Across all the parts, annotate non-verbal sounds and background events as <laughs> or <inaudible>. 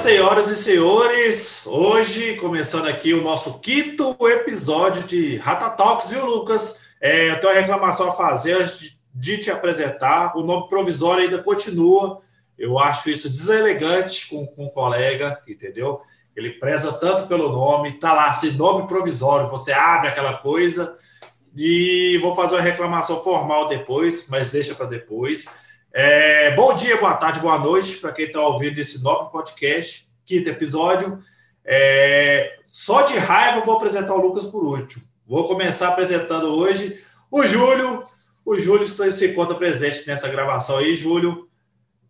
senhoras e senhores, hoje começando aqui o nosso quinto episódio de Rata Talks, viu, Lucas? É, eu tenho uma reclamação a fazer antes de te apresentar. O nome provisório ainda continua. Eu acho isso deselegante com, com um colega, entendeu? Ele preza tanto pelo nome, tá lá, assim, nome provisório, você abre aquela coisa e vou fazer uma reclamação formal depois, mas deixa para depois. É, bom dia, boa tarde, boa noite para quem está ouvindo esse novo podcast, quinto episódio. É, só de raiva vou apresentar o Lucas por último. Vou começar apresentando hoje o Júlio. O Júlio se encontra presente nessa gravação aí, Júlio.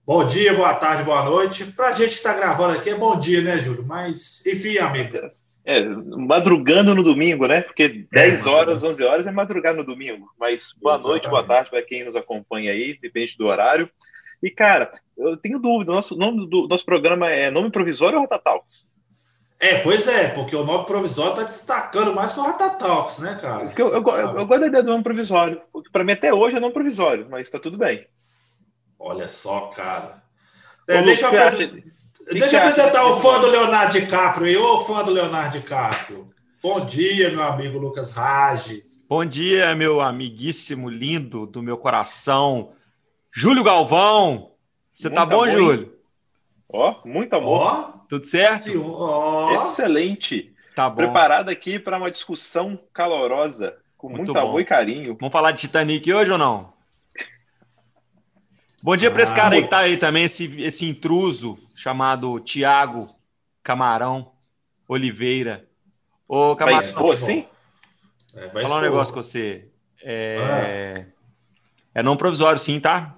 Bom dia, boa tarde, boa noite. Para a gente que está gravando aqui é bom dia, né, Júlio? Mas, enfim, amigo. É, madrugando no domingo, né? Porque 10 horas, 11 horas é madrugar no domingo. Mas boa Exatamente. noite, boa tarde para quem nos acompanha aí, depende do horário. E, cara, eu tenho dúvida, nosso nome do nosso programa é Nome Provisório ou Ratatalks? É, pois é, porque o nome provisório está destacando mais que o Ratatalks, né, cara? Eu, eu, eu, eu, gosto da ideia do nome provisório, porque para mim até hoje é nome provisório, mas está tudo bem. Olha só, cara. É, deixa eu apresentar. Deixa eu apresentar o fã do Leonardo DiCaprio aí. Ô, fã do Leonardo DiCaprio. Bom dia, meu amigo Lucas Rage. Bom dia, meu amiguíssimo lindo do meu coração, Júlio Galvão. Você tá bom, Júlio? Ó, oh, muito amor. Oh, Tudo certo? Oh. Excelente. Tá bom. Preparado aqui para uma discussão calorosa, com muito, muito amor e carinho. Vamos falar de Titanic hoje ou não? Bom dia para esse cara aí que tá aí também, esse, esse intruso chamado Tiago Camarão Oliveira. Ô, Camarão. Vai expor, sim? É, vai falar um negócio com você. É... Ah. é nome provisório, sim, tá?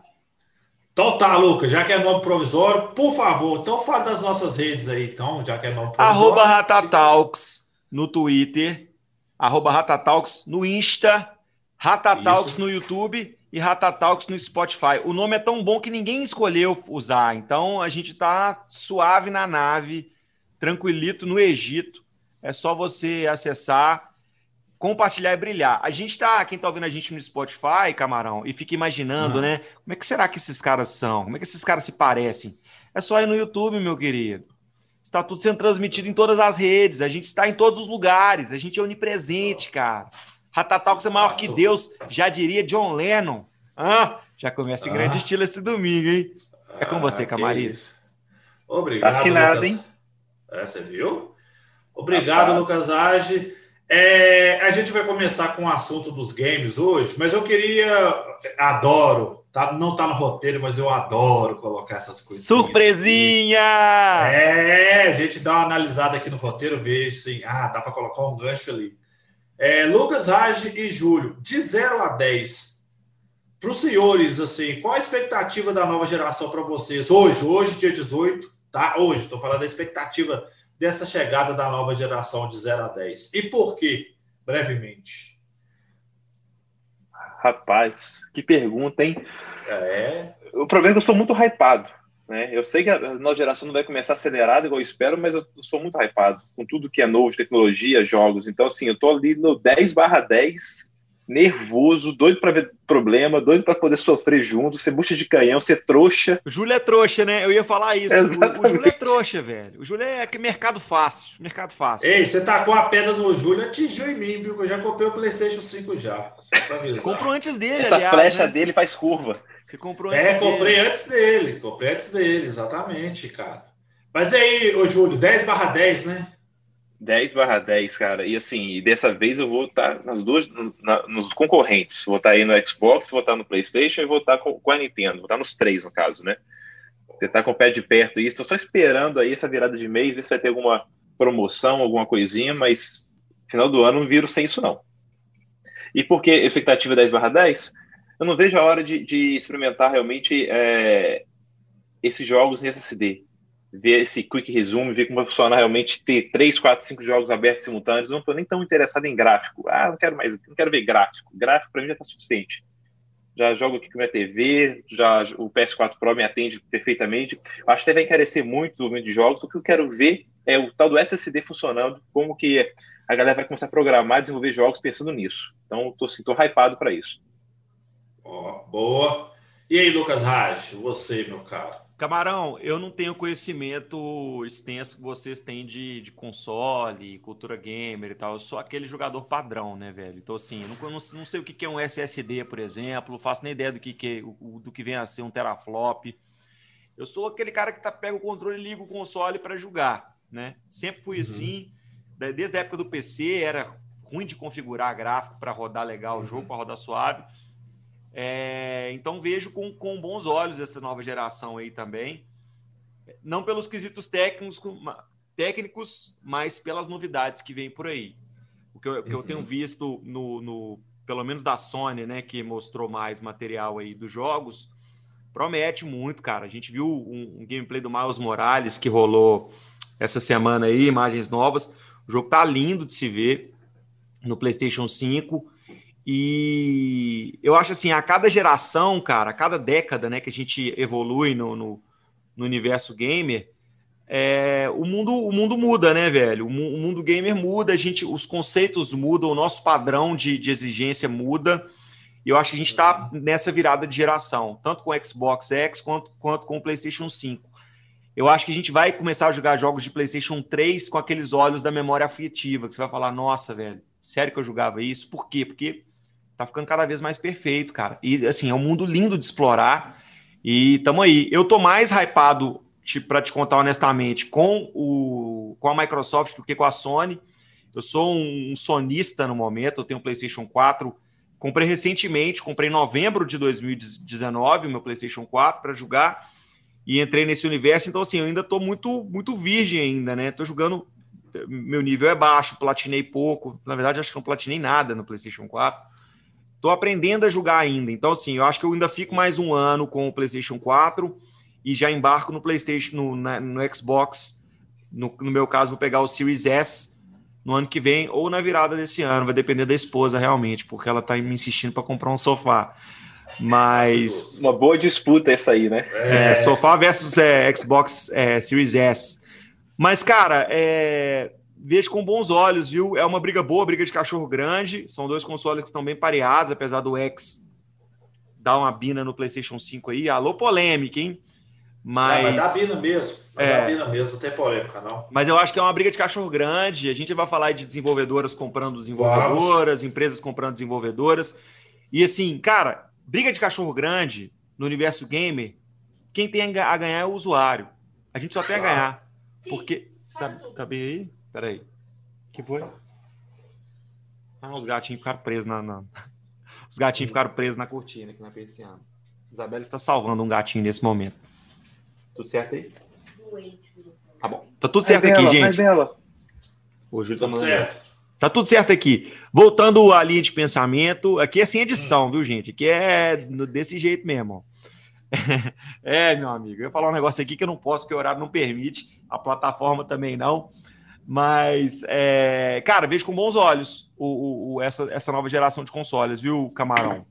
Então tá, Lucas, já que é nome provisório, por favor, então fala das nossas redes aí, então, já que é nome provisório. Arroba Ratatalks no Twitter, arroba Ratatalks no Insta, Ratatalks no YouTube e Ratatalks no Spotify. O nome é tão bom que ninguém escolheu usar. Então a gente tá suave na nave, tranquilito no Egito. É só você acessar, compartilhar e brilhar. A gente tá, quem tá ouvindo a gente no Spotify, camarão, e fica imaginando, uhum. né? Como é que será que esses caras são? Como é que esses caras se parecem? É só ir no YouTube, meu querido. Está tudo sendo transmitido em todas as redes. A gente está em todos os lugares. A gente é onipresente, cara. Ratatalks é maior que Deus, já diria John Lennon. Ah, já começa em ah. grande estilo esse domingo, hein? É com você, ah, Camariz. Obrigado, Assinado, Lucas. hein? É, você viu? Obrigado, Lucas Age. É, a gente vai começar com o assunto dos games hoje, mas eu queria. Adoro, tá, não tá no roteiro, mas eu adoro colocar essas coisas. Surpresinha! É, a gente dá uma analisada aqui no roteiro, vejo assim, ah, dá para colocar um gancho ali. É, Lucas Rage e Júlio, de 0 a 10, para os senhores, assim, qual a expectativa da nova geração para vocês? Hoje, hoje, dia 18, tá? Hoje, estou falando da expectativa dessa chegada da nova geração de 0 a 10. E por quê? Brevemente. Rapaz, que pergunta, hein? É. O problema é que eu sou muito hypado. Né? Eu sei que a nova geração não vai começar acelerada igual eu espero, mas eu sou muito hypado com tudo que é novo, tecnologia, jogos. Então, assim, eu tô ali no 10 barra 10 nervoso, doido para ver problema, doido para poder sofrer junto, ser bucha de canhão, ser trouxa. O Júlio é trouxa, né? Eu ia falar isso. Exatamente. O, Júlio é trouxa, velho. O Júlio é que mercado fácil, mercado fácil. Ei, você tacou a pedra no Júlio, atingiu em mim, viu? Eu já comprei o PlayStation 5 já. Comprou antes dele, Essa aliás, flecha né? dele faz curva. Você comprou é, antes É, comprei dele. antes dele, comprei antes dele, exatamente, cara. Mas aí, ô Júlio, 10 barra 10, né? 10 barra 10, cara. E assim, dessa vez eu vou estar nas duas, na, nos concorrentes. Vou estar aí no Xbox, vou estar no PlayStation e vou estar com, com a Nintendo. Vou estar nos três, no caso, né? Você tá com o pé de perto aí. Estou só esperando aí essa virada de mês, ver se vai ter alguma promoção, alguma coisinha, mas final do ano não viro sem isso, não. E por que expectativa 10 barra 10? Eu não vejo a hora de, de experimentar realmente é, esses jogos em SSD ver esse quick resume, ver como vai funcionar realmente ter três, quatro, cinco jogos abertos simultâneos. Não estou nem tão interessado em gráfico. Ah, não quero mais, não quero ver gráfico. Gráfico para mim já está suficiente. Já jogo aqui com minha TV, já o PS4 Pro me atende perfeitamente. Acho que deve encarecer muito o desenvolvimento de jogos. O que eu quero ver é o tal do SSD funcionando, como que a galera vai começar a programar desenvolver jogos pensando nisso. Então, estou assim, tô hypado para isso. Oh, boa. E aí, Lucas Raj, você, meu caro? Camarão, eu não tenho conhecimento extenso que vocês têm de, de console, cultura gamer e tal. Eu sou aquele jogador padrão, né, velho? Então, assim, eu não, não, não sei o que é um SSD, por exemplo, não faço nem ideia do que, que, do que vem a ser um teraflop. Eu sou aquele cara que tá, pega o controle e liga o console para jogar, né? Sempre fui uhum. assim. Desde a época do PC, era ruim de configurar gráfico para rodar legal o jogo, para rodar suave. É, então vejo com, com bons olhos essa nova geração aí também. Não pelos quesitos técnicos, técnicos mas pelas novidades que vem por aí. O que eu, que eu tenho uhum. visto no, no, pelo menos da Sony, né, que mostrou mais material aí dos jogos, promete muito, cara. A gente viu um, um gameplay do Miles Morales que rolou essa semana aí, imagens novas. O jogo tá lindo de se ver no PlayStation 5. E eu acho assim, a cada geração, cara, a cada década, né, que a gente evolui no, no, no universo gamer, é, o, mundo, o mundo muda, né, velho? O, o, mundo gamer muda, a gente, os conceitos mudam, o nosso padrão de, de exigência muda. E eu acho que a gente está nessa virada de geração, tanto com o Xbox X quanto, quanto com o PlayStation 5. Eu acho que a gente vai começar a jogar jogos de PlayStation 3 com aqueles olhos da memória afetiva, que você vai falar, nossa, velho, sério que eu jogava isso? Por quê? Porque tá ficando cada vez mais perfeito, cara. E assim, é um mundo lindo de explorar. E tamo aí. Eu tô mais hypado, para te contar honestamente, com, o, com a Microsoft do que com a Sony. Eu sou um, sonista no momento, eu tenho um PlayStation 4. Comprei recentemente, comprei em novembro de 2019 o meu PlayStation 4 para jogar e entrei nesse universo. Então, assim, eu ainda tô muito, muito virgem ainda, né? Tô jogando, meu nível é baixo, platinei pouco. Na verdade, acho que não platinei nada no PlayStation 4. Estou aprendendo a jogar ainda. Então, assim, eu acho que eu ainda fico mais um ano com o PlayStation 4 e já embarco no PlayStation, no, na, no Xbox. No, no, meu caso, vou pegar o Series S no ano que vem ou na virada desse ano. Vai depender da esposa, realmente, porque ela está me insistindo para comprar um sofá. Mas. Uma boa disputa essa aí, né? É, sofá versus é, Xbox é, Series S. Mas, cara, é, vejo com bons olhos, viu? É uma briga boa, briga de cachorro grande. São dois consoles que estão bem pareados, apesar do X dar uma bina no PlayStation 5 aí. Alô, polêmica, hein? Mas. Não, vai dar bina mesmo. Vai é... dar bina mesmo, não tem polêmica, não. Mas eu acho que é uma briga de cachorro grande. A gente vai falar de desenvolvedoras comprando desenvolvedoras, Vamos. empresas comprando desenvolvedoras. E assim, cara, briga de cachorro grande no universo gamer, quem tem a ganhar é o usuário. A gente só tem a ganhar. Sim. Porque. Tá, tá bem aí? Peraí. que foi? Ah, os gatinhos ficaram presos na, na... <laughs> Os gatinhos ficaram presos na cortina aqui na persiana. Isabela está salvando um gatinho nesse momento. Tudo certo aí? Tá bom. Tá tudo certo aqui, gente. Bela. O Júlio tá tudo certo. Tá tudo certo aqui. Voltando à linha de pensamento, aqui é sem edição, viu, gente? Aqui é desse jeito mesmo. <laughs> É, meu amigo, eu ia falar um negócio aqui que eu não posso, porque o horário não permite, a plataforma também não. Mas, é, cara, vejo com bons olhos o, o, essa, essa nova geração de consoles, viu, Camarão?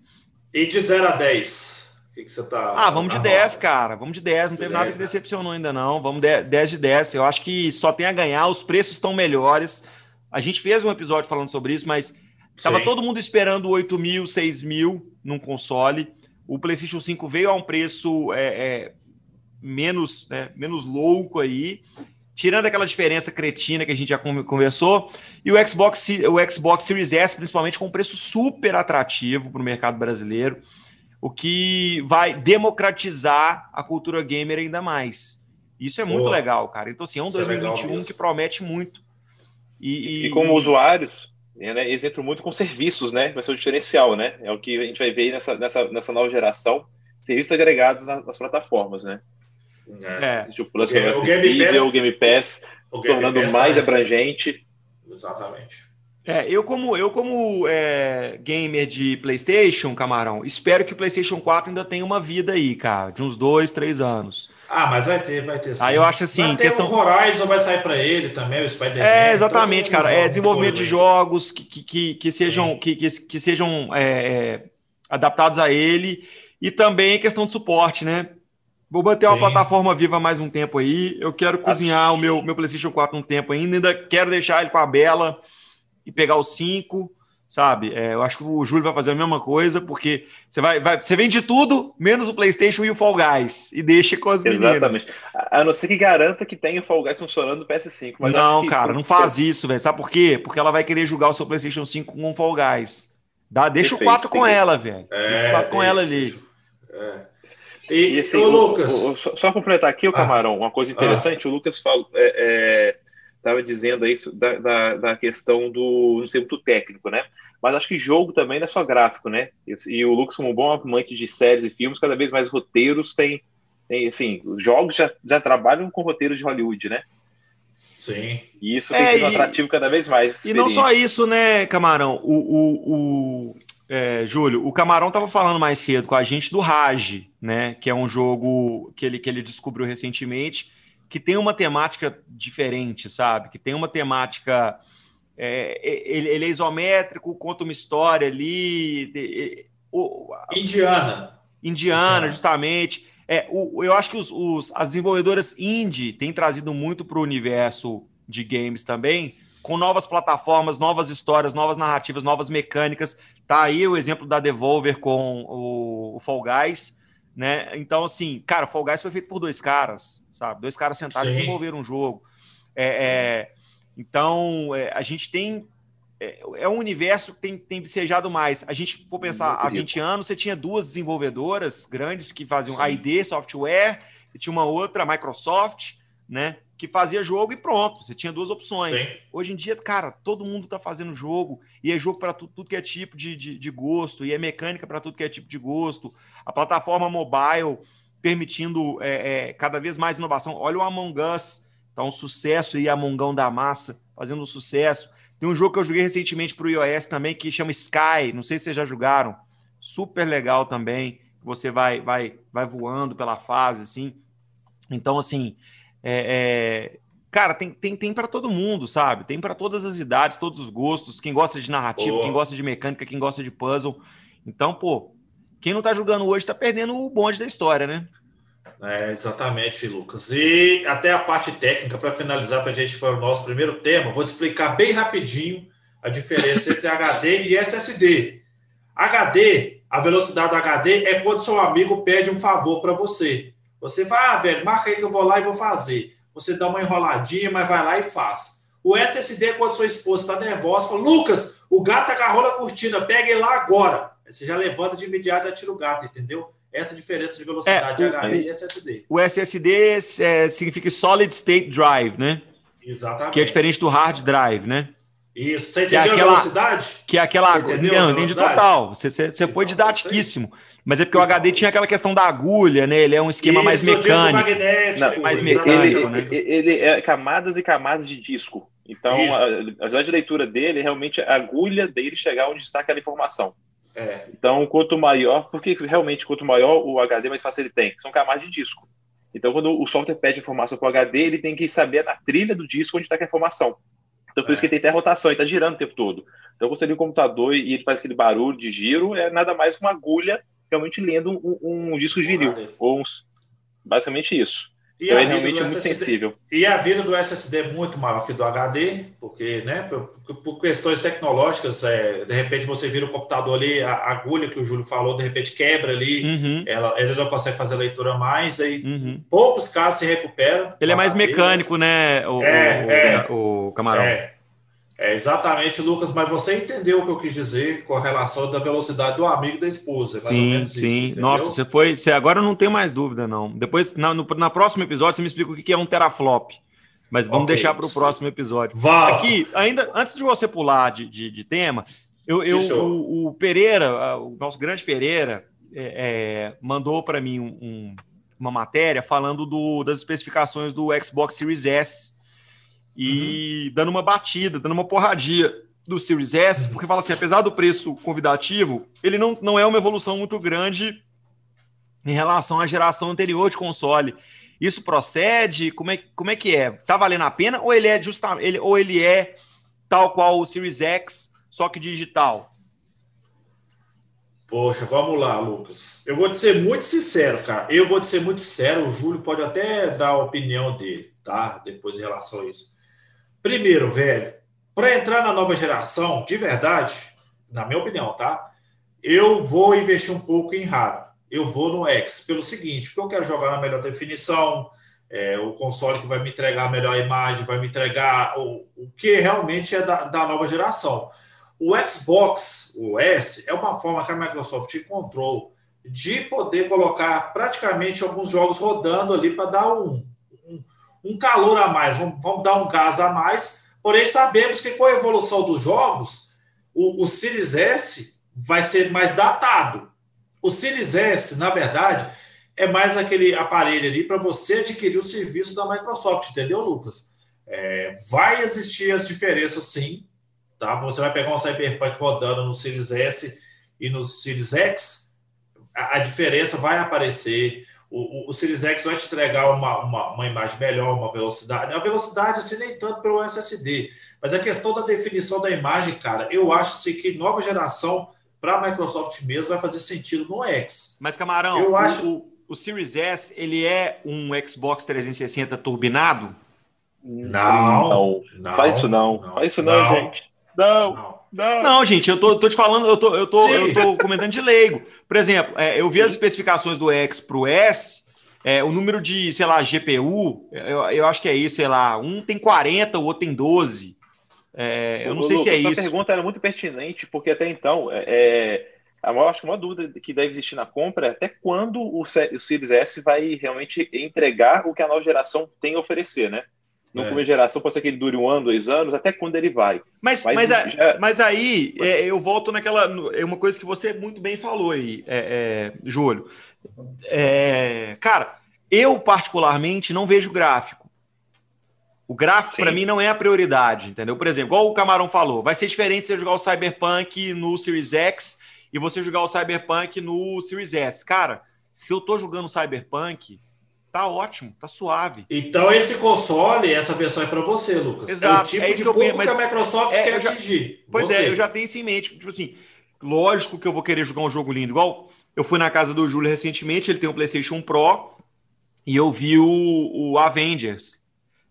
E de 0 a 10? O que, que você tá. Ah, vamos de 10, cara. Vamos de 10. Não teve 10, nada que né? decepcionou ainda, não. Vamos de 10 de 10. Eu acho que só tem a ganhar, os preços estão melhores. A gente fez um episódio falando sobre isso, mas estava todo mundo esperando 8 mil, 6 mil num console. O PlayStation 5 veio a um preço é, é, menos, né, menos louco aí tirando aquela diferença cretina que a gente já conversou, e o Xbox, o Xbox Series S, principalmente, com um preço super atrativo para o mercado brasileiro, o que vai democratizar a cultura gamer ainda mais. Isso é muito Boa. legal, cara. Então, assim, é um Isso 2021 é que promete muito. E, e... e como usuários, né, eles entram muito com serviços, né? Vai ser o diferencial, né? É o que a gente vai ver nessa, nessa, nessa nova geração, serviços agregados nas, nas plataformas, né? É. O Plus é, o Game Pass, o Game Pass o se tornando Pass mais é. abrangente. Exatamente. É, eu como, eu como é, gamer de PlayStation, Camarão, espero que o PlayStation 4 ainda tenha uma vida aí, cara, de uns dois, três anos. Ah, mas vai ter, vai ter. Sim. Aí eu acho assim, vai ter questão... o Horizon vai sair para ele também, o Spider-Man. É, exatamente, cara. É desenvolvimento de jogos que, que, que, sejam, que, que, que sejam é, é, adaptados a ele e também questão de suporte, né? Vou manter Sim. uma plataforma viva mais um tempo aí. Eu quero cozinhar o meu, meu PlayStation 4 um tempo ainda. Ainda quero deixar ele com a Bela e pegar o 5. sabe? É, eu acho que o Júlio vai fazer a mesma coisa, porque você vai, vai você vende tudo, menos o PlayStation e o Fall Guys, e deixa com as meninas. Exatamente. A não ser que garanta que tenha o Fall Guys funcionando no PS5. Mas não, cara, não faz isso, velho. Sabe por quê? Porque ela vai querer jogar o seu PlayStation 5 com o Fall Guys. Dá, deixa Perfeito, o 4 com ela, velho. É, o 4 com ela ali. É. E, e assim, o, Lucas. O, o, só, só completar aqui, o ah. Camarão, uma coisa interessante, ah. o Lucas falou. É, é estava dizendo aí da, da, da, questão do não sei muito técnico, né? Mas acho que jogo também não é só gráfico, né? E, e o Lucas, como um bom amante de séries e filmes, cada vez mais roteiros tem, tem assim, os jogos já, já trabalham com roteiros de Hollywood, né? Sim. E isso tem é, sido e, atrativo cada vez mais. E não só isso, né, Camarão? O, o, o é, Júlio, o Camarão estava falando mais cedo com a gente do Rage, né? Que é um jogo que ele, que ele descobriu recentemente que tem uma temática diferente, sabe? Que tem uma temática. É, ele, ele, é isométrico, conta uma história ali. De, o, Indiana. Indiana, justamente. É, o, eu acho que os, os, as desenvolvedoras indie têm trazido muito para o universo de games também, com novas plataformas, novas histórias, novas narrativas, novas mecânicas. Tá aí o exemplo da Devolver com o, o Fall Guys né? Então, assim, cara, Fall Guys foi feito por dois caras, sabe? Dois caras sentados e desenvolveram um jogo. É, é, então, é, a gente tem. É, é, um universo que tem, tem vicejado mais. A gente for pensar, há 20 anos, você tinha duas desenvolvedoras grandes que faziam Sim. ID Software, e tinha uma outra, Microsoft, né? que fazia jogo e pronto, você tinha duas opções. Sim. Hoje em dia, cara, todo mundo está fazendo jogo, e é jogo para tudo, tudo, que é tipo de, de, de gosto, e é mecânica para tudo que é tipo de gosto. A plataforma mobile permitindo é, é, cada vez mais inovação. Olha o Among Us, tá um sucesso aí, Amongão da Massa, fazendo um sucesso. Tem um jogo que eu joguei recentemente para o iOS também, que chama Sky, não sei se vocês já jogaram. Super legal também, você vai, vai, vai voando pela fase, assim. Então, assim, é, é, cara, tem, tem, tem para todo mundo, sabe? Tem para todas as idades, todos os gostos. Quem gosta de narrativa, quem gosta de mecânica, quem gosta de puzzle. Então, pô, quem não tá jogando hoje tá perdendo o bonde da história, né? É, exatamente, Lucas. E até a parte técnica, para finalizar, para a gente para o nosso primeiro tema, vou te explicar bem rapidinho a diferença entre HD e SSD. HD, a velocidade do HD é quando seu amigo pede um favor para você. Você vai, ah, velho, marca aí que eu vou lá e vou fazer. Você dá uma enroladinha, mas vai lá e faz. O SSD, quando sua esposa está nervosa, fala: Lucas, o gato agarrou na cortina, pega ele lá agora. Aí você já levanta de imediato e tira o gato, entendeu? Essa diferença de velocidade é, de HD e SSD. O SSD é, significa Solid State Drive, né? Exatamente. Que é diferente do hard drive, né? Isso, você entendeu que é aquela, a velocidade? Que é aquela. Não, entendi total. Você, você, você foi didatiquíssimo. Mas é porque o HD tinha aquela questão da agulha, né? Ele é um esquema Isso, mais mecânico. Não, mais mecânico, ele, né? ele é camadas e camadas de disco. Então, a, a de leitura dele, realmente a agulha dele chegar onde está aquela informação. É. Então, quanto maior, porque realmente quanto maior o HD, mais fácil ele tem. São camadas de disco. Então, quando o software pede informação para o HD, ele tem que saber na trilha do disco onde está a informação. Então, por é. isso que ele tem até rotação, ele está girando o tempo todo. Então, você liga um computador e ele faz aquele barulho de giro, é nada mais que uma agulha realmente lendo um, um disco de vinil. Ou uns, basicamente isso. E então, é realmente muito SSD, sensível. E a vida do SSD é muito maior que do HD, porque, né, por, por questões tecnológicas, é, de repente você vira o computador ali, a agulha que o Júlio falou, de repente quebra ali, uhum. ela, ele não consegue fazer a leitura mais, aí uhum. poucos casos se recuperam. Ele é mais HD, mecânico, mas... né, o, é, o, é, o, o camarão. É. É, exatamente, Lucas, mas você entendeu o que eu quis dizer com a relação da velocidade do amigo e da esposa. É sim, sim. Isso, Nossa, você foi. Você, agora eu não tenho mais dúvida, não. Depois, na, no na próximo episódio, você me explica o que é um teraflop. Mas vamos okay, deixar para o próximo episódio. Vá. Aqui, ainda antes de você pular de, de, de tema, eu, eu o, o, Pereira, o nosso grande Pereira, é, é, mandou para mim um, um, uma matéria falando do, das especificações do Xbox Series S e uhum. dando uma batida, dando uma porradia do Series S, porque fala assim, apesar do preço convidativo, ele não, não é uma evolução muito grande em relação à geração anterior de console. Isso procede? Como é, como é que é? Tá valendo a pena ou ele é justamente ele, ou ele é tal qual o Series X, só que digital? Poxa, vamos lá, Lucas. Eu vou te ser muito sincero, cara. Eu vou te ser muito sincero. O Júlio pode até dar a opinião dele, tá? Depois em relação a isso. Primeiro, velho, para entrar na nova geração, de verdade, na minha opinião, tá? Eu vou investir um pouco em hardware. Eu vou no X pelo seguinte, porque eu quero jogar na melhor definição, é, o console que vai me entregar a melhor imagem, vai me entregar o, o que realmente é da, da nova geração. O Xbox, o S, é uma forma que a Microsoft encontrou de poder colocar praticamente alguns jogos rodando ali para dar um, um, calor a mais, vamos, vamos, dar um gás a mais. Porém, sabemos que com a evolução dos jogos, o, o Series S vai ser mais datado. O Series S, na verdade, é mais aquele aparelho ali para você adquirir o serviço da Microsoft, entendeu, Lucas? É, vai existir as diferenças, sim. Tá? Você vai pegar um Cyberpunk rodando no Series S e no Series X, a, a diferença vai aparecer. O, o, o, Series X vai te entregar uma, uma, uma, imagem melhor, uma velocidade. A velocidade, assim, nem tanto pelo SSD. Mas a questão da definição da imagem, cara, eu acho assim, que nova geração para a Microsoft mesmo vai fazer sentido no X. Mas, Camarão, eu acho... o, o Series S, ele é um Xbox 360 turbinado? Não, não, não faz isso não, não faz isso não, não gente. Não, não. Não. não, gente, eu tô, tô te falando, eu tô, eu tô, eu tô comentando de leigo. Por exemplo, é, eu vi as especificações do X pro S, é, o número de, sei lá, GPU, eu, eu acho que é isso, sei lá, um tem 40, o outro tem 12. É, eu não sei Lu, se é isso. A pergunta era muito pertinente, porque até então, é, é a maior, acho que uma dúvida que deve existir na compra é até quando o, o Series S vai realmente entregar o que a nova geração tem a oferecer, né? No é. geração pode ser que ele dure um ano, dois anos, até quando ele vai. Mas, mas, mas, já... mas aí é, eu volto naquela. É uma coisa que você muito bem falou aí, é, é, Júlio. É, cara, eu particularmente não vejo gráfico. O gráfico, para mim, não é a prioridade, entendeu? Por exemplo, igual o Camarão falou, vai ser diferente você jogar o Cyberpunk no Series X e você jogar o Cyberpunk no Series S. Cara, se eu tô jogando Cyberpunk, tá ótimo, tá suave. Então esse console, essa versão é para você, Lucas. Exato, é o tipo é de que público que a Microsoft é, quer já, atingir. Pois você. é, eu já tenho isso em mente. Tipo assim, lógico que eu vou querer jogar um jogo lindo. Igual eu fui na casa do Júlio recentemente, ele tem um PlayStation Pro e eu vi o, o Avengers.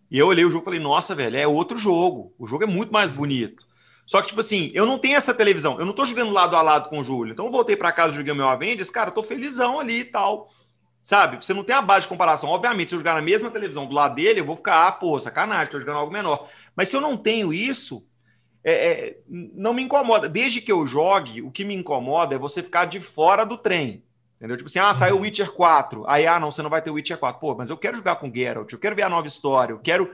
E eu olhei o jogo e falei, nossa, velho, é outro jogo. O jogo é muito mais bonito. Só que, tipo assim, eu não tenho essa televisão, eu não tô jogando lado a lado com o Júlio. Então eu voltei para casa, joguei meu Avengers, cara, tô felizão ali e tal. Sabe? Você não tem a base de comparação. Obviamente, se eu jogar na mesma televisão do lado dele, eu vou ficar, ah, pô, sacanagem, tô jogando algo menor. Mas se eu não tenho isso, é, é, não me incomoda. Desde que eu jogue, o que me incomoda é você ficar de fora do trem. Entendeu? Tipo assim, ah, saiu o uhum. Witcher 4. Aí, ah, não, você não vai ter o Witcher 4. Pô, mas eu quero jogar com o Geralt, eu quero ver a nova história, eu quero.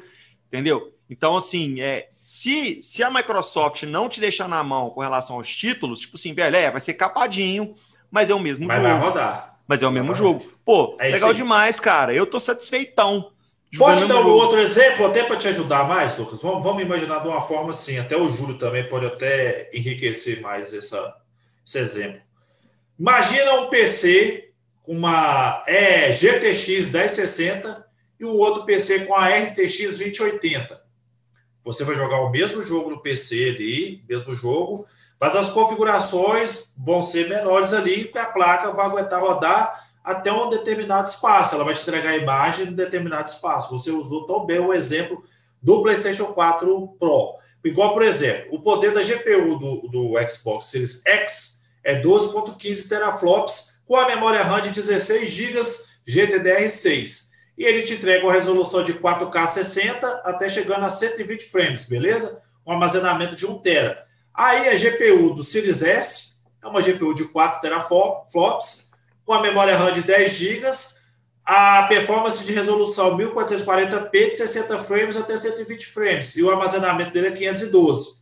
Entendeu? Então, assim, é, se, se a Microsoft não te deixar na mão com relação aos títulos, tipo assim, velho, é, vai ser capadinho, mas é o mesmo mas jogo. Vai rodar. Mas é o mesmo jogo. Pô, é legal demais, cara. Eu tô satisfeitão. Pode dar um outro exemplo, até para te ajudar mais, Lucas? Vamos, vamos, imaginar de uma forma assim, até o Júlio também pode até enriquecer mais essa, esse exemplo. Imagina um PC com uma é, GTX 1060 e o outro PC com a RTX 2080. Você vai jogar o mesmo jogo no PC ali, mesmo jogo, mas as configurações vão ser menores ali, porque a placa vai aguentar rodar até um determinado espaço. Ela vai te entregar a imagem em um determinado espaço. Você usou tão bem o exemplo do PlayStation 4 Pro. Igual, por exemplo, o poder da GPU do, do Xbox Series X é 12.15 teraflops com a memória RAM de 16 GB GDDR6 e ele te entrega uma resolução de 4K 60 até chegando a 120 frames, beleza? Um armazenamento de 1 tera. Aí a GPU do Series S é uma GPU de 4 teraflops com a memória RAM de 10 GB, a performance de resolução 1440p de 60 frames até 120 frames e o armazenamento dele é 512.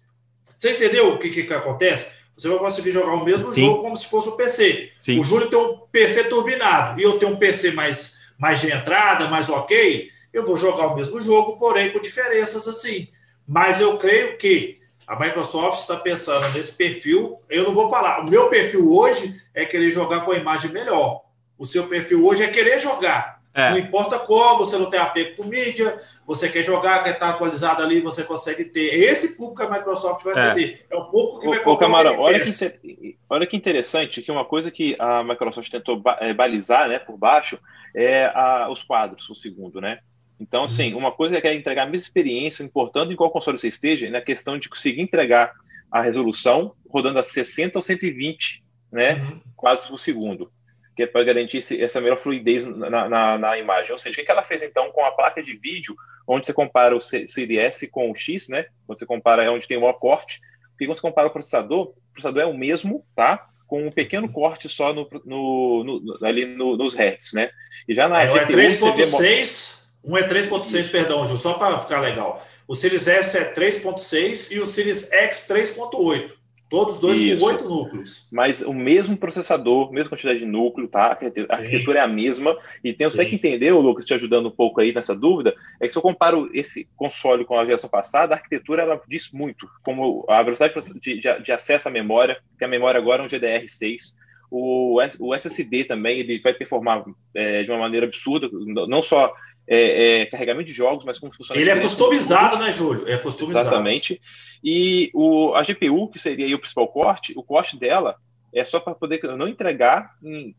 Você entendeu o que, que, que acontece? Você vai conseguir jogar o mesmo Sim. jogo como se fosse um PC. Sim. O Júlio tem um PC turbinado e eu tenho um PC mais mais de entrada, mais ok, eu vou jogar o mesmo jogo, porém com diferenças assim. Mas eu creio que a Microsoft está pensando nesse perfil. Eu não vou falar. O meu perfil hoje é querer jogar com a imagem melhor. O seu perfil hoje é querer jogar. É. Não importa como, você não tem apego com mídia, você quer jogar, quer estar atualizado ali, você consegue ter. Esse público que a Microsoft vai é. ter. É o público que vai comprar. Camarão, olha que, olha que interessante, que uma coisa que a Microsoft tentou é, balizar né, por baixo é a, os quadros, o segundo, né? Então, assim, uhum. uma coisa que é entregar a mesma experiência, importando em qual console você esteja, na questão de conseguir entregar a resolução, rodando a 60 ou 120 né, uhum. quadros por segundo, que é para garantir esse, essa melhor fluidez na, na, na, imagem. Ou seja, o que ela fez então com a placa de vídeo, onde você compara o CDS com o X, né, quando você compara é onde tem o maior corte, porque quando você compara o processador, o processador é o mesmo, tá? Com um pequeno corte só no, no, no ali nos hertz, né? E já na é, GPU, é 3.6, um é 3.6, perdão, Ju, só para ficar legal. O Series S é 3.6 e o Series X 3.8. Todos dois Isso. com oito núcleos. Mas o mesmo processador, mesma quantidade de núcleo, tá? A arquitetura é a mesma. E tem até que entender, o Lucas, te ajudando um pouco aí nessa dúvida, é que se eu comparo esse console com a geração passada, a arquitetura ela diz muito, como a velocidade de, de, de acesso à memória, que a memória agora é um GDR6. O, o SSD também ele vai performar é, de uma maneira absurda, não só é, é, carregamento de jogos, mas como funciona. Ele é customizado, né, Júlio? É customizado. Exatamente. E o, a GPU, que seria o principal corte, o corte dela é só para poder não entregar em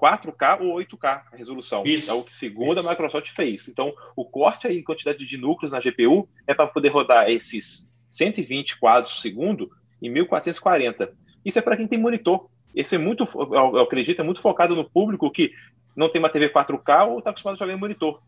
4K ou 8K a resolução. Isso. É o que segundo Isso. a Microsoft fez. Então, o corte aí em quantidade de núcleos na GPU é para poder rodar esses 120 quadros por segundo em 1440. Isso é para quem tem monitor. Esse é muito, eu acredito, é muito focado no público que não tem uma TV 4K ou está acostumado a jogar em monitor.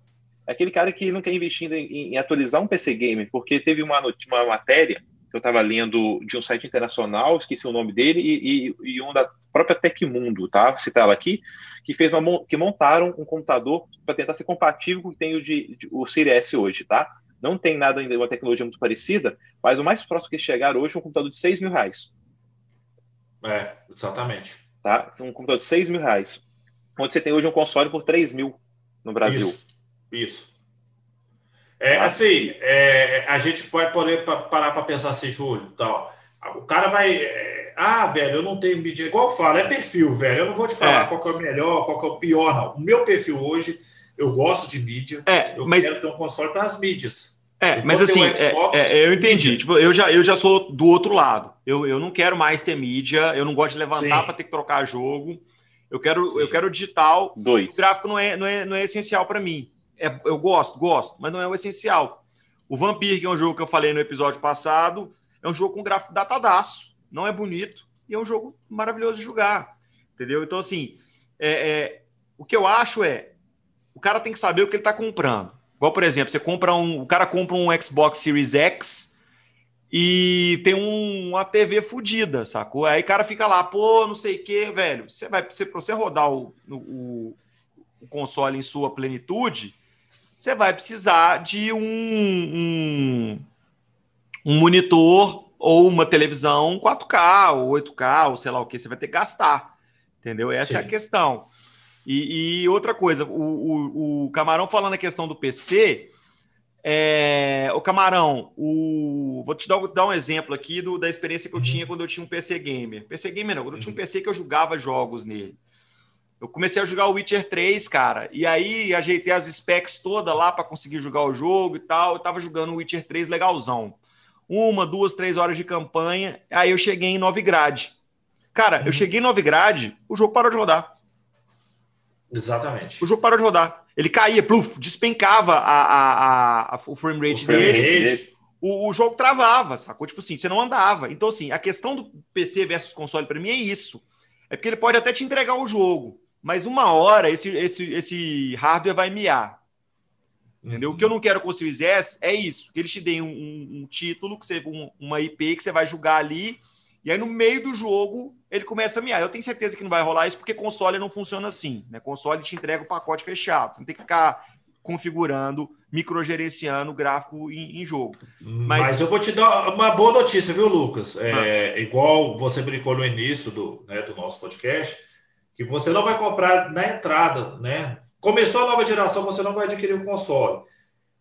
É aquele cara que não quer investir em, em atualizar um PC Gamer, porque teve uma, uma matéria que eu estava lendo de um site internacional, esqueci o nome dele, e, e, e um da própria Tecmundo, tá? Vou citar ela aqui, que fez uma, que montaram um computador para tentar ser compatível com o que tem o, de, de, o Series hoje, tá? Não tem nada ainda, uma tecnologia muito parecida, mas o mais próximo que chegar hoje é um computador de 6 mil reais. É, exatamente. Tá? Um computador de 6 mil reais. Onde você tem hoje um console por 3 mil no Brasil. Isso. Isso. É, ah. assim, é, a gente pode poder parar para pensar assim, Júlio, tal. O cara vai. É, ah, velho, eu não tenho mídia. Igual eu falo, é perfil, velho. Eu não vou te falar é. qual é o melhor, qual é o pior, não. O meu perfil hoje, eu gosto de mídia. É, eu mas... quero ter um console para as mídias. É, mas assim, Xbox, é, é, eu entendi. Tipo, eu já, eu já sou do outro lado. Eu, eu não quero mais ter mídia, eu não gosto de levantar para ter que trocar jogo. Eu quero, eu quero digital. Dois. O gráfico não é, não é, não é essencial para mim é, eu gosto, gosto, mas não é o essencial. O Vampire, que é um jogo que eu falei no episódio passado, é um jogo com gráfico datadaço, não é bonito e é um jogo maravilhoso de jogar, entendeu? Então, assim, é, é, o que eu acho é, o cara tem que saber o que ele está comprando. Igual, por exemplo, você compra um, o cara compra um Xbox Series X e tem um, uma TV fodida, sacou? Aí o cara fica lá, pô, não sei o que, velho. Você vai, você, pra você rodar o, o, o console em sua plenitude, você vai precisar de um, um, um monitor ou uma televisão 4K ou 8K ou sei lá o que, você vai ter que gastar. Entendeu? Essa Sim. é a questão. E, e outra coisa, o, o, o, Camarão falando a questão do PC, é, o Camarão, o, vou te dar, dar um exemplo aqui do, da experiência que eu uhum. tinha quando eu tinha um PC Gamer. PC Gamer não, quando eu tinha um uhum. PC que eu jogava jogos nele. Eu comecei a jogar o Witcher 3, cara, e aí ajeitei as specs todas lá para conseguir jogar o jogo e tal. Eu tava jogando o Witcher 3 legalzão. Uma, duas, três horas de campanha. Aí eu cheguei em Novigrad. Cara, eu uhum. cheguei em Novigrad, o jogo parou de rodar. Exatamente. O jogo parou de rodar. Ele caía, pluf, despencava a, a, a, o frame rate o frame dele. Rate. O, o, jogo travava, sacou? Tipo assim, você não andava. Então, assim, a questão do PC versus console para mim é isso. É porque ele pode até te entregar o jogo, mas uma hora esse, esse, esse hardware vai miar. Entendeu? Uhum. O que eu não quero com o Series S é isso, que eles te deem um, um, um título, que você, um, uma IP que você vai jogar ali, e aí no meio do jogo ele começa a miar. Eu tenho certeza que não vai rolar isso, porque console não funciona assim. Né? Console te entrega o pacote fechado. Você não tem que ficar configurando, microgerenciando o gráfico em, em jogo. Mas... Mas... eu vou te dar uma boa notícia, viu, Lucas? É, ah. Igual você brincou no início do, né, do nosso podcast, que você não vai comprar na entrada, né? Começou a nova geração, você não vai adquirir o console.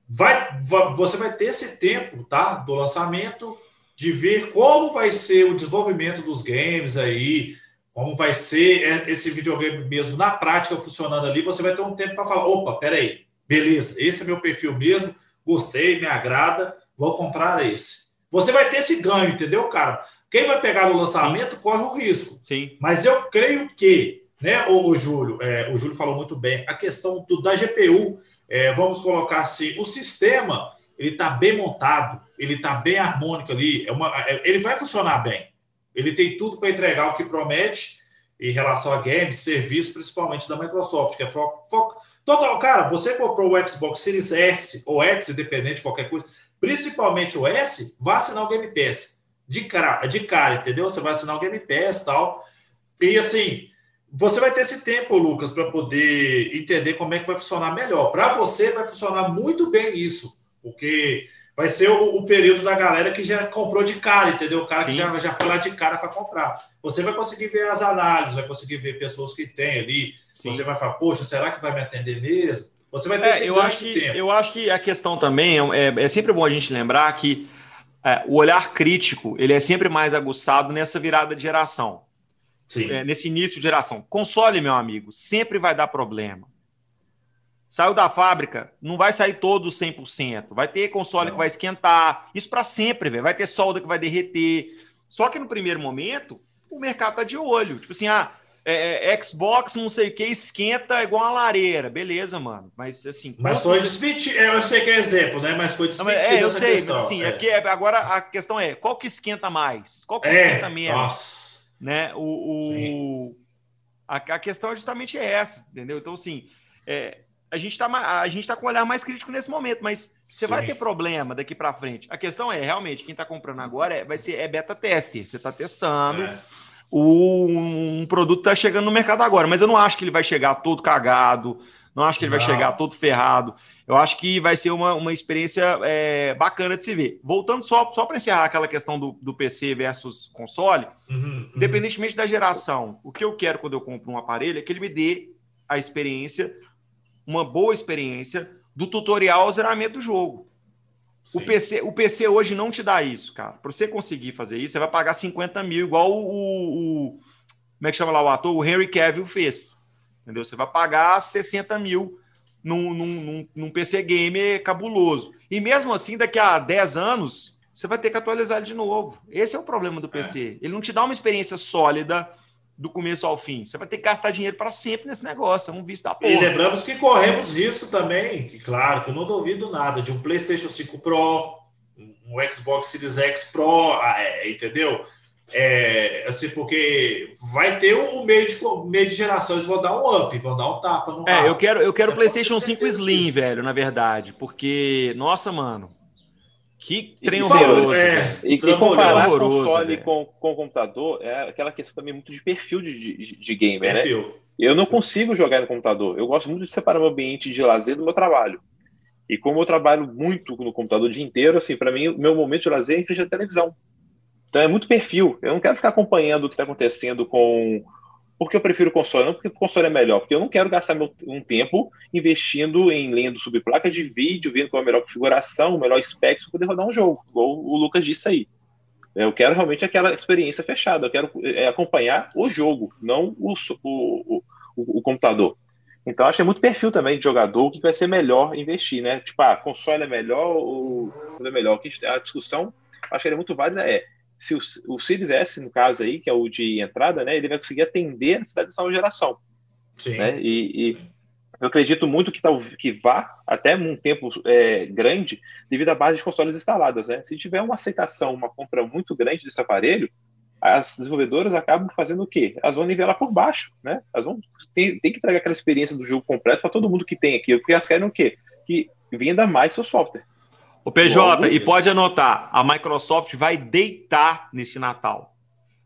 Vai, você vai ter esse tempo, tá? Do lançamento, de ver como vai ser o desenvolvimento dos games aí, como vai ser esse videogame mesmo na prática funcionando ali. Você vai ter um tempo para falar: opa, peraí, beleza, esse é meu perfil mesmo, gostei, me agrada, vou comprar esse. Você vai ter esse ganho, entendeu, cara? Quem vai pegar no lançamento Sim. corre o risco. Sim. Mas eu creio que né, o, Júlio, é, o Júlio falou muito bem, a questão do, da GPU, é, vamos colocar assim, o sistema ele está bem montado, ele está bem harmônico ali, é uma, é, ele vai funcionar bem. Ele tem tudo para entregar o que promete em relação a games, serviços, principalmente da Microsoft, que é foco. total, cara, você comprou o Xbox Series S ou X, independente de qualquer coisa, principalmente o S, vá assinar o Game Pass. De cara, de cara, entendeu? Você vai assinar o Game Pass e tal. E assim, você vai ter esse tempo, Lucas, para poder entender como é que vai funcionar melhor. Para você, vai funcionar muito bem isso, porque vai ser o, o, período da galera que já comprou de cara, entendeu? O cara que já, já foi lá de cara para comprar. Você vai conseguir ver as análises, vai conseguir ver pessoas que tem ali. Sim. Você vai falar, poxa, será que vai me atender mesmo? Você vai ter é, esse eu acho que, tempo. Eu acho que a questão também é, é, é sempre bom a gente lembrar que é, o olhar crítico ele é sempre mais aguçado nessa virada de geração. É, nesse início de geração. Console, meu amigo, sempre vai dar problema. Saiu da fábrica, não vai sair todo 100%. Vai ter console não. que vai esquentar. Isso para sempre, velho. Vai ter solda que vai derreter. Só que no primeiro momento, o mercado tá de olho. Tipo assim, ah, é, é, Xbox, não sei o que, esquenta igual uma lareira. Beleza, mano. Mas assim. Mas foi desmentido. Eu sei que é exemplo, né? Mas foi desmentido. É, eu sei, questão. mas assim, é. É, agora a questão é: qual que esquenta mais? Qual que é, esquenta menos? Nossa. Né? O, o a, a, questão é justamente essa, entendeu? Então, assim, é, a gente está a gente tá com um olhar mais crítico nesse momento, mas você Sim. vai ter problema daqui para frente. A questão é, realmente, quem está comprando agora é, vai ser é beta teste. Você está testando. É o, um produto está chegando no mercado agora, mas eu não acho que ele vai chegar todo cagado, não acho que ele não. vai chegar todo ferrado. Eu acho que vai ser uma, uma experiência é, bacana de se ver. Voltando só, só para encerrar aquela questão do, do PC versus console, uhum, uhum. independentemente da geração, o que eu quero quando eu compro um aparelho é que ele me dê a experiência, uma boa experiência do tutorial ao zeramento do jogo. O PC, o PC hoje não te dá isso, cara. Para você conseguir fazer isso, você vai pagar 50 mil, igual o, o, o, Como é que chama lá o ator? O Henry Cavill fez. Entendeu? Você vai pagar 60 mil num, num, num, PC gamer cabuloso. E mesmo assim, daqui a 10 anos, você vai ter que atualizar ele de novo. Esse é o problema do PC. É. Ele não te dá uma experiência sólida do começo ao fim. Você vai ter que gastar dinheiro para sempre nesse negócio, é um visto da porra. E lembramos que corremos risco também, que claro, que eu não duvido nada, de um PlayStation 5 Pro, um Xbox Series X Pro, ah, é, entendeu? É, assim, porque vai ter um meio de, meio de geração, eles vão dar um up, vão dar um tapa no É, eu quero, eu quero é, PlayStation 5 Slim, disso. velho, na verdade, porque, nossa, mano, que trem horroroso. É, e, e comparar horroroso, console com, com o computador é aquela questão também muito de perfil de, de, de gamer, né? perfil. né? Eu não consigo jogar no computador. Eu gosto muito de separar meu ambiente de lazer do meu trabalho. E como eu trabalho muito no computador o dia inteiro, assim, para mim, o meu momento de lazer é em frente à televisão. Então é muito perfil. Eu não quero ficar acompanhando o que está acontecendo com porque eu prefiro console, não porque o console é melhor, porque eu não quero gastar meu, um tempo investindo em lendo subplacas de vídeo, vendo qual é a melhor configuração, o melhor spec para poder rodar um jogo, igual o Lucas disse aí. Eu quero realmente aquela experiência fechada, eu quero é, acompanhar o jogo, não o, o, o, o computador. Então, acho que é muito perfil também de jogador, o que vai ser melhor investir, né? Tipo, ah, console é melhor ou é melhor? A discussão, acho que é muito válida, é se o, o Series S, no caso aí, que é o de entrada, né, ele vai conseguir atender a necessidade dessa nova geração. Sim. Né? E, e, eu acredito muito que, tá, que vá até um tempo é, grande devido à base de consoles instaladas. Né? Se tiver uma aceitação, uma compra muito grande desse aparelho, as desenvolvedoras acabam fazendo o quê? Elas vão nivelar por baixo, né? Elas vão ter, ter que trazer aquela experiência do jogo completo para todo mundo que tem aqui, porque elas querem o quê? Que venda mais seu software. O PJ, e pode anotar, a Microsoft vai deitar nesse Natal.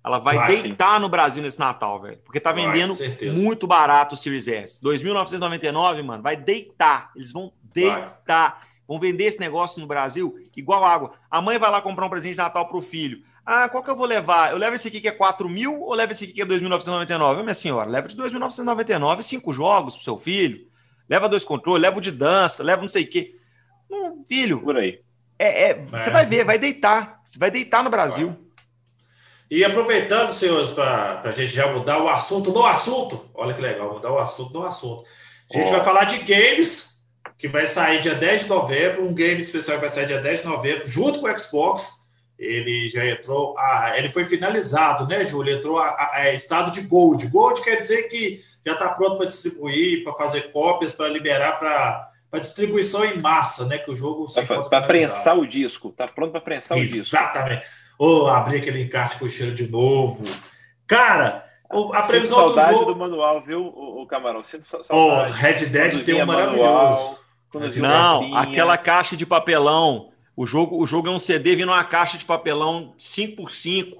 Ela vai, vai deitar no Brasil nesse Natal, velho. Porque tá vendendo vai, muito barato o Series S. 2.999, mano, vai deitar. Eles vão deitar. Vai. Vão vender esse negócio no Brasil igual água. A mãe vai lá comprar um presente de Natal pro filho. Ah, qual que eu vou levar? Eu levo esse aqui que é 4 mil ou levo esse aqui que é 2.999? Minha senhora, leva de 2.999 cinco jogos pro seu filho. Leva dois controles, leva o de dança, leva não sei o quê. Um filho. Por aí. É, é, você é. vai ver, vai deitar. Você vai deitar no Brasil. E aproveitando, senhores, para a gente já mudar o assunto do assunto. Olha que legal, mudar o assunto do assunto. A gente oh. vai falar de games, que vai sair dia 10 de novembro. Um game especial que vai sair dia 10 de novembro, junto com o Xbox. Ele já entrou, a, ele foi finalizado, né, Júlio? Entrou a, a, a estado de Gold. Gold quer dizer que já está pronto para distribuir, para fazer cópias, para liberar para para distribuição em massa, né? Que o jogo para prensar o disco, tá pronto para prensar o disco. Exatamente. Ou oh, abrir aquele encarte com o cheiro de novo. Cara, a previsão Sinto saudade do jogo. do manual, viu, o, Camarão? Sinto saudade. Oh, Red Dead tem um maravilhoso. Não, aquela caixa de papelão. O jogo, o jogo é um CD vindo uma caixa de papelão 5x5.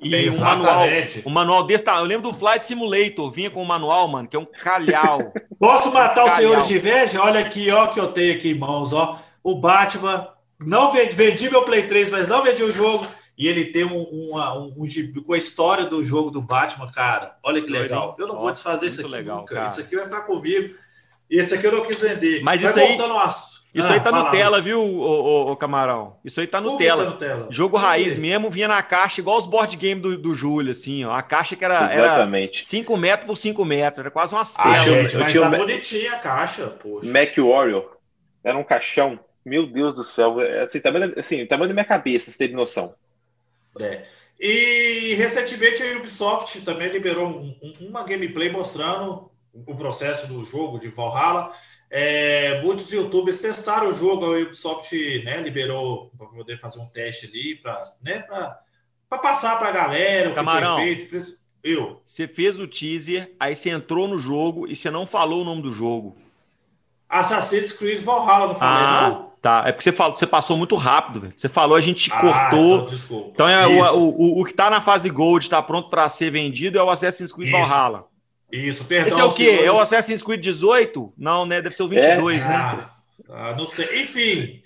E um manual, um manual desse tá, Eu lembro do Flight Simulator, vinha com um manual, mano, que é um calhau. <laughs> Posso matar um os senhores de inveja? Olha aqui, ó, que eu tenho aqui em mãos, ó. O Batman. Não vendi, vendi meu Play 3, mas não vendi o jogo. E ele tem um, uma, um, um, com a história do jogo do Batman, cara. Olha que legal. Eu não vou desfazer isso aqui legal, nunca. Cara. Isso aqui vai ficar comigo. E esse aqui eu não quis vender. Mas isso aí, isso ah, aí tá no tela, viu, o, Camarão? Isso aí tá no tela. Tá no tela. Jogo raiz mesmo, vinha na caixa, igual os board game do, do Júlio, assim, ó. A caixa que era, Exatamente. era 5 metros por 5 metros, era quase uma cela. Ah, gente, mas tá bonitinha a caixa, poxa. Mac Warrior, era um caixão. Meu Deus do céu. É, assim, tamanho, assim, tamanho da minha cabeça, você teve noção. É. E recentemente a Ubisoft também liberou um, um, uma gameplay mostrando o processo do jogo de Valhalla. É, muitos youtubers testaram o jogo, a Ubisoft né, liberou para poder fazer um teste ali, para né, passar para a galera o Camarão, que feito. Eu. Você fez o teaser, aí você entrou no jogo e você não falou o nome do jogo. Assassin's Creed Valhalla, não falei, ah, não? Tá, é porque você, falou, você passou muito rápido, velho. Você falou, a gente ah, cortou. Então, desculpa. Então é o, o, o, o, que tá na fase Gold, está pronto para ser vendido, é o Assassin's Creed Isso. Valhalla. Isso, perdão. Esse é o quê? Senhores... É o Assassin's Creed 18? Não, né? Deve ser o 22, é? né? Ah, ah, não sei. Enfim,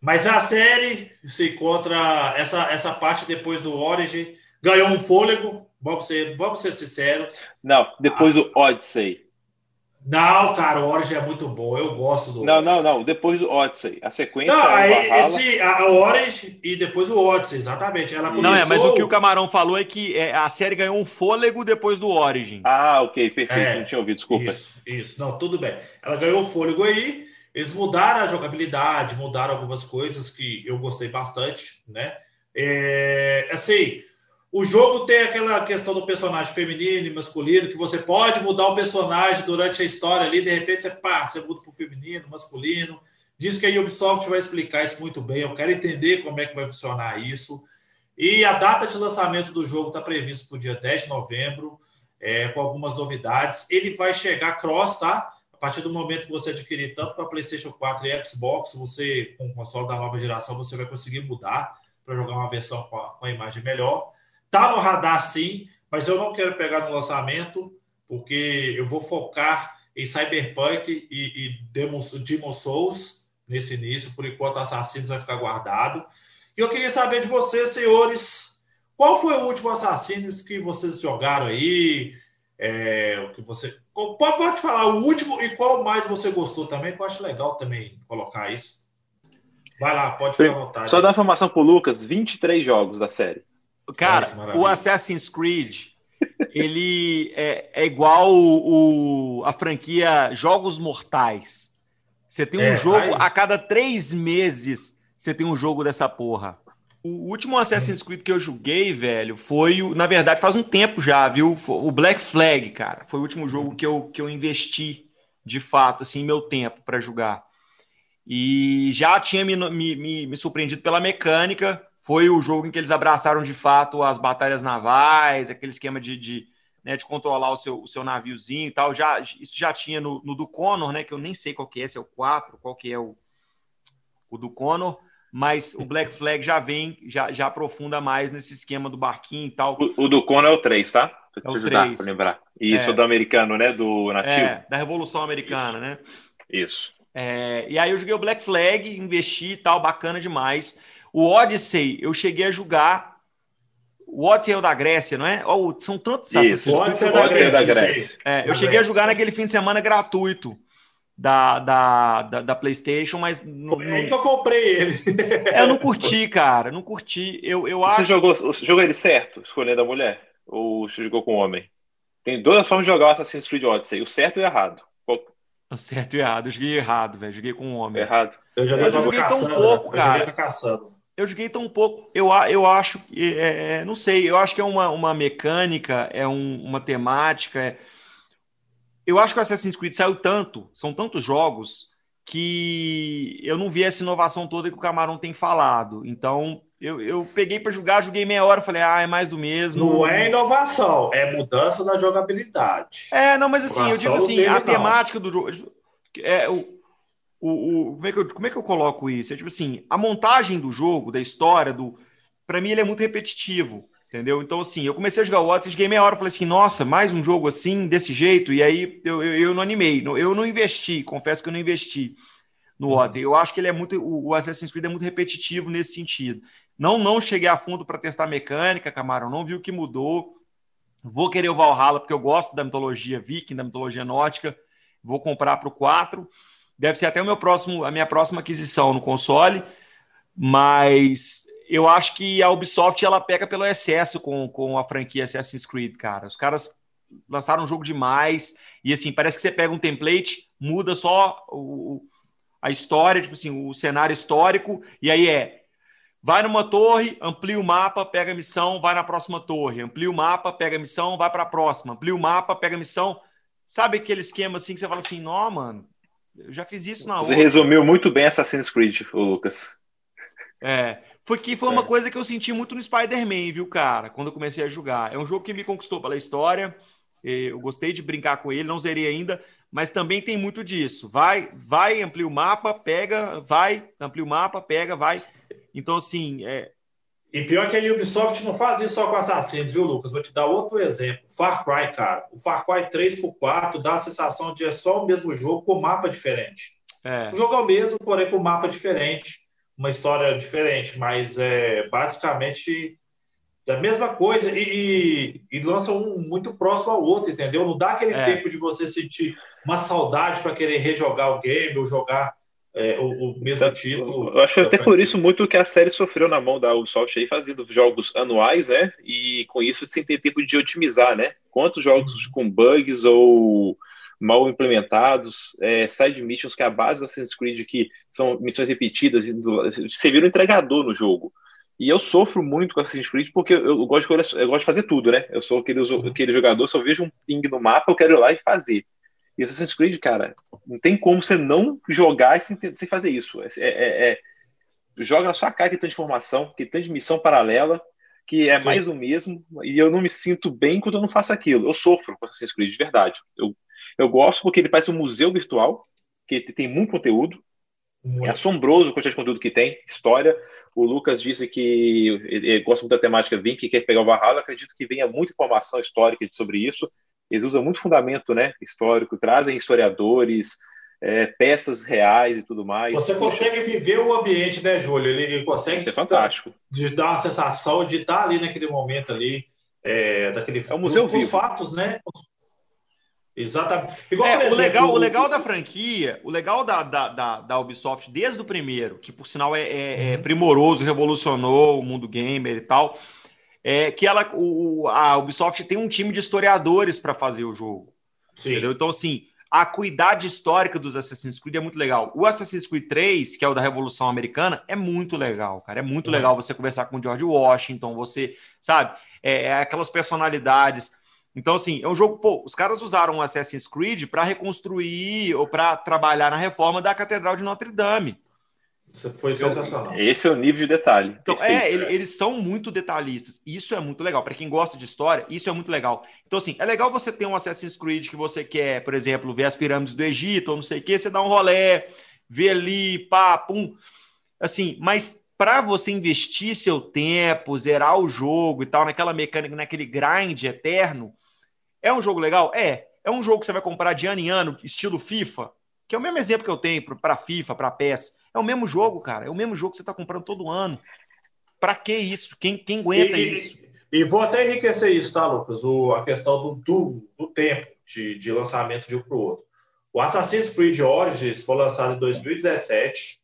mas a série se encontra essa, essa parte depois do Origin. Ganhou um fôlego, vamos ser, vamos ser sinceros. Não, depois ah, do Odyssey. Não, cara, o Origin é muito bom. Eu gosto do. Não, não, não. Depois do Odyssey. A sequência. Não, aí, esse, a Origin e depois o Odyssey, exatamente. Ela começou... Não, é, mas o que o Camarão falou é que é, a série ganhou um fôlego depois do Origin. Ah, ok, perfeito. É, não tinha ouvido, desculpa. Isso, isso. Não, tudo bem. Ela ganhou um fôlego aí. Eles mudaram a jogabilidade, mudaram algumas coisas que eu gostei bastante, né? É, assim, o jogo tem aquela questão do personagem feminino e masculino, que você pode mudar o personagem durante a história ali, de repente você, pá, você muda para o feminino, masculino. Diz que a Ubisoft vai explicar isso muito bem. Eu quero entender como é que vai funcionar isso. E a data de lançamento do jogo está previsto para o dia 10 de novembro, é, com algumas novidades. Ele vai chegar cross, tá? A partir do momento que você adquirir tanto para PlayStation 4 e Xbox, você, com o console da nova geração, você vai conseguir mudar para jogar uma versão com a, com a imagem melhor. Tá no radar sim, mas eu não quero pegar no lançamento, porque eu vou focar em Cyberpunk e, e Demon, Demon Souls nesse início. Por enquanto, Assassinos vai ficar guardado. E eu queria saber de vocês, senhores, qual foi o último Assassinos que vocês jogaram aí? É, o que você pode falar o último e qual mais você gostou também, que eu acho legal também colocar isso. Vai lá, pode ficar à vontade. Só dar informação pro Lucas: 23 jogos da série. Cara, o Assassin's Creed, ele é, é igual o, o, a franquia Jogos Mortais. Você tem um é, jogo aí... a cada três meses. Você tem um jogo dessa porra. O último Assassin's Creed que eu joguei, velho, foi, na verdade, faz um tempo já, viu? O Black Flag, cara. Foi o último jogo que eu, que eu investi, de fato, assim, meu tempo para jogar. E já tinha me, me, me surpreendido pela mecânica foi o jogo em que eles abraçaram de fato as batalhas navais, aquele esquema de, de, né, de controlar o seu, o seu naviozinho e tal. Já, isso já tinha no, no do Conor, né? Que eu nem sei qual que é, se é o 4, qual que é o, o do Conor, mas o Black Flag já vem, já, já aprofunda mais nesse esquema do barquinho e tal. O, o do Conor é o 3, tá? Pra te é ajudar, para lembrar. Isso, é. do americano, né? Do nativo. É, da Revolução Americana, né? Isso. É, e aí eu joguei o Black Flag, investi e tal, bacana demais. O Odyssey, eu cheguei a julgar. O Odyssey é o da Grécia, não é? Oh, são tantos Isso, o Odyssey é da Grécia. Da Grécia. É, eu cheguei Grécia. a julgar naquele fim de semana gratuito da, da, da, da PlayStation, mas. Não, Foi aí que eu comprei ele. É, eu não curti, cara. Não curti. Eu, eu acho... Você jogou, você jogou ele certo, escolhendo a mulher? Ou você jogou com o homem? Tem duas formas de jogar o Assassin's Creed Odyssey: o certo e o errado. O certo e o errado. Eu joguei errado, velho. Joguei com um homem. Errado. Eu, joguei, eu joguei tão pouco, cara. Eu joguei caçando eu joguei tão pouco. Eu, eu acho que, é, é, não sei, eu acho que é uma, uma mecânica, é um, uma temática. É... Eu acho que o Assassin's Creed saiu tanto, são tantos jogos, que eu não vi essa inovação toda que o Camarão tem falado. Então, eu, eu peguei para jogar, joguei meia hora, falei, ah, é mais do mesmo. Não é inovação, é mudança da jogabilidade. É, não, mas assim, eu digo assim, a temática do jogo. É, o, o, o, como, é que eu, como é que eu coloco isso? É tipo assim, a montagem do jogo, da história, do. para mim, ele é muito repetitivo. Entendeu? Então, assim, eu comecei a jogar o Odyssey, joguei meia hora, falei assim, nossa, mais um jogo assim, desse jeito, e aí eu, eu, eu não animei, eu não investi, confesso que eu não investi no uhum. Odyssey. Eu acho que ele é muito, o Assassin's Creed é muito repetitivo nesse sentido. Não, não cheguei a fundo para testar mecânica, Camarão, não vi o que mudou. Vou querer o Valhalla, porque eu gosto da mitologia viking, da mitologia nórdica. Vou comprar para o 4. Deve ser até o meu próximo, a minha próxima aquisição no console. Mas eu acho que a Ubisoft ela pega pelo excesso com, com a franquia Assassin's Creed, cara. Os caras lançaram um jogo demais. E assim, parece que você pega um template, muda só o, a história, tipo assim, o cenário histórico, e aí é Vai numa torre, amplia o mapa, pega a missão, vai na próxima torre. Amplia o mapa, pega a missão, vai para a próxima. Amplia o mapa, pega a missão. Sabe aquele esquema assim que você fala assim, não, mano, eu já fiz isso na Você outra. resumiu muito bem Assassin's Creed, Lucas. É, foi que foi uma é. coisa que eu senti muito no Spider-Man, viu, cara, quando eu comecei a jogar. É um jogo que me conquistou pela história. Eu gostei de brincar com ele, não zerei ainda, mas também tem muito disso. Vai, vai, amplia o mapa, pega, vai, amplia o mapa, pega, vai. Então, assim. É... E pior que a Ubisoft não faz isso só com Assassinos, viu, Lucas? Vou te dar outro exemplo. Far Cry, cara. O Far Cry 3 por 4 dá a sensação de é só o mesmo jogo com mapa diferente. É. O jogo é o mesmo, porém com mapa diferente, uma história diferente, mas é basicamente a mesma coisa e, e, e lança um muito próximo ao outro, entendeu? Não dá aquele é. tempo de você sentir uma saudade para querer rejogar o game ou jogar é, o, o, mesmo título. Eu acho até por isso muito que a série sofreu na mão da Ubisoft aí, fazendo jogos anuais, né? E com isso sem ter tempo de otimizar, né? Quantos jogos uhum. com bugs ou mal implementados, é, side missions que é a base do Assassin's Creed, que são missões repetidas, você vira um entregador no jogo. E eu sofro muito com Assassin's Creed porque eu gosto de, eu gosto de fazer tudo, né? Eu sou aquele, uhum. aquele jogador, se eu vejo um ping no mapa, eu quero ir lá e fazer. E Assassin's Creed, cara, não tem como você não jogar sem, sem fazer isso. É, é, é, joga na sua cara que tem informação, que tem missão paralela, que é Sim. mais o mesmo, e eu não me sinto bem quando eu não faço aquilo. Eu sofro com Assassin's Creed, de verdade. Eu, eu gosto porque ele parece um museu virtual, que tem muito conteúdo, muito. é assombroso o quantidade de conteúdo que tem, história. O Lucas disse que ele, ele gosta muito da temática Vim, que quer pegar o Valhalla. Acredito que venha muita informação histórica sobre isso. Eles usam muito fundamento né, histórico, trazem historiadores, é, peças reais e tudo mais. Você consegue viver o ambiente, né, Júlio? Ele, ele consegue Isso é fantástico. De dar uma sensação de estar ali naquele momento ali, é, daquele é um museu vivo. fatos, né? Exatamente. Igual, é, exemplo, o, legal, o legal da franquia, o legal da, da, da, da Ubisoft desde o primeiro, que por sinal é, é, é primoroso, revolucionou o mundo gamer e tal, é que ela, o, a Ubisoft tem um time de historiadores para fazer o jogo. Sim. Entendeu? Então, assim, a acuidade histórica dos Assassin's Creed é muito legal. O Assassin's Creed 3, que é o da Revolução Americana, é muito legal, cara. É muito uhum. legal você conversar com o George Washington, você, sabe? É, é, aquelas personalidades. Então, assim, é um jogo. Pô, os caras usaram o Assassin's Creed para reconstruir ou para trabalhar na reforma da Catedral de Notre Dame. Isso foi então, sensacional. Esse é o nível de detalhe. Então, é, ele, eles são muito detalhistas. Isso é muito legal. Para quem gosta de história, isso é muito legal. Então, assim, é legal você ter um Assassin's Creed que você quer, por exemplo, ver as pirâmides do Egito ou não sei o quê, você dá um rolé, vê ali, pá, pum. Assim, mas para você investir seu tempo, zerar o jogo e tal, naquela mecânica, naquele grind eterno, é um jogo legal? É. É um jogo que você vai comprar de ano em ano, estilo FIFA, que é o mesmo exemplo que eu tenho para FIFA, para PES. É o mesmo jogo, cara. É o mesmo jogo que você está comprando todo ano. Para que isso? Quem, quem aguenta e, isso? E, e, vou até enriquecer isso, tá, Lucas? O, a questão do, do, do tempo de, de lançamento de um para o outro. O Assassin's Creed Origins foi lançado em 2017.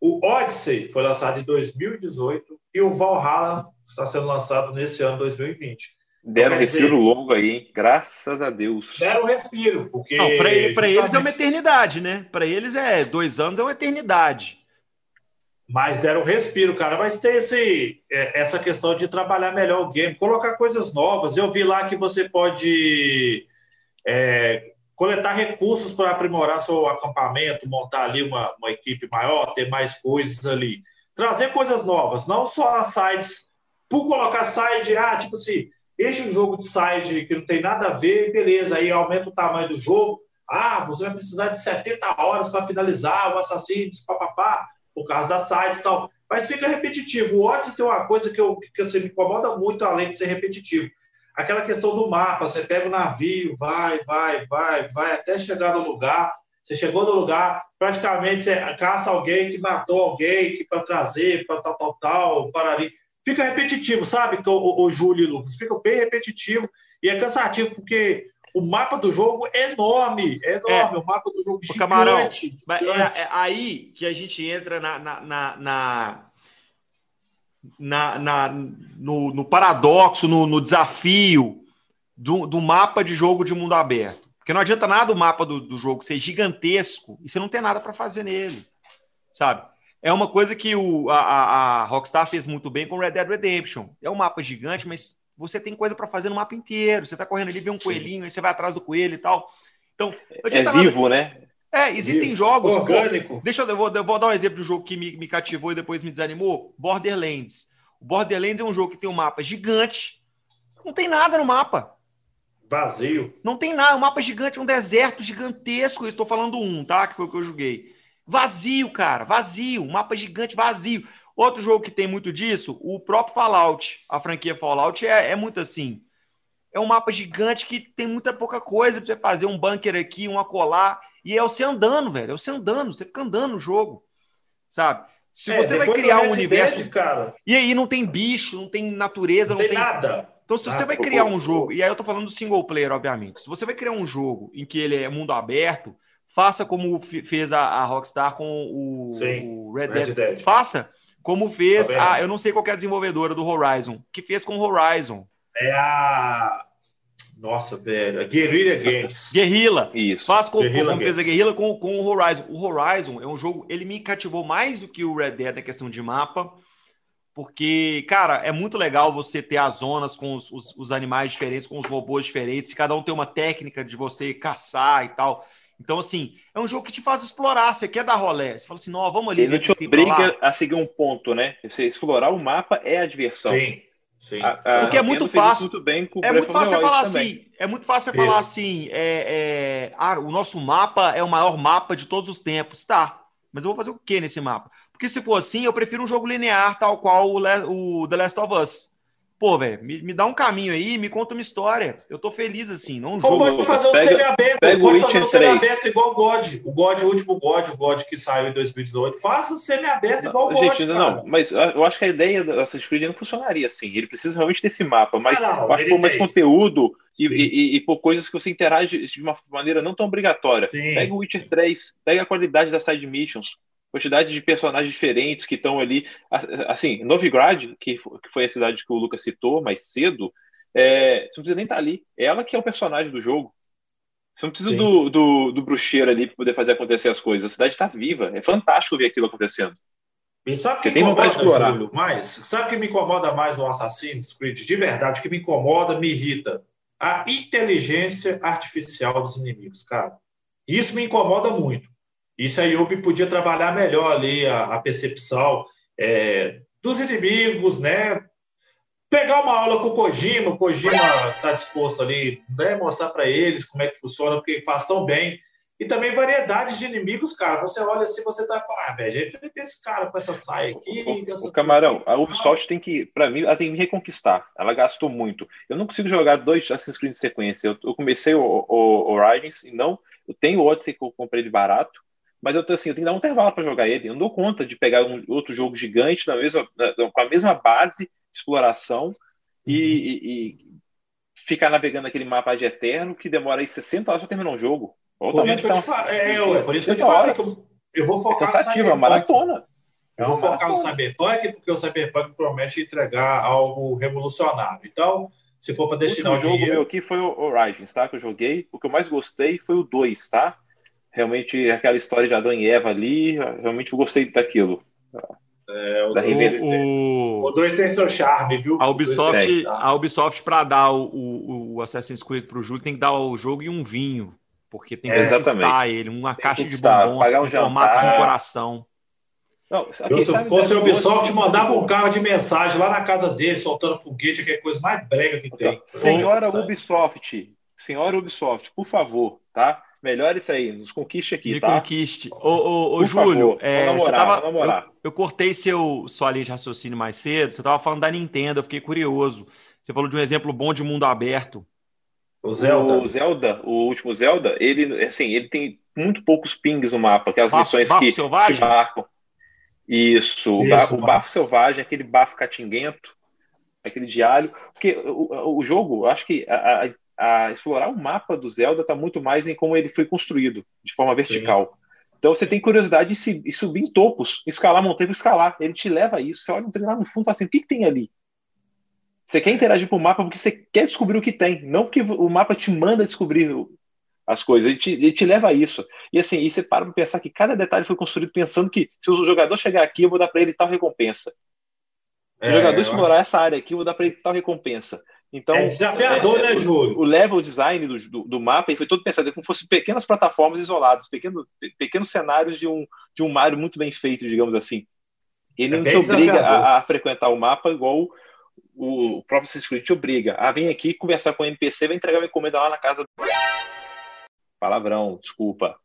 O Odyssey foi lançado em 2018 e o Valhalla está sendo lançado nesse ano 2020. Deram um respiro dizer, longo aí, hein? Graças a Deus. Deram um respiro, porque. Não, para justamente... eles é uma eternidade, né? Para eles é dois anos é uma eternidade. Mas deram um respiro, cara. Mas tem esse, é, essa questão de trabalhar melhor o game, colocar coisas novas. Eu vi lá que você pode é, coletar recursos para aprimorar seu acampamento, montar ali uma, uma equipe maior, ter mais coisas ali. Trazer coisas novas, não só sides, por colocar side, ah, tipo assim, é um jogo de side que não tem nada a ver, beleza, aí aumenta o tamanho do jogo. Ah, você vai precisar de 70 horas para finalizar o Assassin's, papapá, por causa das sides e tal. Mas fica repetitivo. O Odyssey tem uma coisa que, eu, que assim, me incomoda muito, além de ser repetitivo aquela questão do mapa, você pega o navio, vai, vai, vai, vai, até chegar no lugar. Você chegou no lugar, praticamente você caça alguém que matou alguém que para trazer, para tal, tal, tal, para ali. Fica repetitivo, sabe, o, o, o Júlio e Lucas? Fica bem repetitivo e é cansativo, porque o mapa do jogo é enorme, é enorme, é, o mapa do jogo gigante. Camarão, gigante. É, é, aí que a gente entra na, na, na, na na, na no, no, paradoxo, no, no desafio do, do, mapa de jogo de mundo aberto. Porque não adianta nada o mapa do, do jogo ser gigantesco e você não tem nada para fazer nele, sabe? É uma coisa que o, a, a, Rockstar fez muito bem com Red Dead Redemption. É um mapa gigante, mas você tem coisa para fazer no mapa inteiro. Você tá correndo ali, vê um coelhinho, aí você vai atrás do coelho e tal. Então, é vivo, nada... né? É, existem Vivo. jogos. Orgânico. Pô, deixa eu, eu vou, eu vou dar um exemplo de um jogo que me, me cativou e depois me desanimou: Borderlands. O Borderlands é um jogo que tem um mapa gigante, não tem nada no mapa. Vazio. Não tem nada, um mapa gigante, um deserto gigantesco. Estou falando um, tá? Que foi o que eu joguei. Vazio, cara, vazio, mapa gigante, vazio. Outro jogo que tem muito disso, o próprio Fallout. A franquia Fallout é, é muito assim. É um mapa gigante que tem muita pouca coisa para você fazer, um bunker aqui, um acolá. E é você andando, velho. É você andando, você fica andando no jogo. Sabe? Se é, você vai criar um universo. Dead, cara. E aí não tem bicho, não tem natureza, não, não tem, tem, nada. Então, se você vai criar um jogo, e aí eu tô falando do single player, obviamente. Se você vai criar um jogo em que ele é mundo aberto, faça como fez a, a Rockstar com o, Sim, o Red, Red Dead. Dead. Faça como fez a. Eu não sei qual é a desenvolvedora do Horizon, que fez com o Horizon. É a. Nossa, velho. A Guerrilla Games. Guerrilla. Isso. Faz com, Guerrilla como fez a Guerrilla com, com o Horizon. O Horizon é um jogo, ele me cativou mais do que o Red Dead na questão de mapa, porque, cara, é muito legal você ter as zonas com os, os, os animais diferentes, com os robôs diferentes, cada um tem uma técnica de você caçar e tal. Então, assim, é um jogo que te faz explorar. Você quer dar rolé. Você fala assim, não, vamos ali. Ele te obriga a seguir um ponto, né? Você explorar o mapa é a diversão. Sim. Sim. A, a Porque é muito fácil. Muito bem com é muito fácil falar assim. É muito fácil você falar assim. É, é, ah, o nosso mapa é o maior mapa de todos os tempos. Tá. Mas eu vou fazer o que nesse mapa? Porque se for assim, eu prefiro um jogo linear, tal qual o, o The Last of Us. Pô, velho, me, me, dá um caminho aí, me conta uma história. Eu tô feliz assim, não um jogo. Pode fazer um pega, semi-aberto, pode fazer um semi-aberto igual o God. O God, o último God, o God que saiu em 2018. Faça semi-aberto igual o God. Gente, cara. não, mas eu acho que a ideia da Assassin's Creed não funcionaria assim. Ele precisa realmente desse mapa, mas ah, não, eu acho que por mais conteúdo e, e, e, por coisas que você interage de uma maneira não tão obrigatória. Sim. Pega o Witcher 3, pega a qualidade das side missions quantidade de personagens diferentes que estão ali. Assim, Novigrad, que foi a cidade que o Lucas citou mais cedo, é, você não precisa nem estar tá ali. Ela que é o personagem do jogo. Você não precisa do, do, do, bruxeiro ali para poder fazer acontecer as coisas. A cidade está viva. É fantástico ver aquilo acontecendo. E sabe o que me incomoda. Júlio, mais? Sabe o que me incomoda mais no Assassin's Creed? De verdade, o que me incomoda, me irrita. A inteligência artificial dos inimigos, cara. Isso me incomoda muito. Isso a Yubi podia trabalhar melhor ali a, a percepção é, dos inimigos, né? Pegar uma aula com o Kojima, o Kojima está disposto ali, né? Mostrar para eles como é que funciona, porque faz tão bem. E também variedades de inimigos, cara. Você olha assim, você tá ah, velho, enfrentei esse cara com essa saia aqui. O, o camarão, a Ubisoft tem que, para mim, ela tem que reconquistar. Ela gastou muito. Eu não consigo jogar dois Assassin's Creed em sequência. Eu, eu comecei o, o, o Origins e não. Eu tenho o Odyssey que eu comprei de barato mas eu tô assim, eu tenho que dar um intervalo para jogar ele. Eu não dou conta de pegar um outro jogo gigante na mesma, na, com a mesma base de exploração uhum. e, e, e, ficar navegando aquele mapa de eterno que demora aí 60 horas para terminar um jogo. Por isso, que eu te falo, é, eu, por isso que eu te falo que eu, eu vou focar é cansativo, no maratona. Eu vou focar no Cyberpunk, porque o Cyberpunk promete entregar algo revolucionário. Então, se for para destinar o, o jogo dinheiro... meu aqui foi o Origins, tá? Que eu joguei. O que eu mais gostei foi o 2, tá? Realmente aquela história de Adão e Eva ali, realmente eu gostei daquilo. É, o, o, o 2 tem seu charme, viu? A Ubisoft, a Ubisoft para dar o, o, o, Assassin's Creed para o Júlio, tem que dar o jogo e um vinho porque tem que é, conquistar ele, uma caixa de bombons pagar um formato com coração. Não, eu, se fosse o Ubisoft, mandava um carro de mensagem lá na casa dele, soltando foguete, aquela coisa mais brega que tem. Senhora Ubisoft, senhora Ubisoft, por favor, tá? Melhor isso aí, nos conquiste aqui, Me tá? conquiste. Ô, ô, ô Júlio, favor, é, namorar, tava, eu, eu, cortei seu, sua linha de raciocínio mais cedo, você estava falando da Nintendo, eu fiquei curioso. Você falou de um exemplo bom de mundo aberto. O Zelda. O Zelda, o último Zelda, ele, assim, ele tem muito poucos pings no mapa, que é as bafo, missões bafo que, selvagem? que marcam. Isso, o, bafo, o bafo selvagem, aquele bafo catinguento, aquele alho. Porque o, o jogo, acho que a, a, a explorar o mapa do Zelda está muito mais em como ele foi construído, de forma vertical. Sim. Então você tem curiosidade de, se, subir em topos, escalar montanha escalar. Ele te leva a isso. Você olha um trem lá no fundo e fala assim: o que, que tem ali? Você quer interagir com o mapa porque você quer descobrir o que tem, não porque o mapa te manda descobrir as coisas, ele te, ele te leva a isso. E assim, e você para para pensar que cada detalhe foi construído pensando que se o jogador chegar aqui, eu vou dar para ele tal recompensa. Se é, o jogador explorar acho... essa área aqui, eu vou dar para ele tal recompensa. Então, é desafiador, é, né, Júlio? O level design do, do, do mapa foi todo pensado como se fossem pequenas plataformas isoladas, pequeno, pequenos cenários de um, de um Mario muito bem feito, digamos assim. Ele é não te obriga a, a, frequentar o mapa igual o, o próprio Assassin's Creed te obriga. Ah, vem aqui conversar com o NPC, vai entregar uma encomenda lá na casa. Palavrão, desculpa.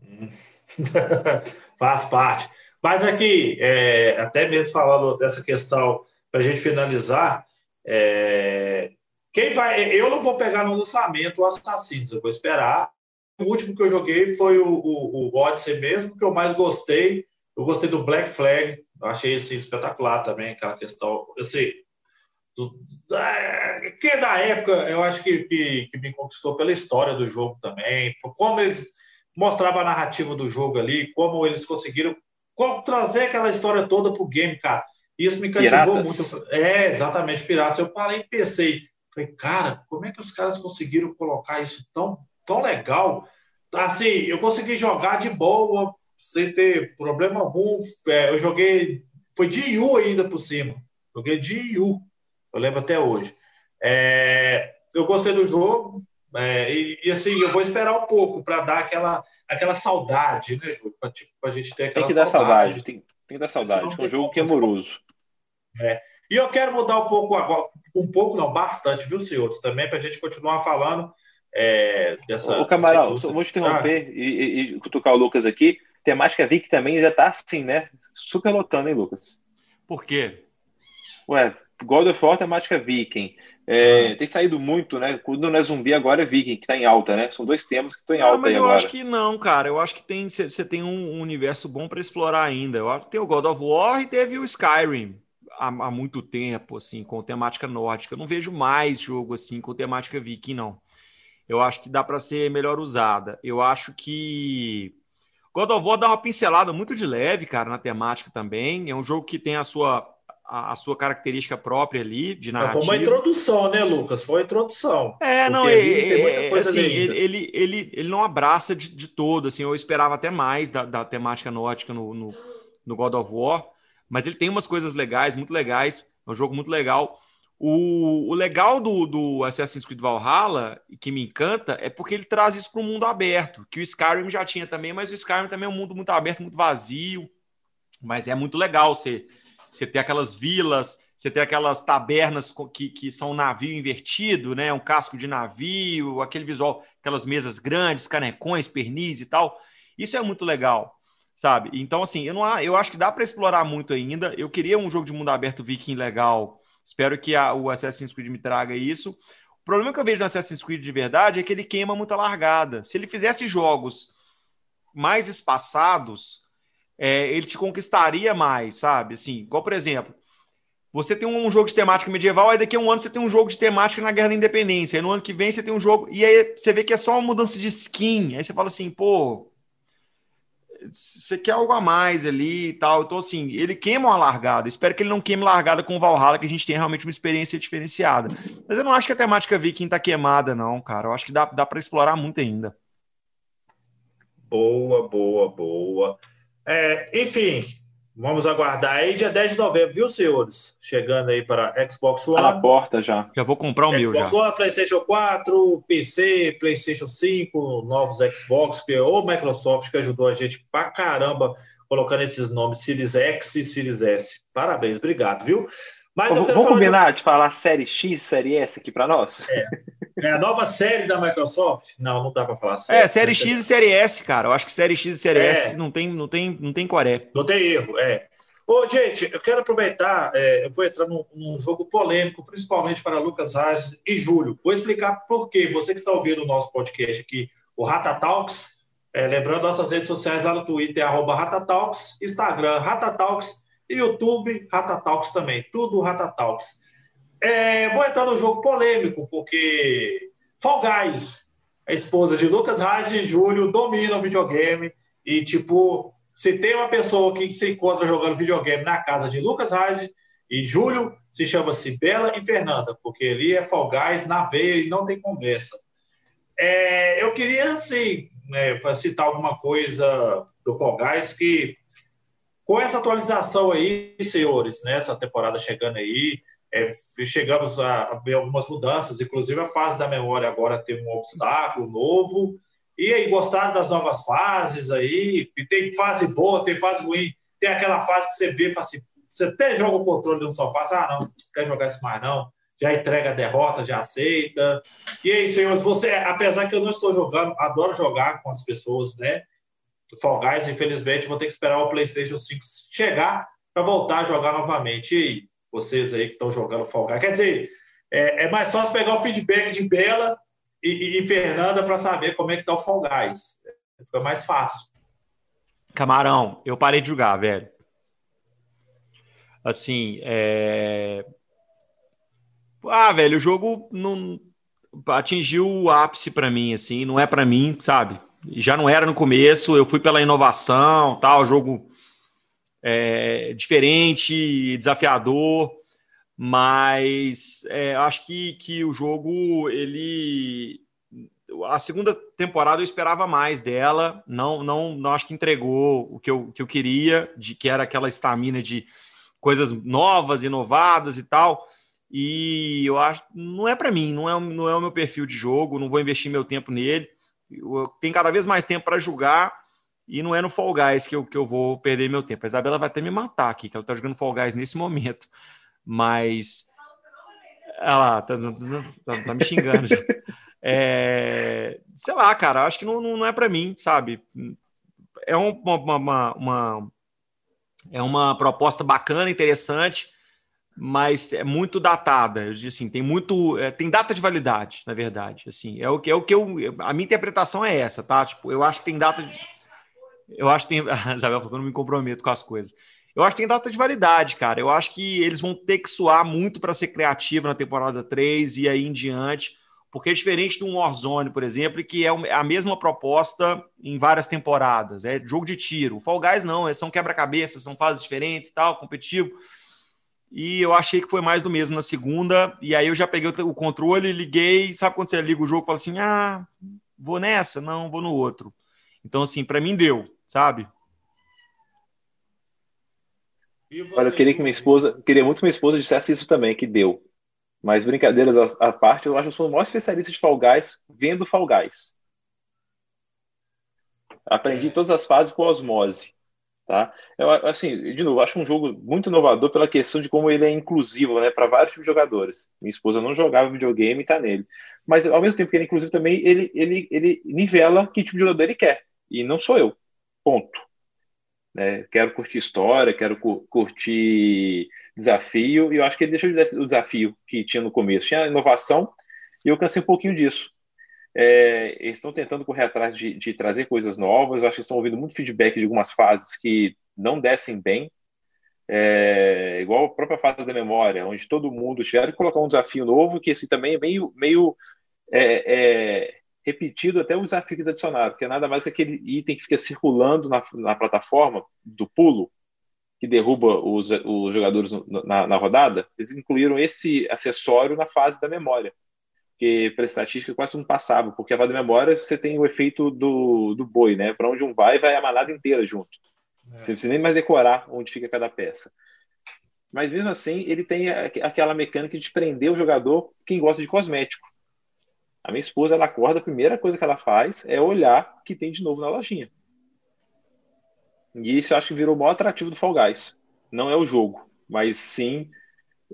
<laughs> Faz parte. Mas aqui, é, até mesmo falando dessa questão, para a gente finalizar, é, quem vai. Eu não vou pegar no lançamento o Assassinos, eu vou esperar. O último que eu joguei foi o, o, o Odyssey mesmo, que eu mais gostei. Eu gostei do Black Flag, achei assim, espetacular também, aquela questão. Eu sei, que é da época eu acho que, que, que, me conquistou pela história do jogo também, como eles mostravam a narrativa do jogo ali, como eles conseguiram como trazer aquela história toda pro game, cara. Isso me cativou Piratas. muito. É, exatamente, Piratas. Eu parei e pensei, falei, cara, como é que os caras conseguiram colocar isso tão, tão legal? Assim, eu consegui jogar de boa, sem ter problema algum. É, eu joguei, foi de IU ainda por cima. Joguei de IU eu lembro até hoje. É, eu gostei do jogo, é, e, e, assim, eu vou esperar um pouco para dar aquela, aquela saudade, né, Júlio? Para tipo, a gente ter aquela Tem que dar saudade, tem, tem que dar saudade, é um jogo que é amoroso. É. E eu quero mudar um pouco agora, um pouco não, bastante, viu, senhores, também, para a gente continuar falando é, dessa. Ô, Camaral, vou te interromper ah. e, e, e cutucar o Lucas aqui. Temática que também já está assim, né? Super lotando, hein, Lucas? Por quê? Ué, God of War temática viking. É, ah. Tem saído muito, né? Quando não é zumbi, agora é viking, que tá em alta, né? São dois temas que estão em alta mas aí eu agora. acho que não, cara. Eu acho que tem você tem um, universo bom para explorar ainda. Eu acho que tem o God of War e teve o Skyrim há, há, muito tempo, assim, com temática nórdica. Eu não vejo mais jogo assim com temática viking, não. Eu acho que dá para ser melhor usada. Eu acho que God of War dá uma pincelada muito de leve, cara, na temática também. É um jogo que tem a sua a, a, sua característica própria ali de narrativa. Foi uma introdução, né, Lucas? Foi uma introdução. É, não, é, é assim, ele, ele, ele, ele não abraça de, de todo, assim, eu esperava até mais da, da temática nórdica no, no, no, God of War, mas ele tem umas coisas legais, muito legais, é um jogo muito legal. O, o legal do, do Assassin's Creed Valhalla, que me encanta, é porque ele traz isso para um mundo aberto, que o Skyrim já tinha também, mas o Skyrim também é um mundo muito aberto, muito vazio, mas é muito legal você você tem aquelas vilas, você tem aquelas tabernas que, que são um navio invertido, né? Um casco de navio, aquele visual, aquelas mesas grandes, canecões, pernis e tal. Isso é muito legal, sabe? Então, assim, eu, não, eu acho que dá para explorar muito ainda. Eu queria um jogo de mundo aberto viking legal. Espero que a, o Assassin's Creed me traga isso. O problema que eu vejo no Assassin's Creed de verdade é que ele queima muita largada. Se ele fizesse jogos mais espaçados, é, ele te conquistaria mais, sabe? Assim, igual, por exemplo, você tem um jogo de temática medieval, aí daqui a um ano você tem um jogo de temática na Guerra da Independência, aí no ano que vem você tem um jogo, e aí você vê que é só uma mudança de skin, aí você fala assim, pô, você quer algo a mais ali e tal. Então, assim, ele queima uma largada. Espero que ele não queime largada com o Valhalla, que a gente tem realmente uma experiência diferenciada. Mas eu não acho que a temática viking tá queimada, não, cara. Eu acho que dá, dá para explorar muito ainda. Boa, boa, boa. É, enfim, Vamos aguardar aí, dia 10 de novembro, viu, senhores? Chegando aí para Xbox One. Tá na porta já. Já vou comprar o Xbox meu já. One, PlayStation 4, PC, PlayStation 5, novos Xbox, que ou Microsoft que ajudou a gente pra caramba colocando esses nomes Series X e Series S. Parabéns, obrigado, viu? Mas Vamos combinar de... de... falar série X, série S aqui para nós? É. é. a nova série da Microsoft? Não, não dá para falar série. É, série X e série S, cara. Eu acho que série X e série é. S não tem, não, tem, não tem coré. Não tem erro, é. Ô, gente, eu quero aproveitar, é, eu vou entrar num, num, jogo polêmico, principalmente para Lucas Reis e Júlio. Vou explicar por quê. Você que está ouvindo o nosso podcast aqui, o Rata Talks, é, lembrando nossas redes sociais lá no Twitter, arroba Rata Talks, Instagram, Rata Talks, e YouTube, Rata Talks também. Tudo Rata Talks. É, vou entrar no jogo polêmico, porque Fall Guys, a esposa de Lucas Reis e Júlio, domina o videogame e, tipo, se tem uma pessoa que se encontra jogando videogame na casa de Lucas Reis e Júlio, se chama-se Bela e Fernanda, porque ali é Fall Guys na veia e não tem conversa. É, eu queria, assim, né, citar alguma coisa do Fall Guys que, com essa atualização aí, senhores, nessa né, temporada chegando aí, é, chegamos a, ver algumas mudanças, inclusive a fase da memória agora tem um obstáculo novo, e aí, gostaram das novas fases aí? E tem fase boa, tem fase ruim. Tem aquela fase que você vê e fala assim: você até joga o controle no sofá, ah, não, não quer jogar isso mais não. Já entrega a derrota, já aceita. E aí, senhores, você, apesar que eu não estou jogando, adoro jogar com as pessoas, né? Fall Guys, infelizmente, vou ter que esperar o PlayStation 5 chegar para voltar a jogar novamente. E vocês aí que estão jogando Fall Guys? Quer dizer, é, é mais fácil pegar o feedback de Bela e, e Fernanda para saber como é que tá o Fall Guys. Fica mais fácil. Camarão, eu parei de jogar, velho. Assim, é... Ah, velho, o jogo não atingiu o ápice para mim, assim, não é para mim, sabe? Já não era no começo, eu fui pela inovação, tal, jogo é, diferente, desafiador, mas é, acho que, que o jogo ele a segunda temporada eu esperava mais dela não não, não acho que entregou o que eu, que eu queria de que era aquela estamina de coisas novas inovadas e tal e eu acho não é para mim não é não é o meu perfil de jogo não vou investir meu tempo nele eu tenho cada vez mais tempo para jogar e não é no Fall Guys que eu, que eu vou perder meu tempo. A Isabela vai até me matar aqui, que ela tá jogando Fall Guys nesse momento. Mas. Olha lá, tá, tá, tá, tá me xingando já. <laughs> É, sei lá, cara, acho que não, não é para mim, sabe? É uma, uma, uma, é uma proposta bacana, interessante, mas é muito datada. Assim, tem muito, é, tem data de validade, na verdade. Assim, é o que é o que eu, a minha interpretação é essa, tá? Tipo, eu acho que tem data, de, eu acho que tem, <laughs> a Isabel que eu não me comprometo com as coisas. Eu acho que tem data de validade, cara. Eu acho que eles vão ter que suar muito para ser criativo na temporada 3 e aí em diante, porque é diferente de um Warzone, por exemplo, que é a mesma proposta em várias temporadas. É jogo de tiro. O Fall Guys não, é, são quebra-cabeças, são fases diferentes tal, competitivo. E eu achei que foi mais do mesmo na segunda. E aí eu já peguei o controle, liguei. Sabe quando você liga o jogo e fala assim: ah, vou nessa? Não, vou no outro. Então, assim, para mim deu, sabe? Olha, eu queria que minha esposa, queria muito que minha esposa dissesse isso também, que deu. Mas brincadeiras à, parte, eu acho que eu sou o maior especialista de Fall Guys vendo Fall Guys. Aprendi todas as fases por osmose. Tá? Eu, assim, de novo, acho um jogo muito inovador pela questão de como ele é inclusivo né, para vários tipos de jogadores. Minha esposa não jogava videogame e está nele. Mas, ao mesmo tempo que ele é inclusivo também, ele, ele, ele nivela que tipo de jogador ele quer. E não sou eu. Ponto. Né? Quero curtir história, quero cu curtir desafio, e eu acho que ele deixou de o desafio que tinha no começo. Tinha inovação, e eu cansei um pouquinho disso. É, eles estão tentando correr atrás de, de, trazer coisas novas, eu acho que estão ouvindo muito feedback de algumas fases que não descem bem, é, igual a própria fase da memória, onde todo mundo tiver que colocar um desafio novo, que esse também é meio, meio é, é repetido até desafios adicionados, que é nada mais que aquele item que fica circulando na, na plataforma do pulo, que derruba os, os jogadores na, na, rodada, eles incluíram esse acessório na fase da memória, que para estatística quase não passava, porque a fase da memória você tem o efeito do, do boi, né? Para onde um vai, vai a manada inteira junto. É. Você não precisa nem mais decorar onde fica cada peça. Mas mesmo assim, ele tem aquela mecânica de prender o jogador quem gosta de cosmético. A minha esposa, ela acorda, a primeira coisa que ela faz é olhar o que tem de novo na lojinha. E isso eu acho que virou o maior atrativo do Fall Guys. Não é o jogo, mas sim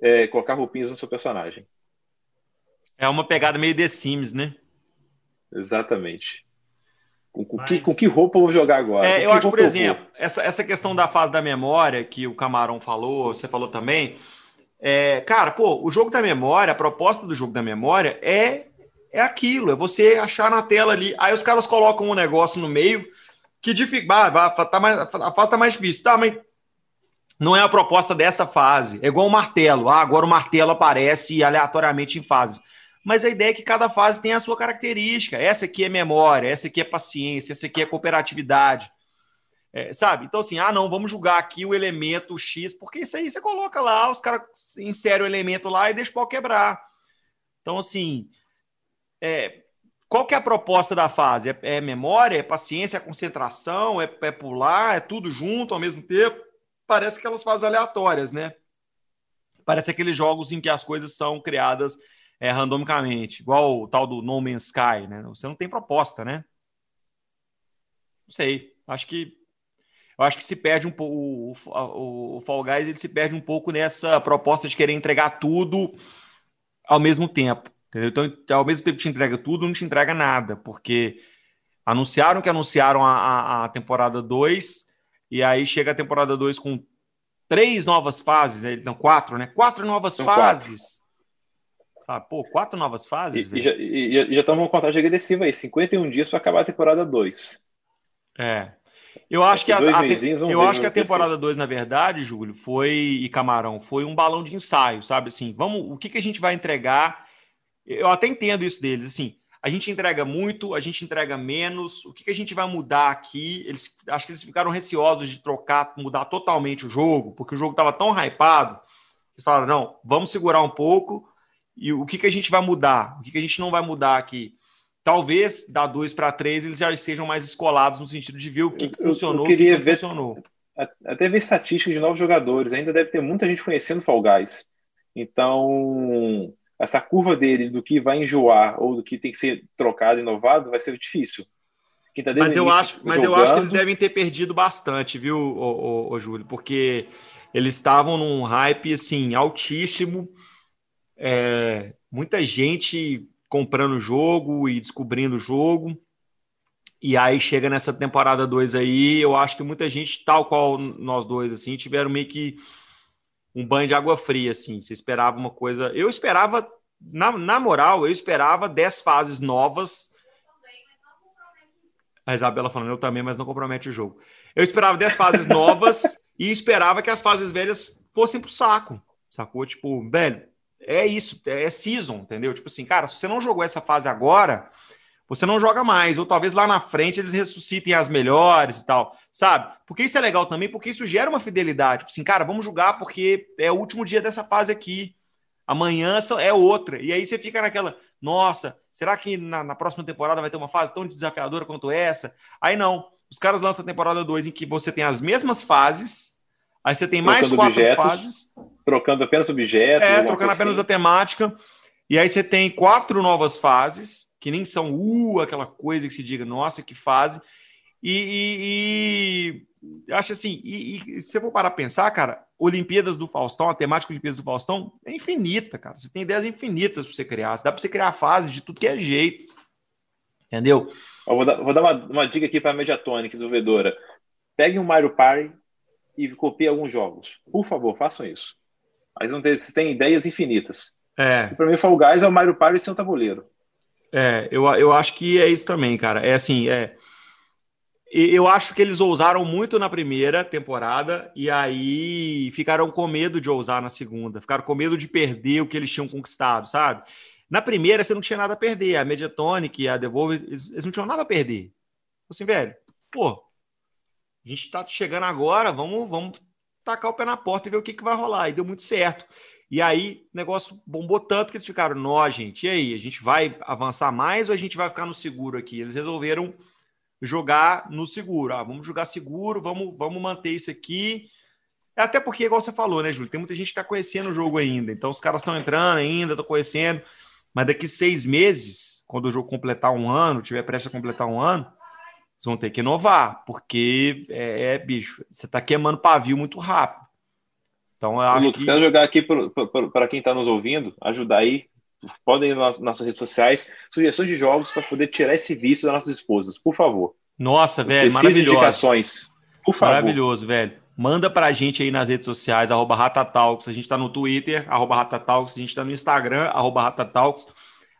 é, colocar roupinhas no seu personagem. É uma pegada meio The Sims, né? Exatamente. Com, com, mas... que, com que roupa eu vou jogar agora? É, eu acho, por exemplo, essa, essa questão da fase da memória que o Camarão falou, você falou também. É, cara, pô, o jogo da memória, a proposta do jogo da memória é, é aquilo, é você achar na tela ali. Aí os caras colocam um negócio no meio que dificulta. Ah, tá mais, a fase tá mais difícil. Tá, mas não é a proposta dessa fase. É igual o martelo. Ah, agora o martelo aparece aleatoriamente em fases. Mas a ideia é que cada fase tem a sua característica. Essa aqui é memória, essa aqui é paciência, essa aqui é cooperatividade. É, sabe? Então, assim, ah, não, vamos julgar aqui o elemento X, porque isso aí você coloca lá, os caras inserem o elemento lá e deixa o pau quebrar. Então, assim, é, qual que é a proposta da fase? É, é memória, é paciência, é concentração, é, é, pular, é tudo junto ao mesmo tempo? Parece aquelas fases aleatórias, né? Parece aqueles jogos em que as coisas são criadas é, randomicamente, igual o tal do No Man's Sky, né? Você não tem proposta, né? Não sei. Acho que eu acho que se perde um pouco o, o, o Fall Guys ele se perde um pouco nessa proposta de querer entregar tudo ao mesmo tempo. Entendeu? Então, ao mesmo tempo que te entrega tudo, não te entrega nada, porque anunciaram que anunciaram a, a, a temporada 2, e aí chega a temporada 2 com três novas fases, não, quatro, né? Quatro novas São fases. Quatro. Ah, pô, quatro novas fases, e, e já estamos com contagem agressiva aí, 51 dias para acabar a temporada 2. É. Eu acho que, a, a, eu acho que a temporada 2, na verdade, Júlio, foi e Camarão, foi um balão de ensaio, sabe assim, vamos, o que, que a gente vai entregar eu até entendo isso deles, assim, a gente entrega muito, a gente entrega menos, o que, que a gente vai mudar aqui? Eles, acho que eles ficaram receosos de trocar, mudar totalmente o jogo, porque o jogo estava tão hypado, eles falaram, não, vamos segurar um pouco, e o que, que a gente vai mudar? O que, que a gente não vai mudar aqui? Talvez da 2 para 3 eles já sejam mais escolados no sentido de ver o que, que funcionou, eu queria o que ver, funcionou. Até ver estatísticas de novos jogadores, ainda deve ter muita gente conhecendo Fall Guys. Então, essa curva deles do que vai enjoar ou do que tem que ser trocado, inovado, vai ser difícil. Tá mas eu acho, mas jogando... eu acho que eles devem ter perdido bastante, viu, o Júlio, porque eles estavam num hype assim altíssimo, é, muita gente comprando o jogo e descobrindo o jogo. E aí chega nessa temporada 2 aí, eu acho que muita gente, tal qual nós dois, assim, tiveram meio que um banho de água fria, assim. Você esperava uma coisa. Eu esperava, na, na moral, eu esperava 10 fases novas. A Isabela falando, eu também, mas não compromete o jogo. Eu esperava 10 fases <laughs> novas e esperava que as fases velhas fossem pro saco. Sacou? Tipo, velho, é isso, é season, entendeu? Tipo assim, cara, se você não jogou essa fase agora, você não joga mais. Ou talvez lá na frente eles ressuscitem as melhores e tal sabe? Porque isso é legal também, porque isso gera uma fidelidade. Tipo assim, cara, vamos jogar porque é o último dia dessa fase aqui. Amanhã é outra. E aí você fica naquela, nossa, será que na, na próxima temporada vai ter uma fase tão desafiadora quanto essa? Aí não. Os caras lançam a temporada 2 em que você tem as mesmas fases, aí você tem mais quatro objetos, fases. Trocando apenas objetos. É, trocando apenas assim. a temática. E aí você tem quatro novas fases, que nem são uh, aquela coisa que se diga, nossa, que fase. E, e, e acho assim, e, e, se eu for parar a pensar, cara, Olimpíadas do Faustão, a temática Olimpíadas do Faustão é infinita, cara. Você tem ideias infinitas para você criar. Dá para você criar fase de tudo que é jeito. Entendeu? Eu vou dar, vou dar uma, uma dica aqui para a Mediatonic, desenvolvedora. Pegue um Mario Party e copie alguns jogos. Por favor, façam isso. Mas não tem, vocês têm ideias infinitas. É. Para mim, Fall Guys é o Mario Party sem o tabuleiro. É, eu, eu acho que é isso também, cara. É assim, é eu acho que eles ousaram muito na primeira temporada e aí ficaram com medo de ousar na segunda, ficaram com medo de perder o que eles tinham conquistado, sabe? Na primeira você não tinha nada a perder, a Mediatonic e a Devolver, eles, eles não tinham nada a perder. Assim, velho, pô, a gente tá chegando agora, vamos, vamos tacar o pé na porta e ver o que, que vai rolar. E deu muito certo. E aí o negócio bombou tanto que eles ficaram, nó, gente, e aí? A gente vai avançar mais ou a gente vai ficar no seguro aqui? Eles resolveram jogar no seguro. Ah, vamos jogar seguro, vamos, vamos manter isso aqui. Até porque, igual você falou, né, Júlio? Tem muita gente que está conhecendo o jogo ainda. Então, os caras estão entrando ainda, estão conhecendo. Mas daqui seis meses, quando o jogo completar um ano, tiver prestes a completar um ano, vocês vão ter que inovar, porque é, é bicho, você está queimando pavio muito rápido. Então, eu acho Lucas, que... quero jogar aqui para quem está nos ouvindo, ajudar aí. Podem ir nas nossas redes sociais, sugestões de jogos para poder tirar esse vício das nossas esposas, por favor. Nossa, velho, maravilhoso. indicações, por favor. Maravilhoso, velho. Manda pra gente aí nas redes sociais, arroba Ratatalks. A gente tá no Twitter, arroba Ratatalks. A gente tá no Instagram, arroba Ratatalks.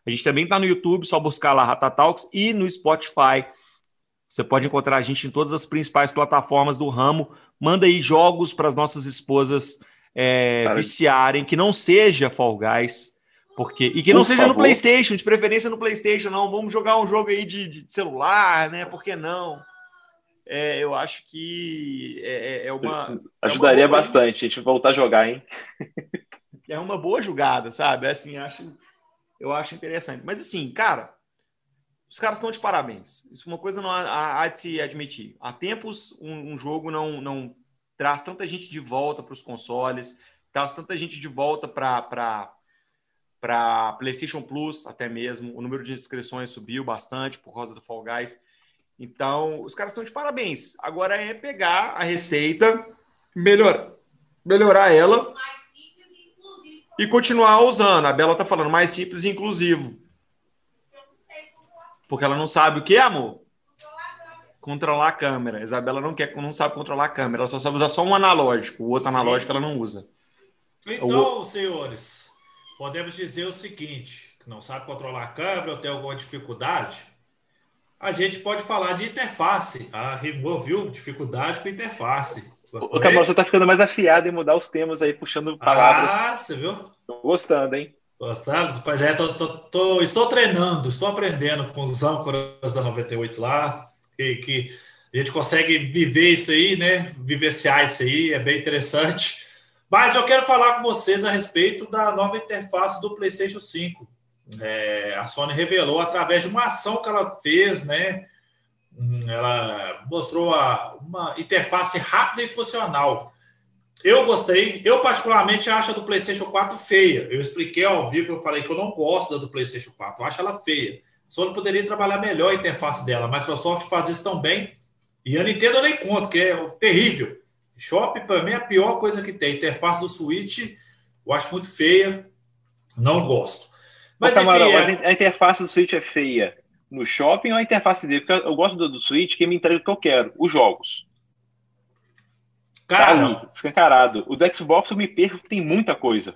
A gente também tá no YouTube, só buscar lá Ratatalks. E no Spotify. Você pode encontrar a gente em todas as principais plataformas do ramo. Manda aí jogos para as nossas esposas é, viciarem, que não seja Fall Guys. Porque, e que não Por seja favor. no PlayStation, de preferência no PlayStation, não. Vamos jogar um jogo aí de, de celular, né? Por que não? é, eu acho que é, é, é uma. Ajudaria é uma bastante a gente voltar a jogar, hein? é uma boa jogada, sabe? Assim, acho, eu acho interessante. Mas assim, cara, os caras estão de parabéns. Isso é uma coisa não há, há de se admitir. Há tempos um, um jogo não, não traz tanta gente de volta para os consoles, traz tanta gente de volta para para PlayStation Plus, até mesmo. O número de inscrições subiu bastante por causa do Fall Guys. Então, os caras estão de parabéns. Agora é pegar a receita, melhor, melhorar ela e continuar usando. A Bela tá falando mais simples e inclusivo. Porque ela não sabe o que, amor? Controlar a câmera. A Isabela não quer, não sabe controlar a câmera. Ela só sabe usar só um analógico. O outro analógico ela não usa. Então, o... senhores, podemos dizer o seguinte: não sabe controlar a câmera ou tem alguma dificuldade? a gente pode falar de interface. Ah, rimou, viu? Dificuldade com interface. Gostou o Camilo, você tá ficando mais afiado em mudar os temas aí, puxando palavras. Ah, você viu? Tô gostando, hein? Pois é, tô, tô, tô, estou treinando, estou aprendendo com os âncoras da 98 lá, que, que a gente consegue viver isso aí, né? Vivenciar isso aí, é bem interessante. Mas eu quero falar com vocês a respeito da nova interface do PlayStation 5. É, a Sony revelou através de uma ação que ela fez, né? Hum, ela mostrou a, uma interface rápida e funcional. Eu gostei, eu particularmente acho a do PlayStation 4 feia. Eu expliquei ao vivo, eu falei que eu não gosto da do PlayStation 4, eu acho ela feia. Sony poderia trabalhar melhor a interface dela. A Microsoft faz isso tão bem. E a Nintendo eu nem conto, que é terrível. Shop, para mim, é a pior coisa que tem. A interface do Switch, eu acho muito feia. Não gosto. Mas, Ô, Camarão, enfim, é... a interface do Switch é feia no shopping ou a interface dele? Porque eu gosto do, do Switch que me entrega o que eu quero, os jogos. Cara, tá ali, escancarado. O do Xbox eu me perco tem muita coisa.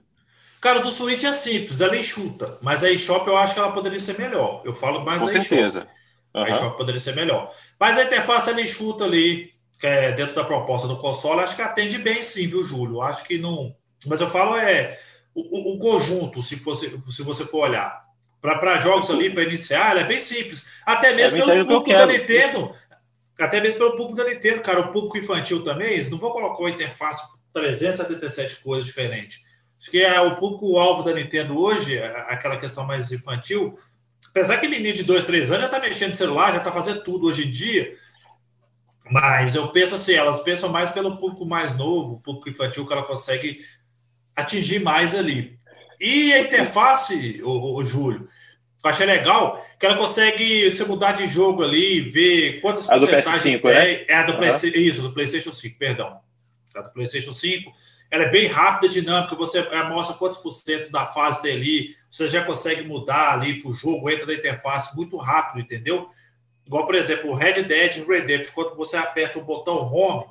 Cara, o do Switch é simples, ela enxuta. Mas a eShop eu acho que ela poderia ser melhor. Eu falo mais Com da certeza. Uhum. A eShop poderia ser melhor. Mas a interface ela enxuta ali, que é dentro da proposta do console, acho que atende bem sim, viu, Júlio? Acho que não. Mas eu falo é o, o, conjunto, se, fosse, se você for olhar, para jogos ali, para iniciar, é bem simples. Até mesmo é pelo público da Nintendo. Até mesmo pelo público da Nintendo, cara. O público infantil também, eles não vão colocar uma interface 377 coisas diferentes. Acho que é o público-alvo da Nintendo hoje, aquela questão mais infantil. Apesar que menino de 2, 3 anos já está mexendo no celular, já está fazendo tudo hoje em dia. Mas eu penso assim, elas pensam mais pelo público mais novo, o público infantil, que ela consegue atingir mais ali. E a interface, o, o Júlio, eu achei legal que ela consegue você mudar de jogo ali, ver quantas a porcentagens do PS5, tem. Né? É a do, uhum. isso, do PlayStation 5, perdão. A do PlayStation 5. Ela é bem rápida, dinâmica, você mostra quantos por cento da fase tem ali, você já consegue mudar ali para o jogo, entra na interface muito rápido, entendeu? Igual, por exemplo, o Red Dead Redemption, quando você aperta o botão Home,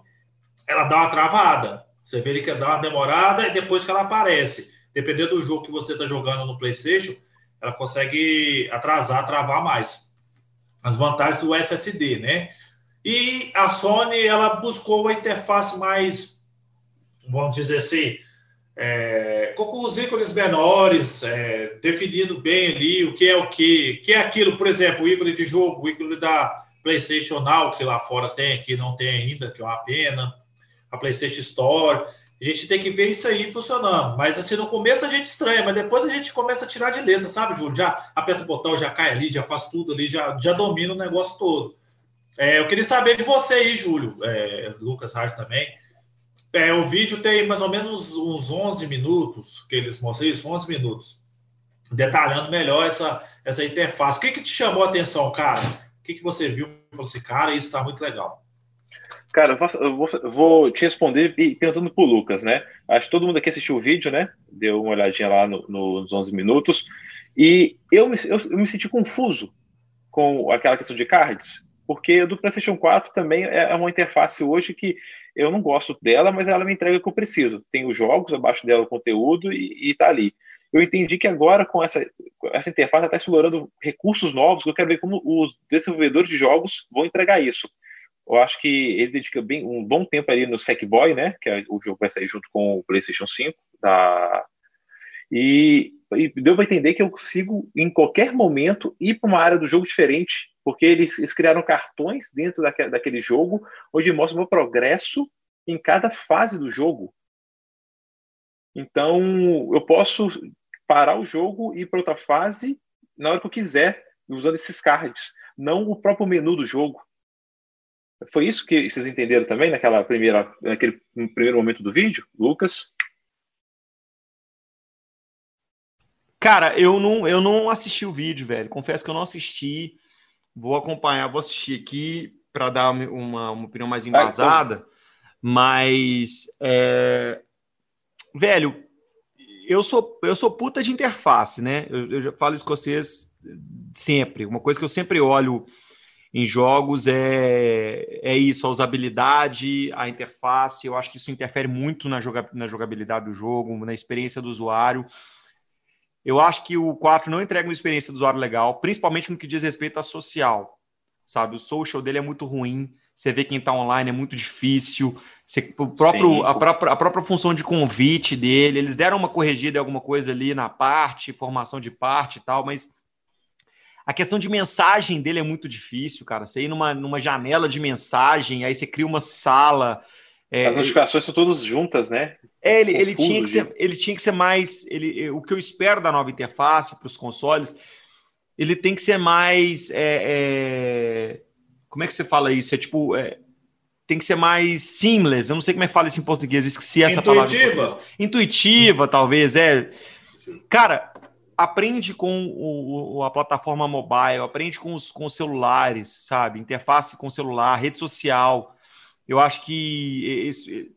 ela dá uma travada. Você vê que dá uma demorada e depois que ela aparece. Dependendo do jogo que você está jogando no PlayStation, ela consegue atrasar, travar mais. As vantagens do SSD, né? E a Sony, ela buscou a interface mais, vamos dizer assim, é, com os ícones menores, é, definindo bem ali o que é o que, que é aquilo, por exemplo, o ícone de jogo, o ícone da PlayStation Now, que lá fora tem, aqui não tem ainda, que é uma pena a PlayStation Store. A gente tem que ver isso aí funcionando. Mas assim, no começo a gente estranha, mas depois a gente começa a tirar de letra, sabe, Júlio? Já aperta o botão, já cai ali, já faz tudo ali, já, já domina o negócio todo. É, eu queria saber de você aí, Júlio, é, Lucas Hart também. É, o vídeo tem mais ou menos uns 11 minutos, que eles mostram isso, 11 minutos, detalhando melhor essa, essa interface. O que, que te chamou a atenção, cara? O que, que você viu e falou assim, cara, isso está muito legal? Cara, eu vou, vou, te responder perguntando pro Lucas, né? Acho que todo mundo aqui assistiu o vídeo, né? Deu uma olhadinha lá no, nos 11 minutos. E eu me, eu, eu me senti confuso com aquela questão de cards, porque do PlayStation 4 também é, é uma interface hoje que eu não gosto dela, mas ela me entrega o que eu preciso. Tem os jogos, abaixo dela o conteúdo e, e tá ali. Eu entendi que agora com essa, essa interface está explorando recursos novos, eu quero ver como os desenvolvedores de jogos vão entregar isso. Eu acho que ele dedica bem, um bom tempo ali no Sackboy, né? Que é, o jogo vai sair junto com o PlayStation 5 da e, e deu para entender que eu consigo, em qualquer momento, ir para uma área do jogo diferente, porque eles, eles criaram cartões dentro daquele, daquele jogo, onde mostra o meu progresso em cada fase do jogo. Então, eu posso parar o jogo e ir para outra fase na hora que eu quiser, usando esses cards, não o próprio menu do jogo. Foi isso que vocês entenderam também naquela primeira, naquele primeiro momento do vídeo, Lucas? Cara, eu não, eu não assisti o vídeo, velho. Confesso que eu não assisti. Vou acompanhar, vou assistir aqui para dar uma, uma, opinião mais embasada. Ah, então... Mas, é... velho, eu sou, eu sou puta de interface, né? Eu, eu já falo escocês sempre. Uma coisa que eu sempre olho em jogos é, é isso, a usabilidade, a interface. Eu acho que isso interfere muito na, joga, na jogabilidade do jogo, na experiência do usuário. Eu acho que o 4 não entrega uma experiência do usuário legal, principalmente no que diz respeito a social. Sabe, o social dele é muito ruim. Você vê quem está online é muito difícil. Você, o próprio, a, própria, a própria função de convite dele, eles deram uma corrigida em alguma coisa ali na parte, formação de parte e tal, mas a questão de mensagem dele é muito difícil, cara. Você ir numa, numa janela de mensagem, aí você cria uma sala, é, As notificações são todas juntas, né? É, ele, ele, tinha que ser, ele tinha que ser mais. Ele, o que eu espero da nova interface para os consoles, ele tem que ser mais. É, é, como é que você fala isso? É tipo. É, tem que ser mais seamless. Eu não sei como é que fala isso em português, eu esqueci essa Intuitiva. palavra. Intuitiva, talvez, é. Cara, aprende com o, a plataforma mobile, aprende com os, com os celulares, sabe? Interface com celular, rede social eu acho que esse,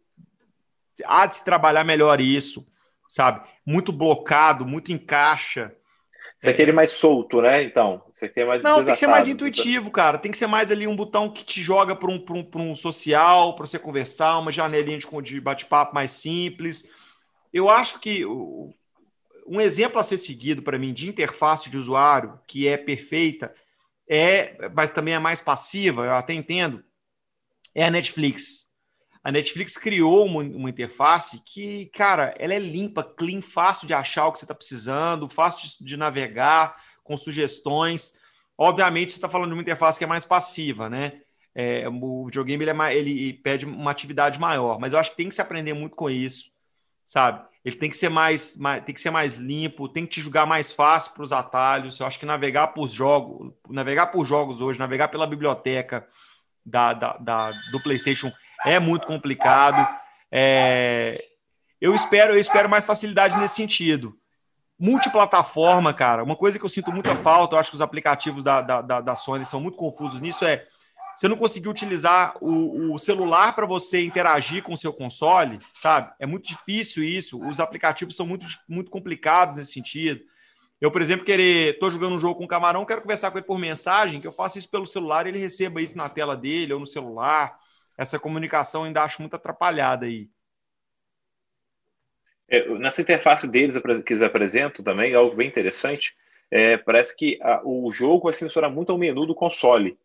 há de se trabalhar melhor isso, sabe? Muito blocado, muito em caixa. Você quer ele mais solto, né? Então, você quer mais Não, tem que ser mais intuitivo, cara. Tem que ser mais ali um botão que te joga para um, um, um social, para você conversar, uma janelinha de, de bate-papo mais simples. Eu acho que um exemplo a ser seguido para mim de interface de usuário que é perfeita, é, mas também é mais passiva, eu até entendo, é a Netflix. A Netflix criou uma, uma, interface que, cara, ela é limpa, clean, fácil de achar o que você está precisando, fácil de, de, navegar, com sugestões. Obviamente, você está falando de uma interface que é mais passiva, né? É, o videogame ele, é ele pede uma atividade maior, mas eu acho que tem que se aprender muito com isso, sabe? Ele tem que ser mais, mais tem que ser mais limpo, tem que te julgar mais fácil para os atalhos. Eu acho que navegar por jogos, navegar por jogos hoje, navegar pela biblioteca, da, da, da do PlayStation é muito complicado. É, eu espero, eu espero mais facilidade nesse sentido. Multiplataforma, cara, uma coisa que eu sinto muita falta, eu acho que os aplicativos da, da, da Sony são muito confusos nisso, é você não conseguir utilizar o, o celular para você interagir com o seu console, sabe? É muito difícil isso. Os aplicativos são muito, muito complicados nesse sentido. Eu, por exemplo, querer, tô jogando um jogo com um camarão, quero conversar com ele por mensagem, que eu faça isso pelo celular, ele receba isso na tela dele ou no celular. Essa comunicação ainda acho muito atrapalhada aí. É, nessa interface deles que eles apresentam também, é algo bem interessante, é, parece que a, o jogo vai censurar muito ao menu do console.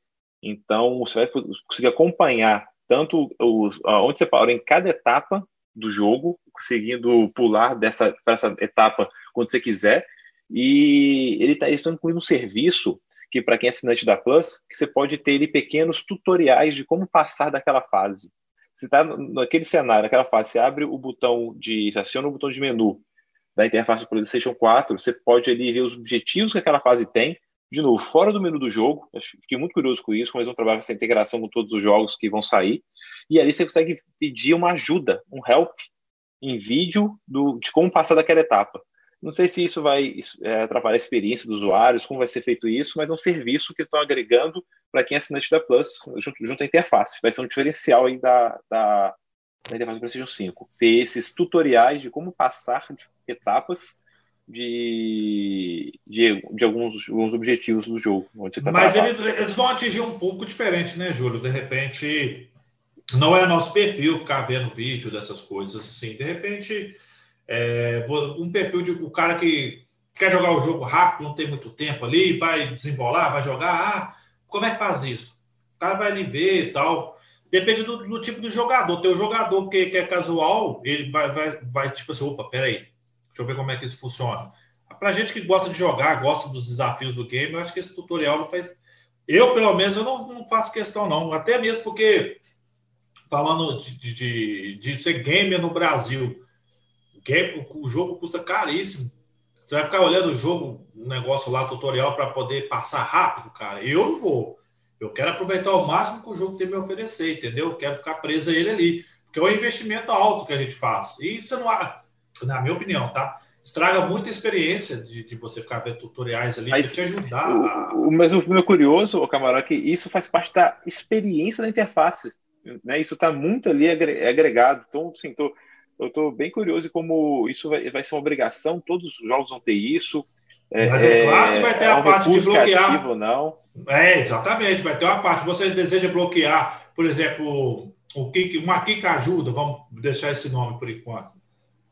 Então, você vai conseguir acompanhar tanto os, onde você parou em cada etapa do jogo, conseguindo pular dessa essa etapa quando você quiser, e ele está incluindo um serviço que, para quem é assinante da Plus, que você pode ter ali pequenos tutoriais de como passar daquela fase. Você está naquele cenário, naquela fase, você abre o botão de. Você aciona o botão de menu da interface do PlayStation 4, você pode ali ver os objetivos que aquela fase tem, de novo, fora do menu do jogo. Fiquei muito curioso com isso, como eles vão trabalhar essa integração com todos os jogos que vão sair. E ali você consegue pedir uma ajuda, um help em vídeo do, de como passar daquela etapa. Não sei se isso vai é, atrapalhar a experiência dos usuários, como vai ser feito isso, mas é um serviço que estão agregando para quem é assinante da Plus, junto, junto à interface. Vai ser um diferencial aí da, da, da interface do PlayStation 5. Ter esses tutoriais de como passar de etapas de, de, de alguns, alguns objetivos do jogo. Tá mas eles, eles, vão atingir um pouco diferente, né, Júlio? De repente, não é nosso perfil ficar vendo vídeo dessas coisas assim. De repente é, um perfil de o cara que quer jogar o jogo rápido, não tem muito tempo ali, vai desembolar, vai jogar. Ah, como é que faz isso? O cara vai ali ver e tal. Depende do, do tipo do jogador. Tem o jogador que, que, é casual, ele vai, vai, vai tipo assim, opa, peraí, deixa eu ver como é que isso funciona. Pra gente que gosta de jogar, gosta dos desafios do game, eu acho que esse tutorial não faz. Eu, pelo menos, eu não, não faço questão, não. Até mesmo porque, falando de, de, de ser gamer no Brasil, Game, o jogo custa caríssimo. Você vai ficar olhando o jogo, um negócio lá, tutorial, para poder passar rápido, cara. Eu não vou. Eu quero aproveitar o máximo que o jogo tem me oferecer, entendeu? Eu quero ficar preso a ele ali. Porque é um investimento alto que a gente faz. E você não. Na minha opinião, tá? Estraga muita experiência de, de você ficar vendo tutoriais ali para te ajudar. O, o, mas o meu curioso, o Camarão, é que isso faz parte da experiência da interface. Né? Isso está muito ali agregado. Então, assim, tô, eu estou bem curioso como isso vai, vai, ser uma obrigação, todos os jogos vão ter isso. É, Mas é, é claro que vai ter é a parte de bloquear. Ou não. É, exatamente, vai ter uma parte. Você deseja bloquear, por exemplo, o Kik, uma Kika ajuda, vamos deixar esse nome por enquanto.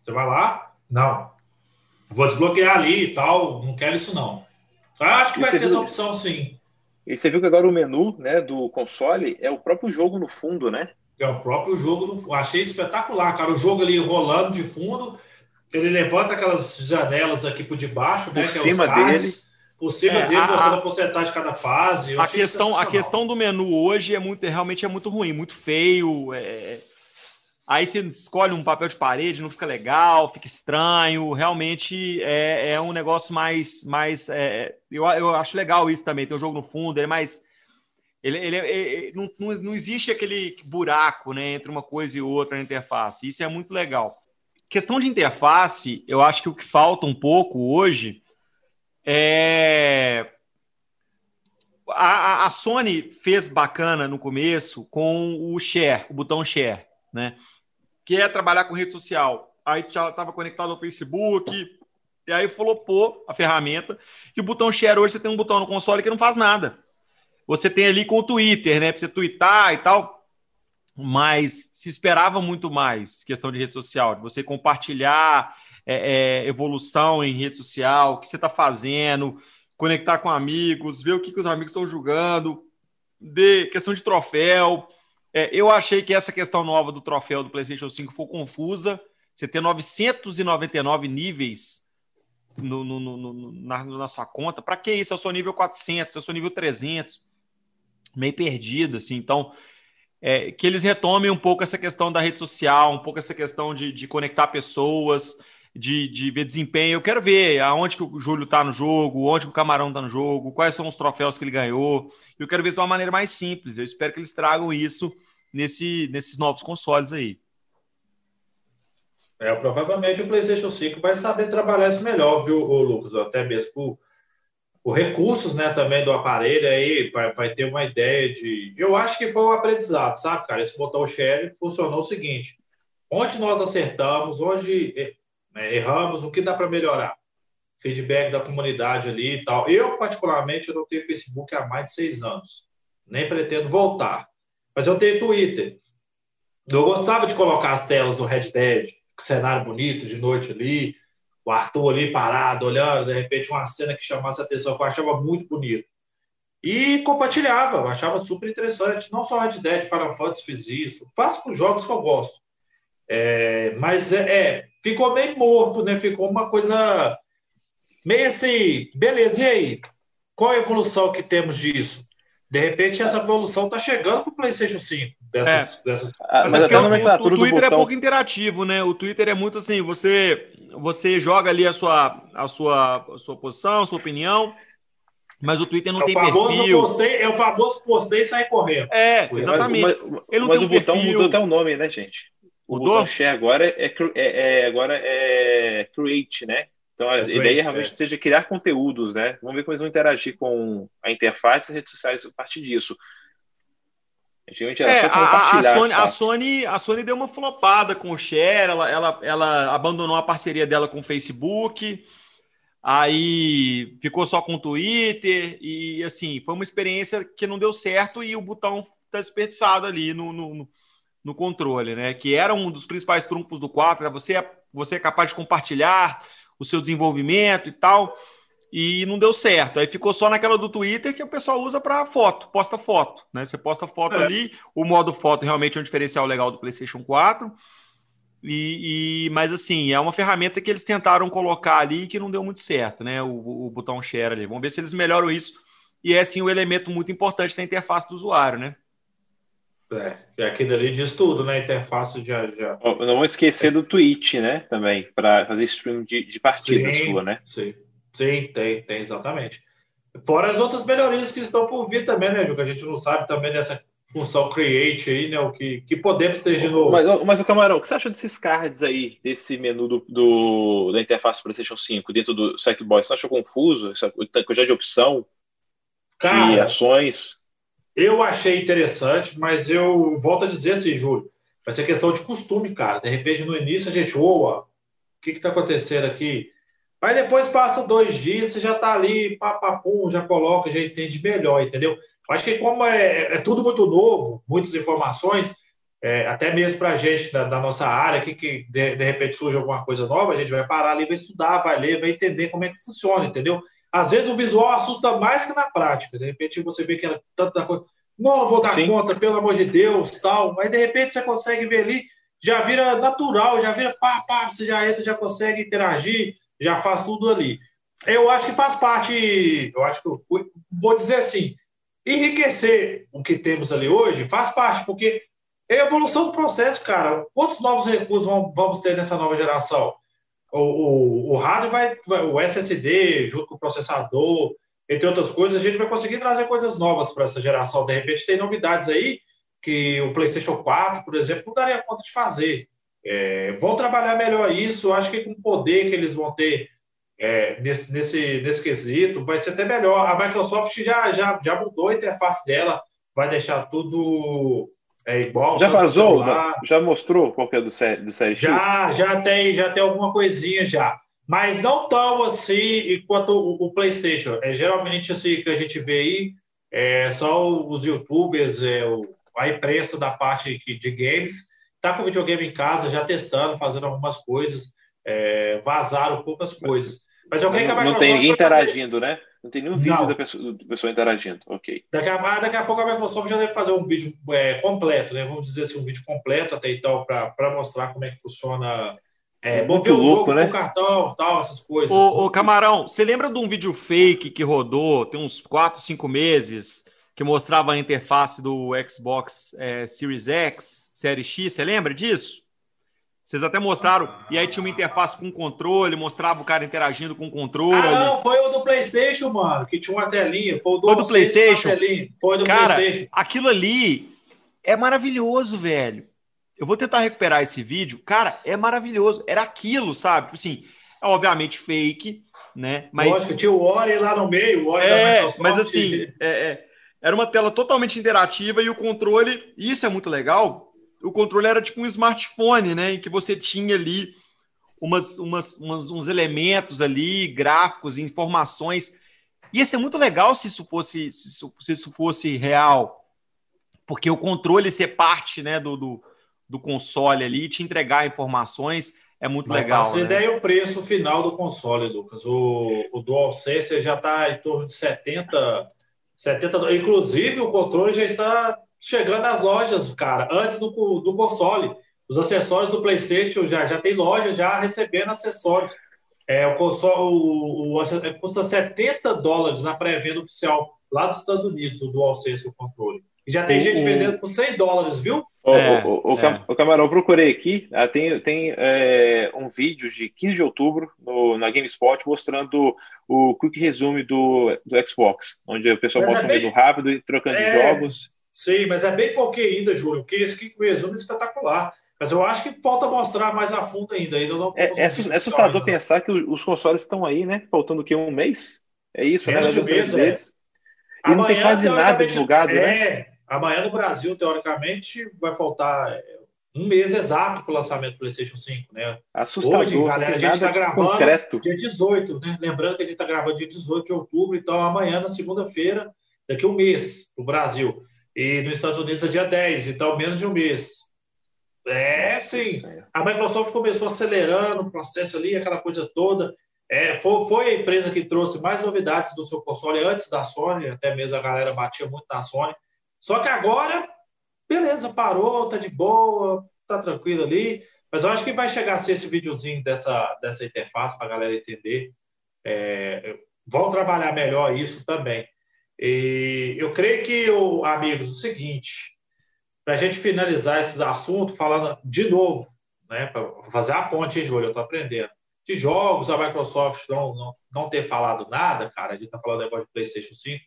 Você vai lá? Não. Vou desbloquear ali e tal, não quero isso não. Acho que e vai ter viu, essa opção sim. E você viu que agora o menu né, do console é o próprio jogo no fundo, né? É o próprio jogo. Achei espetacular, cara. O jogo ali rolando de fundo. Ele levanta aquelas janelas aqui por debaixo, né? Por é cima dele. Por cima é, dele, a, mostrando a porcentagem de cada fase. Eu a, questão, a questão do menu hoje é muito, realmente é muito ruim, muito feio. É... Aí você escolhe um papel de parede, não fica legal, fica estranho. Realmente é, é um negócio mais. mais é... eu, eu acho legal isso também. Tem o jogo no fundo, ele é mais ele, ele, ele não, não, existe aquele buraco né, entre uma coisa e outra na interface. Isso é muito legal. Questão de interface, eu acho que o que falta um pouco hoje é. A, a Sony fez bacana no começo com o share, o botão share, né? Que é trabalhar com rede social. Aí estava conectado ao Facebook, e aí flopou a ferramenta. E o botão share hoje você tem um botão no console que não faz nada você tem ali com o Twitter, né? Para você twittar e tal. Mas se esperava muito mais questão de rede social, de você compartilhar é, é, evolução em rede social, o que você está fazendo, conectar com amigos, ver o que, que os amigos estão jogando, de questão de troféu. É, eu achei que essa questão nova do troféu do PlayStation 5 foi confusa. Você ter 999 níveis no, no, no, na, na, sua conta, para que isso? Eu sou nível 400, eu sou nível 300 meio perdido, assim. Então, é, que eles retomem um pouco essa questão da rede social, um pouco essa questão de, de conectar pessoas, de, de ver desempenho. Eu quero ver aonde que o Júlio está no jogo, onde o Camarão está no jogo, quais são os troféus que ele ganhou. Eu quero ver isso de uma maneira mais simples. Eu espero que eles tragam isso nesse, nesses novos consoles aí. É, provavelmente o PlayStation 5 vai saber trabalhar isso melhor, viu, Lucas? Até mesmo por por recursos né, também do aparelho, aí vai, vai, ter uma ideia de. Eu acho que foi um aprendizado, sabe, cara? Esse botão share funcionou o seguinte: onde nós acertamos, onde né, erramos, o que dá para melhorar? Feedback da comunidade ali e tal. Eu, particularmente, eu não tenho Facebook há mais de seis anos, nem pretendo voltar. Mas eu tenho Twitter. Eu gostava de colocar as telas do Red Dead, cenário bonito de noite ali, o Arthur ali parado, olhando, de repente uma cena que chamasse a atenção, que eu achava muito bonito. E compartilhava, eu achava super interessante. Não só Red Dead, Final Fantasy fiz isso. Faço com jogos que eu gosto. É, mas é, é, ficou meio morto, né? Ficou uma coisa meio assim, beleza, e aí? Qual a evolução que temos disso? De repente, essa evolução está chegando para o PlayStation 5. Dessas, é. dessas... Ah, mas até o, o, o Twitter é pouco interativo, né? O Twitter é muito assim, você você joga ali a sua, a sua, a sua posição, a sua opinião, Mas o Twitter não é tem famoso perfil. Postei, é o famoso postei e sai correndo. É, exatamente. Mas, Ele não mas tem o um botão perfil. mudou até o nome, né, gente? O Mudou? botão share agora é, é- é- agora é create, né? Então a É ideia create, realmente é. seja criar conteúdos, né? Vamos ver como eles vão interagir com a interface das redes sociais a partir disso. É, só a, a-. Sony, a. Sony, a Sony deu uma flopada com o Share, ela, ela, ela abandonou a parceria dela com o Facebook, aí ficou só com o Twitter, e assim, foi uma experiência que não deu certo e o botão está desperdiçado ali no, no, no- no controle, né? Que era um dos principais trunfos do 4, era você, você é capaz de compartilhar o seu desenvolvimento e tal, e não deu certo. Aí ficou só naquela do Twitter que o pessoal usa para foto, posta foto, né? Você posta foto É. ali, o modo foto realmente é um diferencial legal do PlayStation 4. E, e- mas assim, é uma ferramenta que eles tentaram colocar ali que não deu muito certo, né? O, o botão share ali. Vamos ver se eles melhoram isso. E é assim um elemento muito importante da interface do usuário, né? É, e aquilo ali diz tudo, né? Interface já. já... Não vamos esquecer do Twitch, né? Também, para fazer stream de, de partida Sim, sua, né? Sim, sim, tem, tem, exatamente. Fora as outras melhorias que estão por vir também, né, Ju? Que a gente não sabe também dessa função create aí, né? O que, que podemos ter de novo. Mas, mas o Camarão, o que você acha desses cards aí, desse menu do, do- da interface do PlayStation 5 dentro do Sackboy? Você achou confuso? Essa quantidade de opção, de Cara, ações? Eu achei interessante, mas eu volto a dizer assim, Júlio, vai ser questão de costume, cara. De repente, no início, a gente, oa, o que que tá acontecendo aqui? Aí depois passa dois dias, você já tá ali, papapum, já coloca, já entende melhor, entendeu? Acho que como é, é tudo muito novo, muitas informações, é, até mesmo para a gente da, da nossa área, que, que de, de repente surge alguma coisa nova, a gente vai parar ali, vai estudar, vai ler, vai entender como é que funciona, entendeu? Às vezes o visual assusta mais que na prática. De repente você vê que é tanta coisa. Não, vou dar Sim. conta, pelo amor de Deus, tal. Aí de repente você consegue ver ali, já vira natural, já vira pá, pá, você já entra, já consegue interagir, já faz tudo ali. Eu acho que faz parte, eu acho que, eu- vou dizer assim, enriquecer o que temos ali hoje faz parte, porque é a evolução do processo, cara. Quantos novos recursos vamos ter nessa nova geração? O, o, o hardware vai, vai, o SSD, junto com o processador, entre outras coisas, a gente vai conseguir trazer coisas novas para essa geração. De repente, tem novidades aí que o PlayStation 4, por exemplo, não daria conta de fazer. É, vão trabalhar melhor isso, acho que com o poder que eles vão ter é, nesse, nesse, nesse quesito, vai ser até melhor. A Microsoft já, já, já mudou a interface dela, vai deixar tudo é, igual. Já vazou? Já mostrou qual que é do série, do série X? Já, já tem, já tem alguma coisinha já. Mas não tão assim quanto o, o PlayStation. É geralmente assim que a gente vê aí, é só os YouTubers, é, o- a imprensa da parte de games, tá com o videogame em casa, já testando, fazendo algumas coisas, é, vazaram poucas coisas. Mas eu creio que a Não, tem ninguém vai fazer- interagindo, né? Não tem nenhum vídeo Não. da pessoa, da pessoa interagindo. Ok. Daqui a, daqui a pouco a Microsoft já deve fazer um vídeo é, completo, né? Vamos dizer assim, um vídeo completo até então, para mostrar como é que funciona. É, mover o louco, jogo né? com cartão, tal, essas coisas. Ô, ô, Camarão, você lembra de um vídeo fake que rodou tem uns 4, 5 meses que mostrava a interface do Xbox é, Series X, Série X? Você lembra disso? Vocês até mostraram, e aí tinha uma interface com controle, mostrava o cara interagindo com o controle. Ah, não, foi o do PlayStation, mano, que tinha uma telinha. Foi o do, Foi do PlayStation? Foi do Cara, PlayStation. aquilo ali é maravilhoso, velho. Eu vou tentar recuperar esse vídeo. Cara, é maravilhoso. Era aquilo, sabe? Assim, é obviamente fake, né? Mas Lógico, tinha o Ori lá no meio, o Ori É, mas assim, é, é, era uma tela totalmente interativa e o controle, e isso é muito legal, o controle era tipo um smartphone, né? Em que você tinha ali umas, umas, umas- uns elementos ali, gráficos, informações. Ia ser muito legal se isso fosse, se isso, se isso fosse real, porque o controle ser parte né, do, do, do console ali, te entregar informações, é muito Mas legal. faça né? ideia o preço final do console, Lucas. O, o DualSense já está em torno de 70, 70. do- Inclusive, o controle já está chegando às lojas, cara, antes do, do console. Os acessórios do PlayStation já, já tem loja já recebendo acessórios. É, o console o, o, o- custa 70 dólares na pré-venda oficial lá dos Estados Unidos, o DualSense, o controle. E já tem o, gente vendendo por 100 dólares, viu? O, é, o, o, é. o, Camarão, eu procurei aqui, ah, tem, tem é, um vídeo de 15 de outubro no, na GameSpot mostrando o quick resume do, do Xbox, onde o pessoal mas mostra é bem... um vídeo rápido e trocando é, jogos. Sim, mas é bem pouquinho ainda, Júlio, porque esse quick resume é espetacular. Mas eu acho que falta mostrar mais a fundo ainda. ainda não é, é, assustador pensar que os consoles estão aí, né? Faltando o quê? Um mês? É isso, né? Menos né? Um mês, deles. E Amanhã, não tem quase nada divulgado, é, né? Amanhã no Brasil, teoricamente, vai faltar um mês exato para o lançamento do PlayStation 5, né? Assustador. Hoje, galera, a gente está gravando concreto. dia 18, né? Lembrando que a gente está gravando dia 18 de outubro, então amanhã, na segunda-feira, daqui a um mês, no Brasil. E nos Estados Unidos é dia 10, então menos de um mês. É, sim. A Microsoft começou acelerando o processo ali, aquela coisa toda. É, foi, foi, a empresa que trouxe mais novidades do seu console antes da Sony, até mesmo a galera batia muito na Sony. Só que agora, beleza, parou, tá de boa, tá tranquilo ali. Mas eu acho que vai chegar a ser esse videozinho dessa, dessa interface para a galera entender. É, vão trabalhar melhor isso também. E eu creio que, amigos, o seguinte, para a gente finalizar esses assuntos, falando de novo, né, para fazer a ponte, Júlio, eu estou aprendendo. De jogos, a Microsoft não, não, não ter falado nada, cara, a gente está falando agora de PlayStation 5,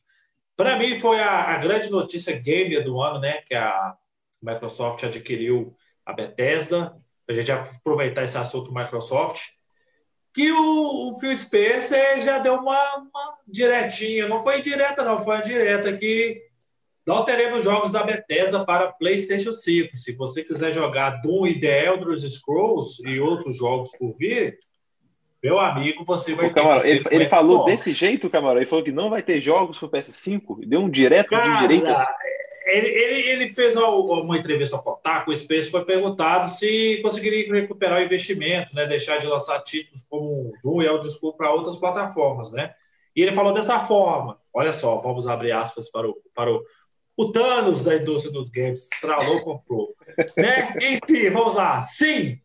para mim, foi a, a, grande notícia gamer do ano, né? Que a Microsoft adquiriu a Bethesda. A gente aproveitar esse assunto Microsoft. Que o, o Phil Spencer já deu uma, uma diretinha. Não foi direta, não. Foi uma direta que não teremos jogos da Bethesda para PlayStation 5. Se você quiser jogar Doom e The Elder Scrolls e outros jogos por vir, meu amigo, você vai ter. ele, ele falou desse jeito, Camarão. Ele falou que não vai ter jogos para PS5. Deu um direto Cara, de direitas. Ele, ele, ele fez uma entrevista ao Kotaku. O Space foi perguntado se conseguiria recuperar o investimento, né? Deixar de lançar títulos como o Elder Scrolls para outras plataformas, né? E ele falou dessa forma. Olha só, vamos abrir aspas para o, para o, o Thanos da indústria dos games. Estralou, comprou. né? Enfim, vamos lá. Sim,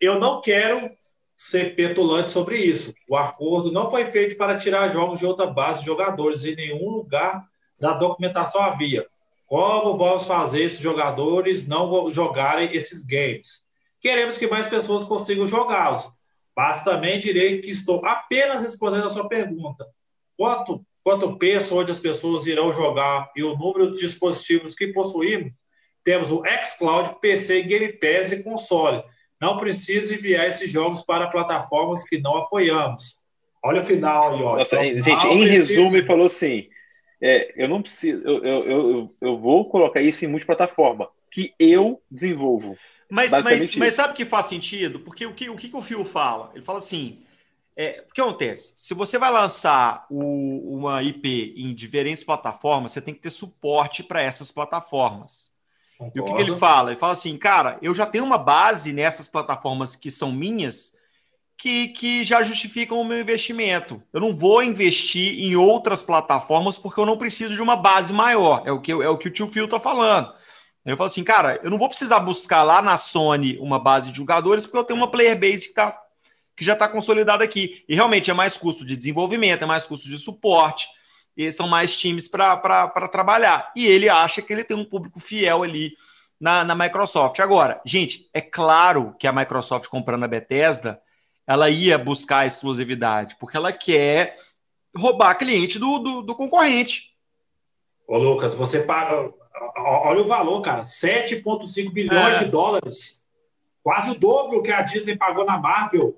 eu não quero ser petulante sobre isso. O acordo não foi feito para tirar jogos de outra base de jogadores. Em nenhum lugar da documentação havia. Como vamos fazer esses jogadores não jogarem esses games? Queremos que mais pessoas consigam jogá-los. Mas também direi que estou apenas respondendo a sua pergunta. Quanto, quanto penso onde as pessoas irão jogar e o número de dispositivos que possuímos? Temos o xCloud, PC, Game Pass e console não precisa enviar esses jogos para plataformas que não apoiamos. Olha o final aí, ó. Nossa, então, gente, em resumo, ele falou assim: é, eu não preciso, eu, eu, eu, eu, vou colocar isso em multiplataforma, que eu desenvolvo. Mas, mas, mas sabe que faz sentido? Porque o que o, que o Fio fala? Ele fala assim: é, o que acontece? Se você vai lançar o, uma IP em diferentes plataformas, você tem que ter suporte para essas plataformas. Concordo. E o que, que, ele fala? Ele fala assim, cara, eu já tenho uma base nessas plataformas que são minhas que, que já justificam o meu investimento. Eu não vou investir em outras plataformas porque eu não preciso de uma base maior. É o que, é o, que o tio Phil está falando. Eu falo assim, cara, eu não vou precisar buscar lá na Sony uma base de jogadores porque eu tenho uma player base que, tá, que já está consolidada aqui. E realmente é mais custo de desenvolvimento, é mais custo de suporte e são mais times para trabalhar. E ele acha que ele tem um público fiel ali na, na Microsoft. Agora, gente, é claro que a Microsoft comprando a Bethesda, ela ia buscar a exclusividade, porque ela quer roubar cliente do, do, do concorrente. Ô, Lucas, você paga. Olha o valor, cara: 7,5 bilhões é. de dólares. Quase o dobro que a Disney pagou na Marvel.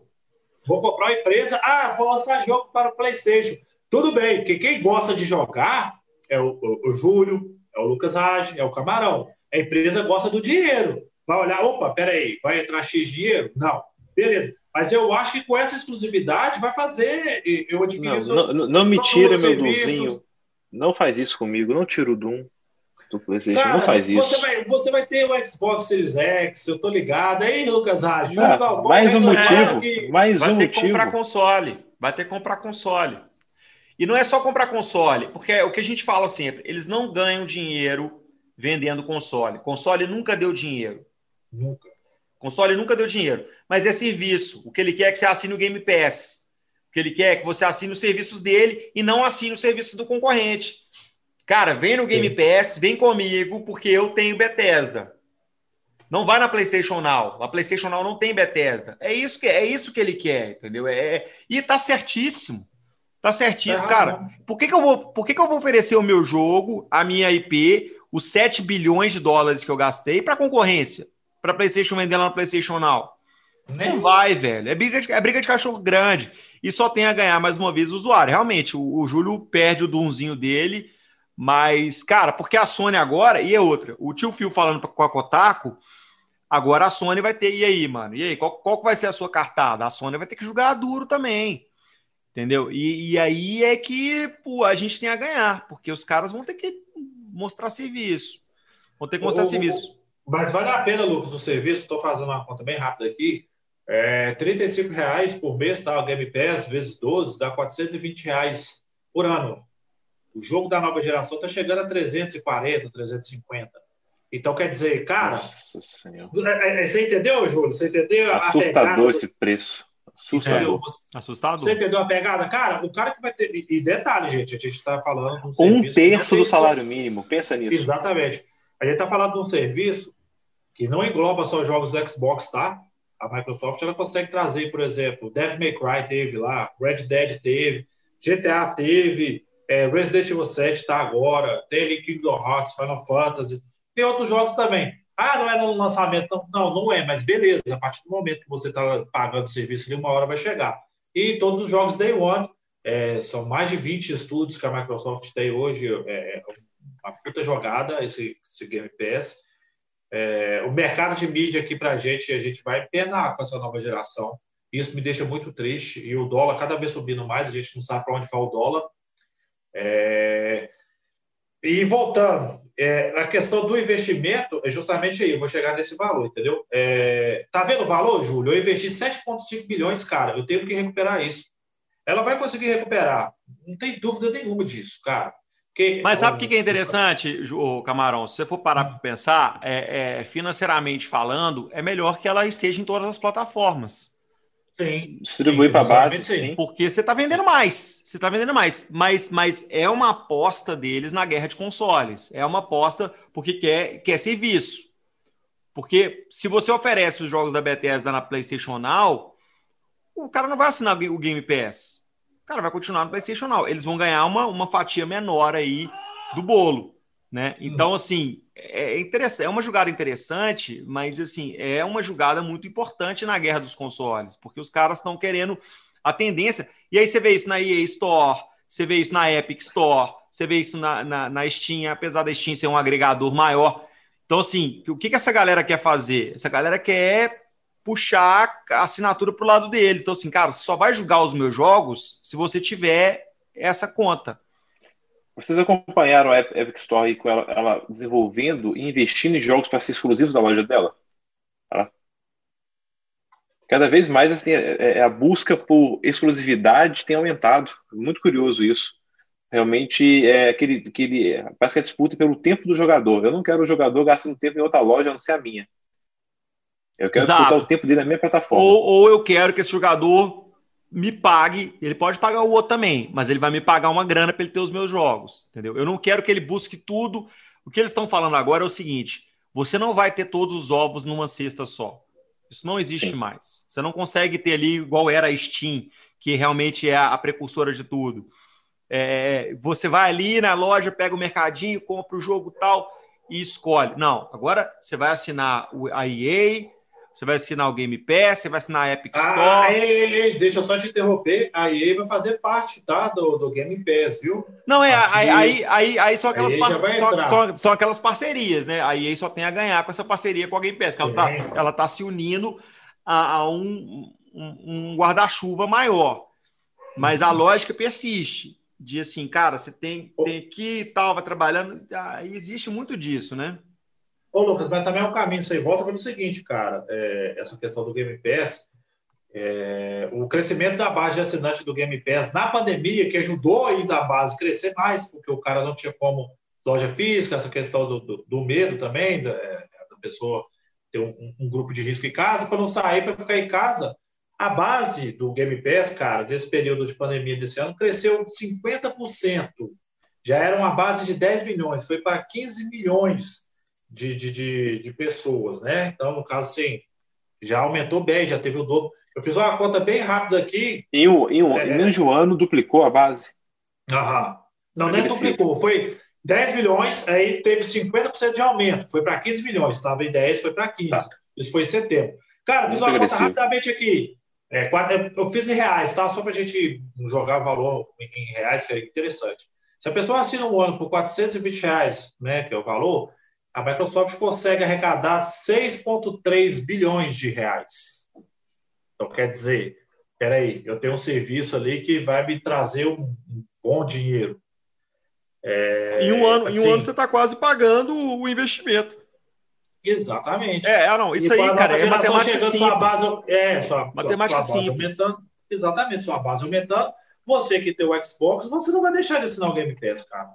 Vou comprar uma empresa. Ah, vou lançar jogo para o PlayStation. Tudo bem, porque quem gosta de jogar é o, o, o Júlio, é o Lucas Raj, é o Camarão. A empresa gosta do dinheiro. Vai olhar, opa, peraí, vai entrar X dinheiro? Não. Beleza. Mas eu acho que com essa exclusividade vai fazer. Eu adquirir não, seus, não, não me tira meu Doomzinho. Não faz isso comigo, não tira o Doom do PlayStation. Cara, não faz você isso. Vai, você vai ter o Xbox Series X, eu tô ligado. Aí, Lucas Raj, ah, mais um motivo. Que... Mais vai um ter motivo. que comprar console. Vai ter que comprar console. E não é só comprar console, porque é o que a gente fala sempre, eles não ganham dinheiro vendendo console. Console nunca deu dinheiro. Nunca. Console nunca deu dinheiro, mas é serviço. O que ele quer é que você assine o Game Pass. O que ele quer é que você assine os serviços dele e não assine os serviços do concorrente. Cara, vem no Game Pass, vem comigo, porque eu tenho Bethesda. Não vai na PlayStation Now. A PlayStation Now não tem Bethesda. É isso que é isso que ele quer, entendeu? É, e tá certíssimo. Tá certíssimo, é, cara. Por que, que eu vou, por que, que eu vou oferecer o meu jogo, a minha IP, os 7 bilhões de dólares que eu gastei para concorrência? Para PlayStation vender lá no PlayStation Now? Nem não vai, velho. É briga, de, é briga de cachorro grande. E só tem a ganhar mais uma vez o usuário. Realmente, o, o Júlio perde o dunzinho dele. Mas, cara, porque a Sony agora, e é outra, o tio Phil falando com a Kotaku, agora a Sony vai ter, e aí, mano? E aí, qual, qual vai ser a sua cartada? A Sony vai ter que jogar duro também. Entendeu? E, e aí é que pô, a gente tem a ganhar, porque os caras vão ter que mostrar serviço. Vão ter que mostrar o, serviço. Mas vale a pena, Lucas, o serviço. Estou fazendo uma conta bem rápida aqui. É, 35 reais por mês, tá? O Game Pass vezes 12 dá 420 reais por ano. O jogo da nova geração está chegando a 340, 350. Então, quer dizer, cara. Nossa Senhora. É, é, você entendeu, Júlio? Você entendeu? Assustador esse preço. Assustador. Assustador. Você entendeu a pegada? Cara, o cara que vai ter. E detalhe, gente, a gente está falando de um Um terço do salário mínimo, pensa nisso. Exatamente. A gente está falando de um serviço que não engloba só jogos do Xbox, tá? A Microsoft ela consegue trazer, por exemplo, Devil May Cry teve lá, Red Dead teve, GTA teve, é, Resident Evil 7 está agora, tem ali Kingdom Hearts, Final Fantasy, tem outros jogos também. Ah, não é no lançamento. Não, não, não é, mas beleza. A partir do momento que você está pagando o serviço ali, uma hora vai chegar. E todos os jogos Day One, é, são mais de 20 estudos que a Microsoft tem hoje. É, é uma puta jogada esse, esse Game Pass. É, o mercado de mídia aqui para a gente, a gente vai penar com essa nova geração. Isso me deixa muito triste. E o dólar cada vez subindo mais, a gente não sabe para onde vai o dólar. É... E voltando, é, a questão do investimento é justamente aí, eu vou chegar nesse valor, entendeu? É, tá vendo o valor, Júlio? Eu investi 7,5 bilhões, cara, eu tenho que recuperar isso. Ela vai conseguir recuperar, não tem dúvida nenhuma disso, cara. Porque, Mas sabe o que é interessante, Camarão? Se você for parar para pensar, é, é, financeiramente falando, é melhor que ela esteja em todas as plataformas. Sim. Distribuir para base. Sim. Porque você está vendendo mais. Você está vendendo mais. Mas, mas é uma aposta deles na guerra de consoles. É uma aposta porque quer, quer serviço. Porque se você oferece os jogos da Bethesda na PlayStation Now, o cara não vai assinar o Game Pass. Cara vai continuar no PlayStation Now. Eles vão ganhar uma, uma fatia menor aí do bolo. Né? Então, assim, é, interessante, é uma jogada interessante, mas assim, é uma jogada muito importante na guerra dos consoles, porque os caras estão querendo a tendência. E aí você vê isso na EA Store, você vê isso na Epic Store, você vê isso na, na, na Steam, apesar da Steam ser um agregador maior. Então, assim, o que, que essa galera quer fazer? Essa galera quer puxar a assinatura para o lado deles. Então, assim, cara, só vai jogar os meus jogos se você tiver essa conta. Vocês acompanharam a Epic Store com ela, ela, desenvolvendo e investindo em jogos para ser exclusivos da loja dela? Ela... Cada vez mais assim, é, é, é a busca por exclusividade tem aumentado. Muito curioso isso. Realmente é aquele, aquele parece que é disputa pelo tempo do jogador. Eu não quero o jogador gastando tempo em outra loja, a não ser a minha. Eu quero Exato. disputar o tempo dele na minha plataforma. Ou, ou eu quero que esse jogador me pague, ele pode pagar o outro também, mas ele vai me pagar uma grana para ele ter os meus jogos, entendeu? Eu não quero que ele busque tudo. O que eles estão falando agora é o seguinte: você não vai ter todos os ovos numa cesta só. Isso não existe Sim. mais. Você não consegue ter ali igual era a Steam, que realmente é a precursora de tudo. É, você vai ali na loja, pega o mercadinho, compra o jogo tal e escolhe. Não, agora você vai assinar a EA, você vai assinar o Game Pass, você vai assinar a Epic ah, Store. Ah, ei, ei, deixa eu só te interromper. A EA vai fazer parte, tá? Do, do Game Pass, viu? Não, é, aí, aí, aí, aí são, aquelas par... só, são, aquelas parcerias, né? A EA só tem a ganhar com essa parceria com a Game Pass, que ela tá, ela tá se unindo a, a um, um, um guarda-chuva maior. Mas a lógica persiste. De assim, cara, você tem, tem aqui e tal, vai trabalhando. Aí existe muito disso, né? Ô, Lucas, mas também é um caminho sem volta pelo seguinte, cara, é, essa questão do Game Pass, é, o crescimento da base de assinante do Game Pass na pandemia, que ajudou ainda a base crescer mais, porque o cara não tinha como loja física, essa questão do, do, do medo também, da, da, pessoa ter um, um, grupo de risco em casa, para não sair, para ficar em casa. A base do Game Pass, cara, nesse período de pandemia desse ano, cresceu 50%. já era uma base de 10 milhões, foi para 15 milhões de, de, de, de, pessoas, né? Então, no caso, assim, já aumentou bem, já teve o dobro. Eu fiz uma conta bem rápida aqui. Em, um, em, um, é, em um ano duplicou a base. Aham. Não, nem duplicou. Foi 10 milhões, aí teve 50% de aumento. Foi para 15 milhões. Estava em 10, foi para 15. Tá. Isso foi em setembro. Cara, fiz Muito uma agressivo. conta rapidamente aqui. É, eu fiz em reais, tá? Só para a gente jogar valor em reais, que é interessante. Se a pessoa assina um ano por 420 reais, né, que é o valor, a Microsoft consegue arrecadar 6,3 bilhões de reais. Então, quer dizer, peraí, eu tenho um serviço ali que vai me trazer um, bom dinheiro. É, em, um ano, assim, em um ano você está quase pagando o investimento. Exatamente. É, é não, isso aí, cara, é matemática chegando, simples. Sua base, é, sua, matemática sua, sua base aumentando. Exatamente, sua base aumentando. Você que tem o Xbox, você não vai deixar de assinar o Game Pass, cara.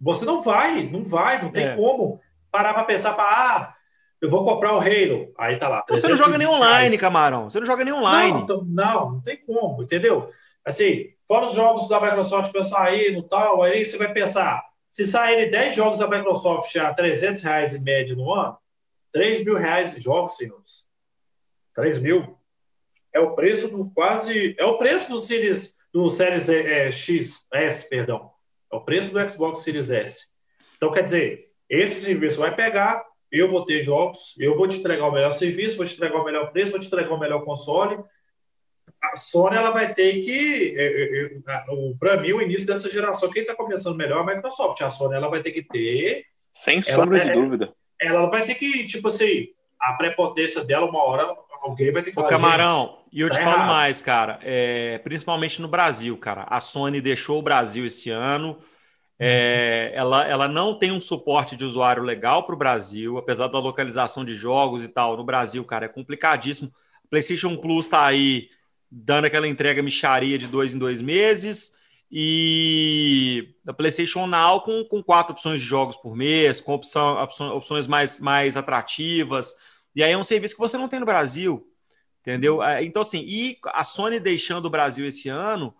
Você não vai, não vai, não tem é. como parar para pensar, para ah, eu vou comprar o Halo. Aí tá lá. Você não joga nem online, reais. camarão. Você não joga nem online. Não, então, não, não tem como, entendeu? Assim, fora os jogos da Microsoft para sair no tal, aí você vai pensar, se saírem 10 jogos da Microsoft a 300 reais em média no ano, 3 mil reais de jogos, senhores. 3 mil. É o preço do quase. É o preço do Series, do Series é, X, S, perdão. É o preço do Xbox Series S. Então, quer dizer, esse serviço vai pegar, eu vou ter jogos, eu vou te entregar o melhor serviço, vou te entregar o melhor preço, vou te entregar o melhor console. A Sony ela vai ter que, é, é, para mim, o início dessa geração, quem está começando melhor é a Microsoft. A Sony ela vai ter que ter. Sem sombra de dúvida ela vai ter que, tipo assim, a prepotência dela, uma hora alguém vai ter que falar. Camarão, e eu tá te errado. falo mais, cara, é, principalmente no Brasil, cara. A Sony deixou o Brasil esse ano. É, ela, ela não tem um suporte de usuário legal para o Brasil, apesar da localização de jogos e tal. No Brasil, cara, é complicadíssimo. PlayStation Plus está aí dando aquela entrega micharia de dois em dois meses e da PlayStation Now com, com quatro opções de jogos por mês, com opção, opções mais, mais atrativas. E aí é um serviço que você não tem no Brasil, entendeu? É, então, assim, e a Sony deixando o Brasil esse ano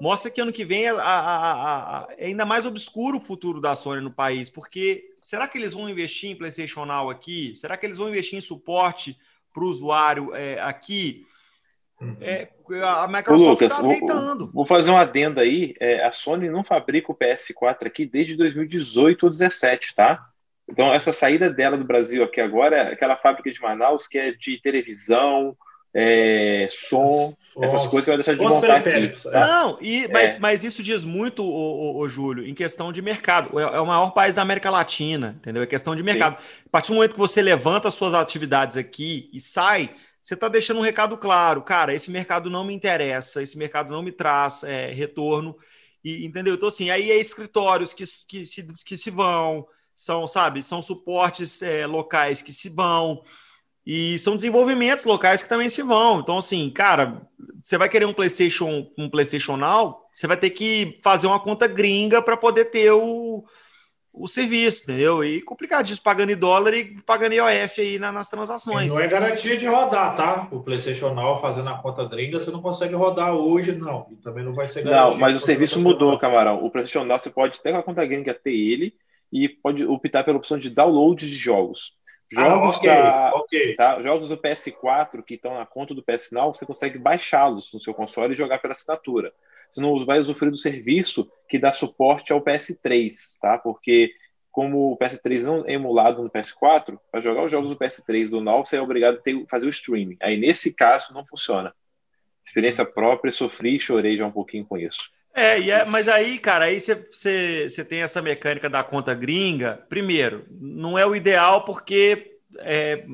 mostra que ano que vem é, a, a, a, é ainda mais obscuro o futuro da Sony no país, porque será que eles vão investir em PlayStation Now aqui? Será que eles vão investir em suporte para o usuário é, aqui? Uhum. É, a Microsoft está deitando. Vou fazer um adendo aí. É, a Sony não fabrica o PS4 aqui desde 2018 ou 2017, tá? Então, essa saída dela do Brasil aqui agora é aquela fábrica de Manaus que é de televisão, é, som, essas coisas que vai deixar de montar aqui. Tá? Não, e, mas, é. mas isso diz muito, o, o, o, Júlio, em questão de mercado. É, é, o maior país da América Latina, entendeu? É questão de mercado. Sim. A partir do momento que você levanta suas atividades aqui e sai, você está deixando um recado claro, cara, esse mercado não me interessa, esse mercado não me traz é, retorno, e, entendeu? Então, assim, aí é escritórios que, que, se, que se vão, são, sabe, são suportes é, locais que se vão, e são desenvolvimentos locais que também se vão. Então, assim, cara, você vai querer um PlayStation, um PlayStation Now, você vai ter que fazer uma conta gringa para poder ter o, o serviço, entendeu? E complicadíssimo, pagando em dólar e pagando em IOF aí nas transações. E não é garantia de rodar, tá? O PlayStation Now fazendo a conta gringa, você não consegue rodar hoje, não. E também não vai ser garantia. Não, mas o serviço mudou, camarão. O PlayStation Now você pode ter com a conta gringa ter ele e pode optar pela opção de download de jogos. Ah, jogos, ah, okay, da, okay. Tá? jogos do PS4 que estão na conta do PS Now, você consegue baixá-los no seu console e jogar pela assinatura você não vai usufruir do serviço que dá suporte ao PS3, tá? Porque como o PS3 não é emulado no PS4, para jogar os jogos do PS3 do Now, você é obrigado a ter, fazer o streaming. Aí, nesse caso, não funciona. Experiência própria, sofri e chorei já um pouquinho com isso. É, é mas aí, cara, aí você tem essa mecânica da conta gringa. Primeiro, não é o ideal porque é,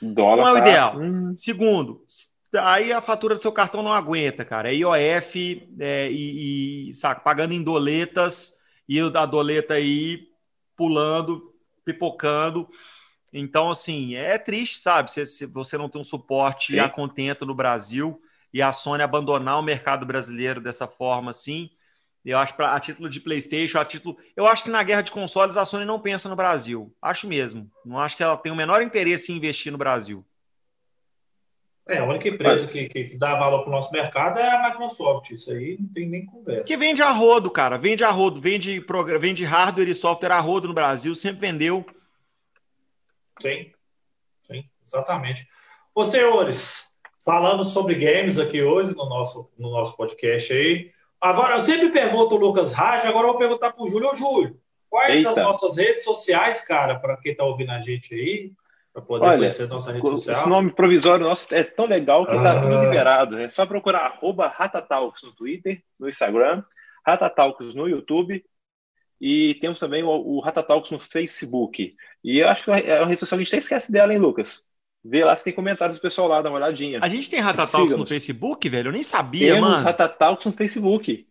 Dólar não é o tá... ideal. Hum. Segundo, aí a fatura do seu cartão não aguenta, cara. É IOF é, e, e saca, pagando em doletas e a doleta aí pulando, pipocando. Então, assim, é triste, sabe? Se, se você não tem um suporte Sim. a contento no Brasil e a Sony abandonar o mercado brasileiro dessa forma, assim. Eu acho para a título de PlayStation, a título, eu acho que na guerra de consoles a Sony não pensa no Brasil. Acho mesmo. Não acho que ela tem o menor interesse em investir no Brasil. É, a única empresa que, que, que, dá valor para o nosso mercado é a Microsoft. Isso aí não tem nem conversa. Que vende a rodo, cara. Vende a rodo. Vende, vende hardware e software a rodo no Brasil. Sempre vendeu. Sim. Sim, exatamente. Ô, senhores, falando sobre games aqui hoje no nosso, no nosso podcast aí. Agora, eu sempre pergunto o Lucas Rádio, agora eu vou perguntar para o Júlio. Ô, Júlio, quais Eita. as nossas redes sociais, cara, para quem está ouvindo a gente aí? para poder Olha, conhecer nossa rede social. Esse nome provisório nosso é tão legal que está ah. tudo liberado. É só procurar arroba Ratatalks no Twitter, no Instagram, Ratatalks no YouTube e temos também o, o Ratatalks no Facebook. E eu acho que é uma rede social que a gente até esquece dela, hein, Lucas? Vê lá se tem comentários do pessoal lá, dá uma olhadinha. A gente tem Ratatalks no Facebook, velho? Eu nem sabia, Temos mano. Temos Ratatalks no Facebook.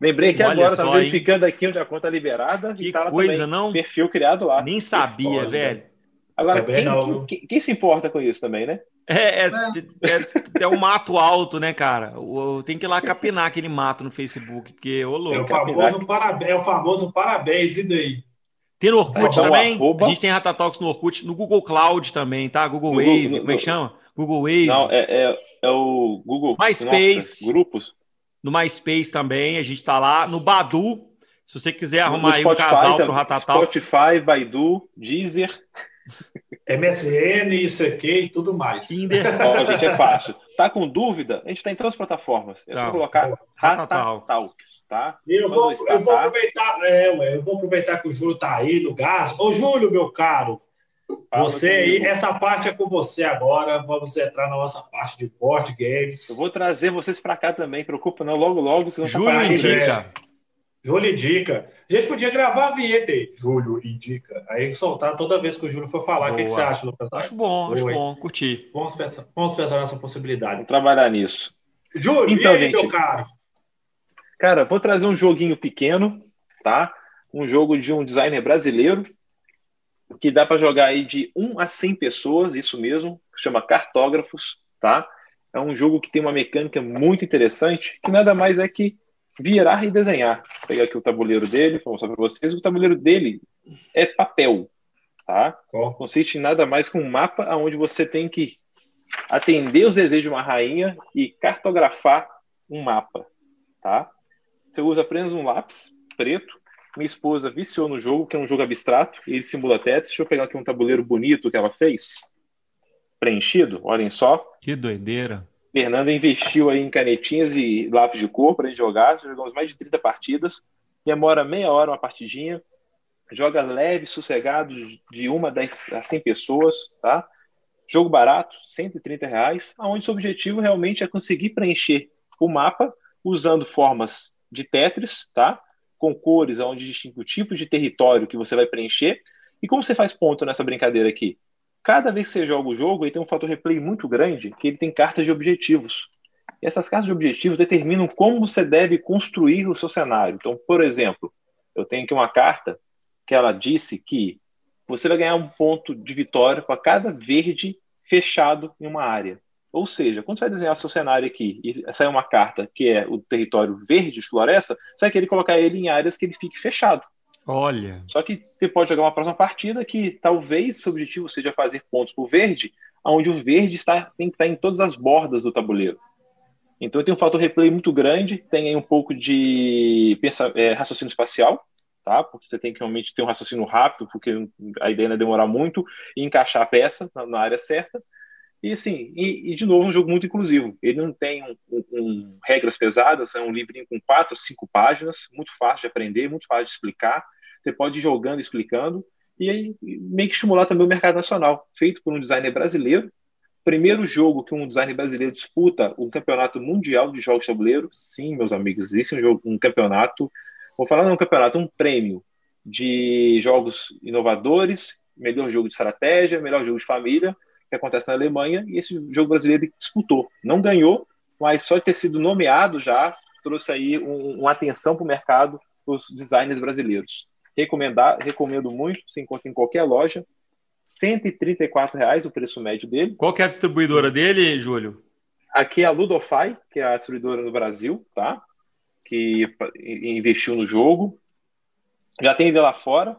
Lembrei que Olha agora, tá verificando aqui onde a conta é liberada. Que e tá coisa, também, não? Perfil criado lá. Nem sabia, velho. Agora, quem, não, quem, quem, se importa com isso também, né? É, é, é, é um mato alto, né, cara? Tem que ir lá capinar aquele mato no Facebook, porque, ô louco. É o famoso, parabéns, é o famoso parabéns, e daí? Tem no Orkut então, também. Arroba... A gente tem Ratatalks no Orkut, no Google Cloud também, tá? Google, Google Wave, no, como é que chama? Google Wave. Não, é, é, é o Google. MySpace. Nossa, grupos. No MySpace também, a gente tá lá. No Badu, se você quiser arrumar aí um casal pro Ratatalks. Spotify, Baidu, Deezer. MSN, ICQ e tudo mais. Tinder. <laughs> Ó, gente, é fácil. Tá com dúvida? A gente tá em todas as plataformas. É só colocar Rata Talks, tá? E eu vou, eu vou aproveitar, é, ué, eu vou aproveitar que o Júlio tá aí no gás. Ô, Júlio, meu caro, você aí, essa parte é com você agora. Vamos entrar na nossa parte de board games. Eu vou trazer vocês para cá também, preocupa não. Logo, logo, vocês vão Júlio indica. Júlio indica. A gente podia gravar a vinheta aí. Júlio indica. Aí soltar toda vez que o Júlio for falar. O que, que, você acha, Lucas? Acho bom, acho bom. Curti. Vamos pensar, vamos pensar nessa possibilidade. Vamos trabalhar nisso. Júlio, então, e aí, gente, meu caro? Cara, vou trazer um joguinho pequeno, tá? Um jogo de um designer brasileiro que dá para jogar aí de 1 a 100 pessoas, isso mesmo, chama Cartógrafos, tá? É um jogo que tem uma mecânica muito interessante, que nada mais é que virar e desenhar. Vou pegar aqui o tabuleiro dele, vou mostrar para vocês. O tabuleiro dele é papel, tá? Oh. Consiste em nada mais que um mapa onde você tem que atender os desejos de uma rainha e cartografar um mapa, tá? Você usa apenas um lápis preto. Minha esposa viciou no jogo, que é um jogo abstrato, e ele simula Tetris. Deixa eu pegar aqui um tabuleiro bonito que ela fez, preenchido, olhem só. Que doideira. Fernanda investiu aí em canetinhas e lápis de cor para gente jogar. Jogamos mais de 30 partidas. Demora meia hora uma partidinha. Joga leve, sossegado, de uma a 100 pessoas, tá? Jogo barato, 130 reais, onde seu objetivo realmente é conseguir preencher o mapa usando formas de Tetris, tá? Com cores onde distingue o tipo de território que você vai preencher. E como você faz ponto nessa brincadeira aqui? Cada vez que você joga o jogo, ele tem um fator replay muito grande, que ele tem cartas de objetivos. E essas cartas de objetivos determinam como você deve construir o seu cenário. Então, por exemplo, eu tenho aqui uma carta que ela disse que você vai ganhar um ponto de vitória para cada verde fechado em uma área. Ou seja, quando você vai desenhar seu cenário aqui e sair uma carta que é o território verde, floresta, você vai querer colocar ele em áreas que ele fique fechado. Olha. Só que você pode jogar uma próxima partida que talvez seu objetivo seja fazer pontos para o verde, onde o verde está, tem que estar em todas as bordas do tabuleiro. Então tem um fator replay muito grande, tem aí um pouco de pensa, é, raciocínio espacial, tá? Porque você tem que realmente ter um raciocínio rápido, porque a ideia é demorar muito e encaixar a peça na, na área certa. E assim, e, e, de novo, um jogo muito inclusivo. Ele não tem um, um, regras pesadas, é um livrinho com quatro, cinco páginas, muito fácil de aprender, muito fácil de explicar. Você pode ir jogando, explicando, e aí meio que estimular também o mercado nacional, feito por um designer brasileiro. Primeiro jogo que um designer brasileiro disputa o campeonato mundial de jogos de tabuleiro. Sim, meus amigos, existe um, jogo, um campeonato, vou falar não um campeonato, um prêmio de jogos inovadores, melhor jogo de estratégia, melhor jogo de família, que acontece na Alemanha, e esse jogo brasileiro disputou. Não ganhou, mas só ter sido nomeado já trouxe aí um, uma atenção para o mercado dos designers brasileiros. Recomendar, recomendo muito, se encontra em qualquer loja. R$ reais o preço médio dele. Qual que é a distribuidora dele, Júlio? Aqui é a Ludofy, que é a distribuidora no Brasil, tá? Que investiu no jogo. Já tem ele lá fora.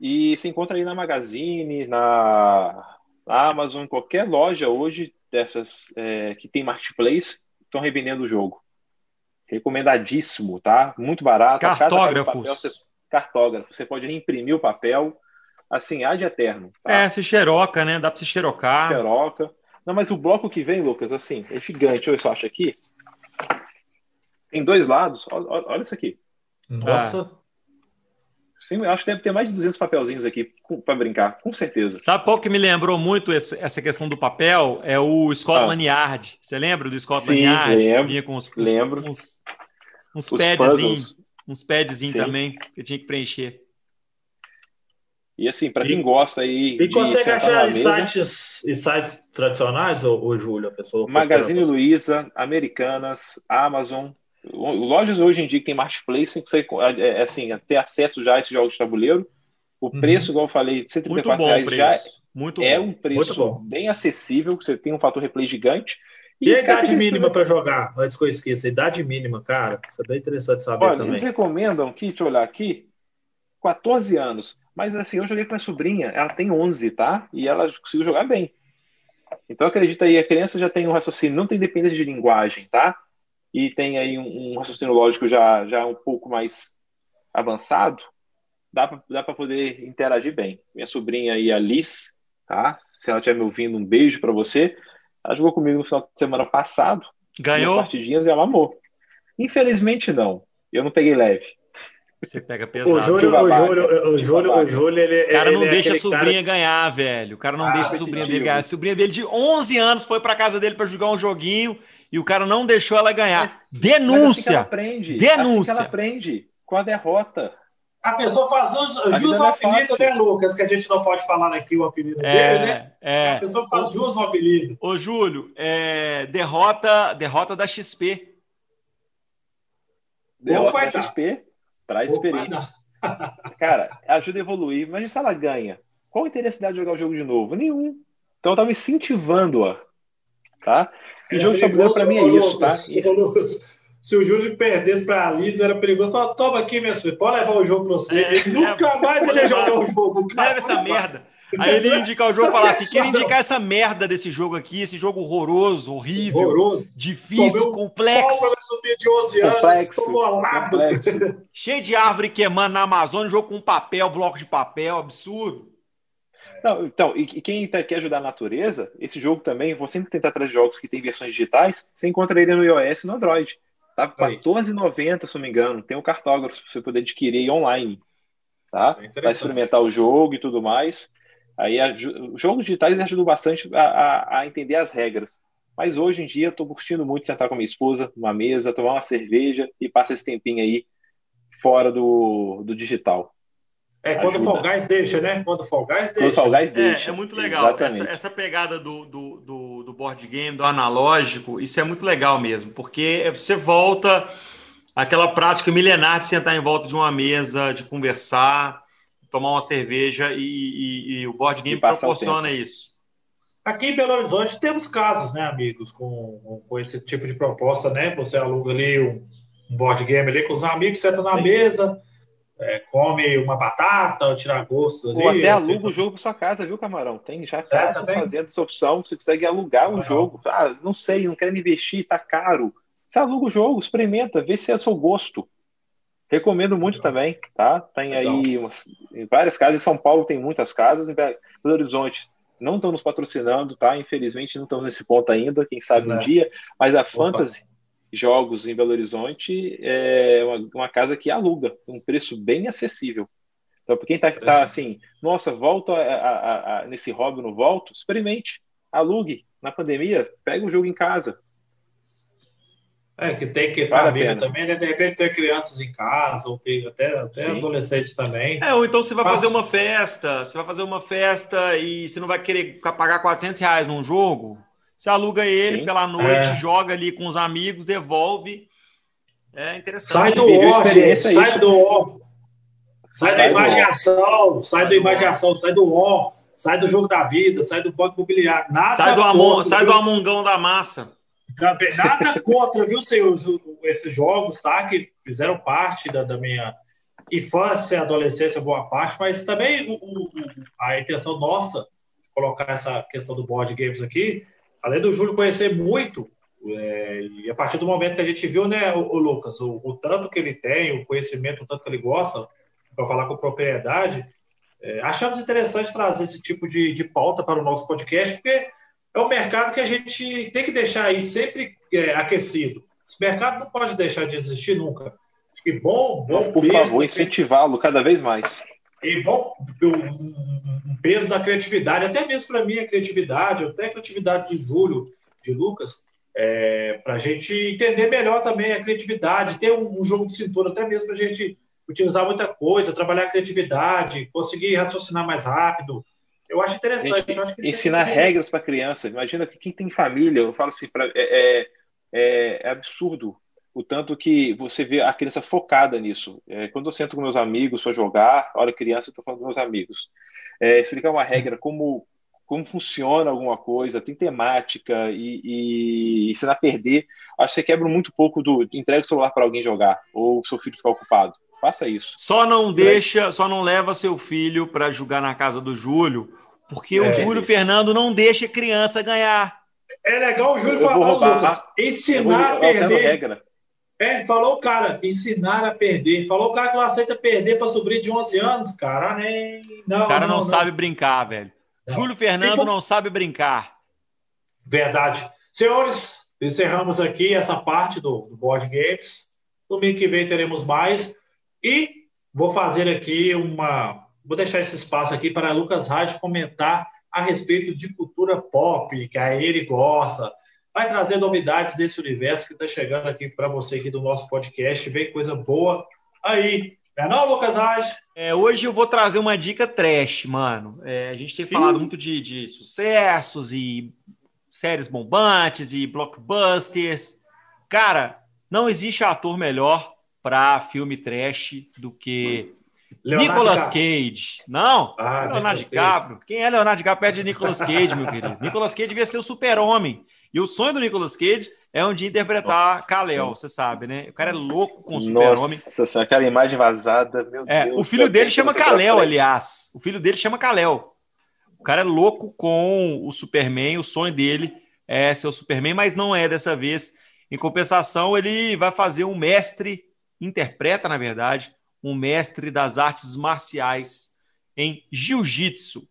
E se encontra aí na Magazine, na Amazon, em qualquer loja hoje dessas é, que tem marketplace estão revendendo o jogo. Recomendadíssimo, tá? Muito barato. Cartógrafos. Cartógrafo. Você pode reimprimir o papel, assim, ad eterno. Tá? É, se xeroca, né? Dá para se xerocar. Xeroca. Não, mas o bloco que vem, Lucas, assim, é gigante. Eu só acho aqui. Tem dois lados. Olha, olha isso aqui. Nossa. Ah. Sim, acho que deve ter mais de 200 papelzinhos aqui para brincar, com certeza. Sabe qual que me lembrou muito essa questão do papel? É o Scotland ah. Yard. Você lembra do Scotland Sim, Yard? Lembro, Vinha com os, lembro. Uns, uns padzinhos, uns padzinhos também que tinha que preencher. E assim, para quem gosta aí. E consegue achar em sites, em sites tradicionais, ou, ou Júlio, a pessoa? Magazine Luiza, Americanas, Amazon, lojas hoje em dia que tem marketplace, você é, é, assim, ter acesso já a esses jogos de tabuleiro. O uhum. preço, igual eu falei, de 134 reais já Muito é bom. um preço bem acessível, você tem um fator replay gigante. E, e a idade mínima para jogar? Antes que eu esqueça, a idade mínima, cara, isso é bem interessante saber Olha, também. Eles recomendam aqui, deixa eu olhar aqui, 14 anos. Mas assim, eu joguei com a sobrinha, ela tem 11, tá? E ela conseguiu jogar bem. Então acredita aí, a criança já tem um raciocínio, não tem dependência de linguagem, tá? e tem aí um, um raciocínio lógico já, já um pouco mais avançado, dá para dá poder interagir bem. Minha sobrinha aí, a Liz, tá? se ela estiver me ouvindo, um beijo para você. Ela jogou comigo no final de semana passado. Ganhou? partidinhas e ela amou. Infelizmente, não. Eu não peguei leve. Você pega pesado. O Júlio, o Júlio, o Júlio, o Júlio, ele, o cara não ele é deixa a sobrinha cara... ganhar, velho. O cara não ah, deixa a sobrinha dele ganhar. A sobrinha dele de 11 anos foi para casa dele para jogar um joguinho e o cara não deixou ela ganhar. Mas, Denúncia! Mas assim ela aprende. Denúncia! Assim ela aprende com a derrota. A pessoa faz jus, jus ao é apelido, né, Lucas? Que a gente não pode falar aqui o apelido é, dele, né? É. A pessoa faz jus ao apelido. Ô, Júlio, é, derrota, derrota da XP. Derrota da XP traz experiência. <laughs> Cara, ajuda a evoluir. Mas se ela ganha, qual a interesse dela de jogar o jogo de novo? Nenhum. Então eu tava incentivando-a. Tá? E jogo de tabuleiro para mim é isso, tá? Lucas, se o Júlio perdesse para a Liz, era perigoso. Fala, toma aqui, minha filha, pode levar o jogo para você. É, nunca é, mais ele jogar o jogo. Cara, Leva essa merda. Aí ele ia indicar o jogo e falar assim: queria indicar essa merda desse jogo aqui, esse jogo horroroso, horrível, horroroso. difícil, complexo. de 11 anos, complexo, complexo. <laughs> Cheio de árvore queimando na Amazônia, jogo com papel, bloco de papel, absurdo. Não, então, e, quem tá, quer ajudar a natureza, esse jogo também, vou sempre tentar trazer jogos que tem versões digitais, você encontra ele no iOS e no Android. Tá? R$14,90, se não me engano. Tem um cartógrafo para você poder adquirir online. Tá? É para experimentar o jogo e tudo mais. Aí os jogos digitais ajudam bastante a, a, a, entender as regras. Mas hoje em dia estou curtindo muito sentar com minha esposa numa mesa, tomar uma cerveja e passar esse tempinho aí fora do, do digital. É, quando o Fall Guys deixa, né? Quando o Fall Guys deixa. Quando o Fall Guys deixa. É, é muito legal. Essa, essa, pegada do, do, do, do, board game, do analógico, isso é muito legal mesmo, porque você volta àquela prática milenar de sentar em volta de uma mesa, de conversar, tomar uma cerveja e, e, e o board game proporciona isso. Aqui em Belo Horizonte temos casos, né, amigos, com, com esse tipo de proposta, né? Você aluga ali um, um board game ali com os amigos, senta na Sim. mesa é, come uma batata, ou tirar gosto ali. Ou até aluga o jogo para sua casa, viu, Camarão? Tem já é, casas é, fazendo essa opção, você consegue alugar um jogo. Ah, não sei, não quero investir, tá caro. Você aluga o jogo, experimenta, vê se é o seu gosto. Recomendo muito Legal. também, tá? Tem Legal. aí umas, em várias casas, em São Paulo tem muitas casas, em Belo Horizonte não estão nos patrocinando, tá? Infelizmente não estamos nesse ponto ainda, quem sabe um dia, mas a Opa. Fantasy jogos em Belo Horizonte é uma, uma casa que aluga, um preço bem acessível. Então, para quem está tá assim, nossa, volto a, a, a, nesse hobby, não volto, experimente, alugue. Na pandemia, pega o jogo em casa. É, que tem que vale família também, né? De repente ter crianças em casa, ou que até, até adolescentes também. É, ou então você vai Passa. fazer uma festa, você vai fazer uma festa e você não vai querer pagar 400 reais num jogo, você aluga ele Sim. pela noite, é. joga ali com os amigos, devolve. É interessante. Sai do ó, sai do ó. Sai, da imaginação, sai da imaginação, sai do ó, sai do jogo da vida, sai do banco imobiliário. Nada sai do, amon, sai do amongão da massa. Nada <laughs> contra, viu, senhores, esses jogos, tá? Que fizeram parte da, da minha infância, adolescência, boa parte, mas também o, o, a intenção nossa de colocar essa questão do board games aqui além do Júlio conhecer muito, é, e a partir do momento que a gente viu, né, o, o Lucas, o, o, tanto que ele tem, o conhecimento, o tanto que ele gosta, para falar com propriedade, é, achamos interessante trazer esse tipo de, de pauta para o nosso podcast, porque é um mercado que a gente tem que deixar aí sempre é, aquecido. Esse mercado não pode deixar de existir nunca. Acho que bom, bom Por favor, incentivá-lo cada vez mais. E bom, um peso da criatividade, até mesmo para mim a criatividade, até a criatividade de Júlio, de Lucas, é, para a gente entender melhor também a criatividade, ter um, um jogo de cintura, até mesmo para a gente utilizar muita coisa, trabalhar a criatividade, conseguir raciocinar mais rápido. Eu acho interessante. Gente, eu acho ensinar regras para criança. Imagina que quem tem família, eu falo assim, pra, é, é, é, é, absurdo o tanto que você vê a criança focada nisso. É, quando eu sento com meus amigos para jogar, olha, criança, eu estou falando com meus amigos, é, explicar uma regra, como como funciona alguma coisa, tem temática e, e, e você não perder, acho que você quebra muito pouco do entrega o celular para alguém jogar ou seu filho ficar ocupado. Faça isso. Só não deixa, só não leva seu filho para jogar na casa do Júlio, porque é. o Júlio Fernando não deixa criança ganhar. É legal o Júlio falar, Lucas, ensinar a perder. Regra. É, falou o cara, ensinar a perder. Falou o cara que não aceita perder para sobrinho de 11 anos, cara. Nem... Não, o cara não, não, não. sabe brincar, velho. Júlio Fernando não sabe brincar. Verdade. Senhores, encerramos aqui essa parte do, do Board Games. Domingo que vem teremos mais. E vou fazer aqui uma. Vou deixar esse espaço aqui para Lucas Rádio comentar a respeito de cultura pop, que aí ele gosta. Vai trazer novidades desse universo que está chegando aqui para você aqui do nosso podcast. Vem coisa boa aí. Não é não, Lucas Reis? É, hoje eu vou trazer uma dica trash, mano. É, a gente tem falado muito de, de sucessos e séries bombantes e blockbusters. Cara, não existe ator melhor para filme trash do que Leonardo Nicolas Cage. Não, ah, Leonardo DiCaprio. Quem é Leonardo DiCaprio pede Nicolas Cage, meu querido? Nicolas Cage devia ser o super-homem. E o sonho do Nicolas Cage é um dia interpretar Kal-El, você sabe, né? O cara é louco com o super-homem. Nossa, aquela imagem vazada, meu é, Deus. O filho dele chama Kal-El, aliás. O filho dele chama Kal-El. O cara é louco com o Superman, o sonho dele é ser o Superman, mas não é dessa vez. Em compensação, ele vai fazer um mestre, interpreta, na verdade, um mestre das artes marciais em jiu-jitsu.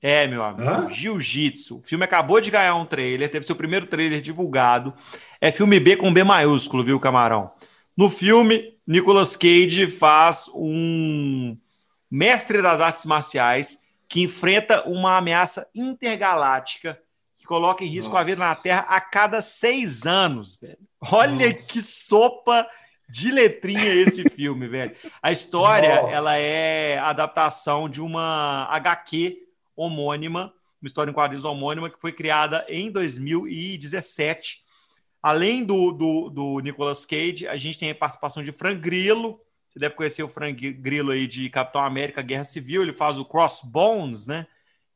É, meu amigo, jiu-jitsu. O filme acabou de ganhar um trailer, teve seu primeiro trailer divulgado. É filme B com B maiúsculo, viu, camarão? No filme, Nicolas Cage faz um mestre das artes marciais que enfrenta uma ameaça intergaláctica que coloca em risco Nossa. a vida na Terra a cada seis anos, velho. Olha Nossa. que sopa de letrinha esse filme, velho. A história, Nossa. ela é adaptação de uma HQ homônima, uma história em quadrinhos homônima que foi criada em 2017 Além do, do, do Nicolas Cage, a gente tem a participação de Frank Grillo. Você deve conhecer o Frank Grillo aí de Capitão América Guerra Civil. Ele faz o Crossbones, né?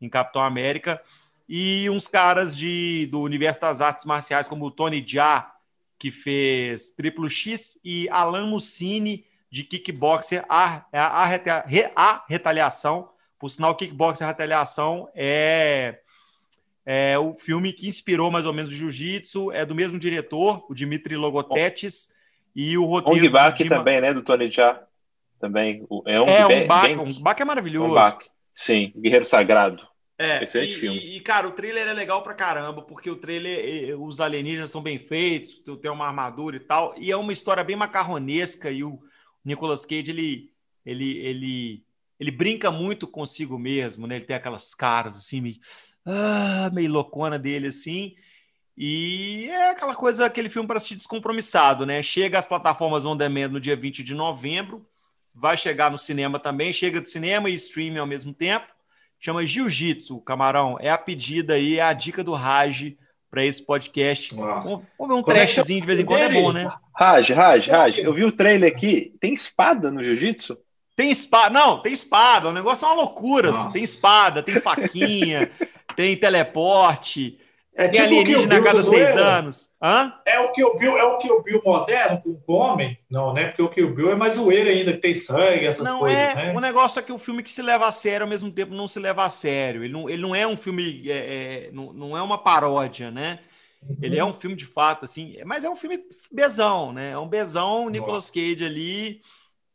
Em Capitão América. E uns caras de, do universo das artes marciais, como o Tony Jaa, que fez Triplo X, e Alan Mussini, de Kickboxer, a, a, a, a Retaliação. Por sinal, Kickboxer Retaliação é é o filme que inspirou mais ou menos o Jiu-Jitsu, é do mesmo diretor, o Dimitri Logotetes, e o roteiro... Ong Dima... também, né, do Tony Jaa, também. É um, é, um Bak, um Bak é maravilhoso. Um. Sim, Guerreiro Sagrado. É, Excelente e, filme. E, cara, o trailer é legal pra caramba, porque o trailer, os alienígenas são bem feitos, tem uma armadura e tal, e é uma história bem macarronesca, e o Nicolas Cage, ele, ele, ele, ele brinca muito consigo mesmo, né? Ele tem aquelas caras assim, meio ah, meio loucona dele assim. E é aquela coisa, aquele filme para assistir descompromissado, né? Chega às plataformas on demand no dia 20 de novembro, vai chegar no cinema também, chega do cinema e streaming ao mesmo tempo. Chama Jiu-Jitsu, Camarão. É a pedida aí, é a dica do Raj para esse podcast. Vamos, ver um é trashzinho de vez em quando, é bom, né? Raj, Raj, Raj, eu vi o trailer aqui. Tem espada no Jiu-Jitsu? Tem espada. Não, tem espada. O negócio é uma loucura. Assim. Tem espada, tem faquinha. <laughs> tem teleporte, É tipo alienígena a cada seis anos. Hã? É o que o Bill, é o que o Bill moderno com o homem? Não, né? Porque o que o Bill é mais zoeiro ainda, que tem sangue, essas não coisas, é, né? O negócio é que o filme que se leva a sério ao mesmo tempo não se leva a sério. Ele não, ele não é um filme, é, é, não, não é uma paródia, né? Uhum. Ele é um filme de fato, assim, mas é um filme bezão, né? É um bezão, Nicolas Cage ali.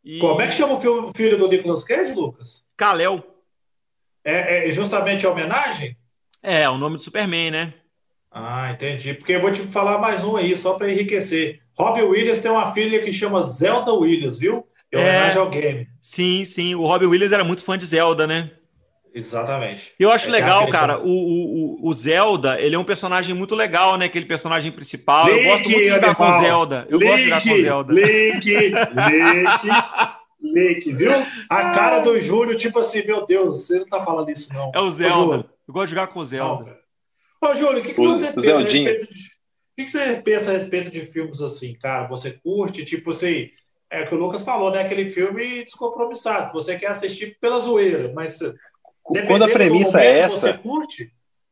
E... Como é que chama o filme, filho do Nicolas Cage, Lucas? Kalel. É, é justamente a homenagem? É, é o nome do Superman, né? Ah, entendi. Porque eu vou te falar mais um aí, só para enriquecer. Robbie Williams tem uma filha que chama Zelda Williams, viu? Em homenagem é, ao game. Sim, sim. O Robbie Williams era muito fã de Zelda, né? Exatamente. Eu acho é legal, cara, o, o, o, Zelda, ele é um personagem muito legal, né? Aquele personagem principal. Link, eu gosto muito de jogar com Zelda. Eu Link, gosto de jogar com Zelda. Link, Link, <laughs> Link, viu? A cara do Júlio, tipo assim, meu Deus, você não tá falando isso, não. É o Zelda. Eu gosto de jogar com o Zelda. Não, Ô, Júlio, o que, que você pensa a respeito de, o que, que você pensa a respeito de filmes assim, cara? Você curte, tipo assim, é o que o Lucas falou, né? Aquele filme descompromissado. Você quer assistir pela zoeira, mas quando a premissa é essa,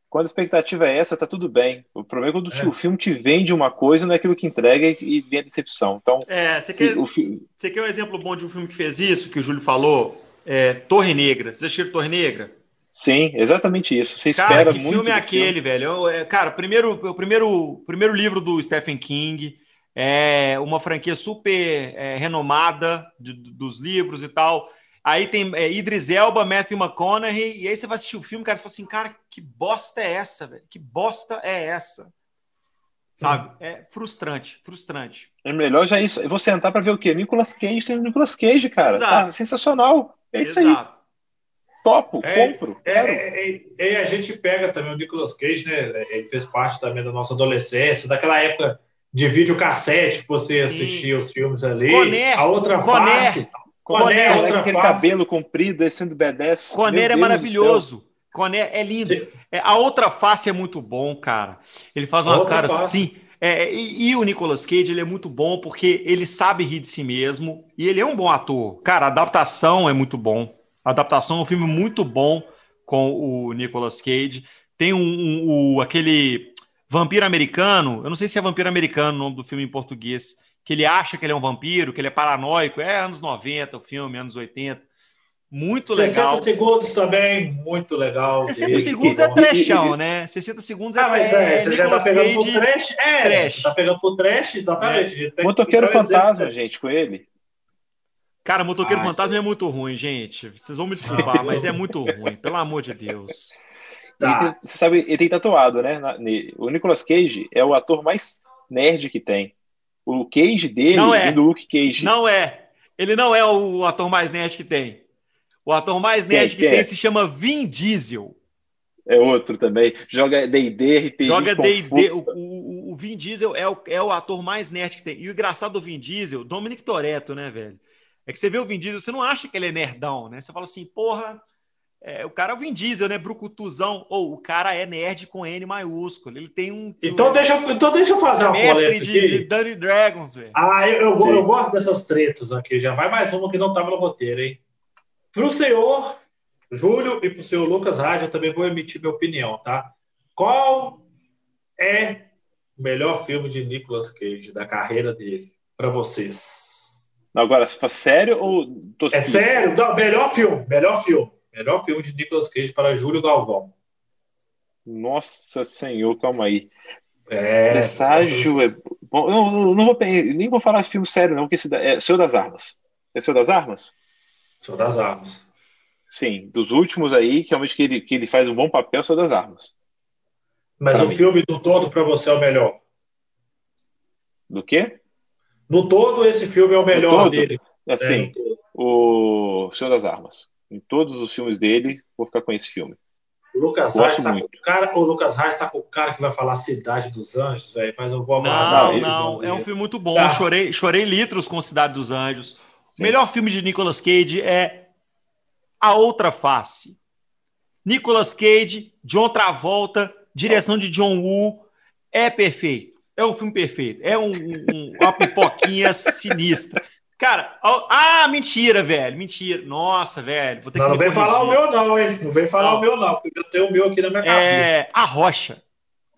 quando a expectativa é essa, tá tudo bem. O problema é quando é. o filme te vende uma coisa, não é aquilo que entrega e vem a decepção. Então, é, você quer, você quer um exemplo bom de um filme que fez isso, que o Júlio falou? É, Torre Negra. Você assistiu Torre Negra? Sim, exatamente isso. Você cara, espera que muito. filme é aquele, filme. velho? É, cara, primeiro, o primeiro, primeiro livro do Stephen King é uma franquia super é, renomada de, dos livros e tal. Aí tem é, Idris Elba, Matthew McConaughey, e aí você vai assistir o filme, cara, você fala assim, cara, que bosta é essa, velho? Que bosta é essa? Sabe? É frustrante, frustrante. É melhor já isso. Eu vou sentar para ver o quê? Nicolas Cage sendo Nicolas Cage, cara. Exato. Tá sensacional. É isso Exato. aí topo, é, compro. É, é, é, é, a gente pega também o Nicolas Cage, né? Ele fez parte também da nossa adolescência, daquela época de videocassete que você assistia os filmes ali. Coné, a outra Coné, face. Coné, Coné outra aquele face. cabelo comprido, descendo B10. Coné é maravilhoso. Coné é lindo. É, a outra face é muito bom, cara. Ele faz uma cara face. assim. É, e, e, o Nicolas Cage ele é muito bom porque ele sabe rir de si mesmo e ele é um bom ator. Cara, a adaptação é muito bom. A adaptação é um filme muito bom com o Nicolas Cage. Tem um, um, um, aquele vampiro americano, eu não sei se é vampiro americano o nome do filme em português, que ele acha que ele é um vampiro, que ele é paranoico. É anos 90 o filme, anos 80. Muito 60 legal. 60 segundos também, muito legal. 60 segundos é trechão, né? 60 segundos é Ah, mas é, você já tá pegando Cage, pro trash? É, trash. tá pegando pro trash, exatamente. É. Motoqueiro Fantasma, gente, com ele. Cara, Motoqueiro Ai, Fantasma é muito ruim, gente. Vocês vão me desculpar, mas é muito ruim, pelo amor de Deus. Tá. você sabe, ele tem tatuado, né? O Nicolas Cage é o ator mais nerd que tem. O Cage dele não é. do Luke Cage. Não é. Ele não é o ator mais nerd que tem. O ator mais nerd que, que, que tem é? se chama Vin Diesel. É outro também. Joga D&D, RPG. Joga D&D. O, o, o, Vin Diesel é o, é o ator mais nerd que tem. E o engraçado do Vin Diesel, Dominic Toretto, né, velho? É que você vê o Vin Diesel, você não acha que ele é nerdão, né? Você fala assim, porra, é, o cara é o Vin Diesel, né? Brucutuzão. Ou o cara é nerd com N maiúsculo. Ele tem um. Então, deixa, então deixa eu fazer uma mestre de, de Dungeons Dragons, velho. Ah, eu, eu, eu, gosto dessas tretas aqui. Já vai mais uma que não estava no roteiro, hein? Para o senhor Júlio e para o senhor Lucas Raja, eu também vou emitir minha opinião, tá? Qual é o melhor filme de Nicolas Cage da carreira dele para vocês? Agora, se for sério ou tosquice? É sério? Não, melhor filme, melhor filme. Melhor filme de Nicolas Cage para Júlio Galvão. Nossa Senhor, calma aí. É. Presságio é. Bom, não, não vou, nem vou falar de filme sério, não, porque esse é Senhor das Armas. É Senhor das Armas? Senhor das Armas. Sim, dos últimos aí, que realmente que ele, que ele faz um bom papel, Senhor das Armas. Mas pra o mim. filme do todo para você é o melhor. Do quê? No todo, esse filme é o melhor dele. Assim, é, o Senhor das Armas. Em todos os filmes dele, vou ficar com esse filme. O Lucas Reis tá com o cara, o Lucas Reis tá com o cara que vai falar Cidade dos Anjos, velho, mas eu vou aguardar. Não, não, é um filme muito bom. Tá. Chorei, chorei litros com Cidade dos Anjos. O melhor filme de Nicolas Cage é A Outra Face. Nicolas Cage, John Travolta, direção de John Woo, é perfeito. É um filme perfeito. É um, um, uma pipoquinha <laughs> sinistra. Cara, ah, mentira, velho. Mentira. Nossa, velho. Vou ter não, não vem falar o meu, não, hein? Não vem falar não. o meu, não, porque eu tenho o meu aqui na minha é... cabeça. A Rocha.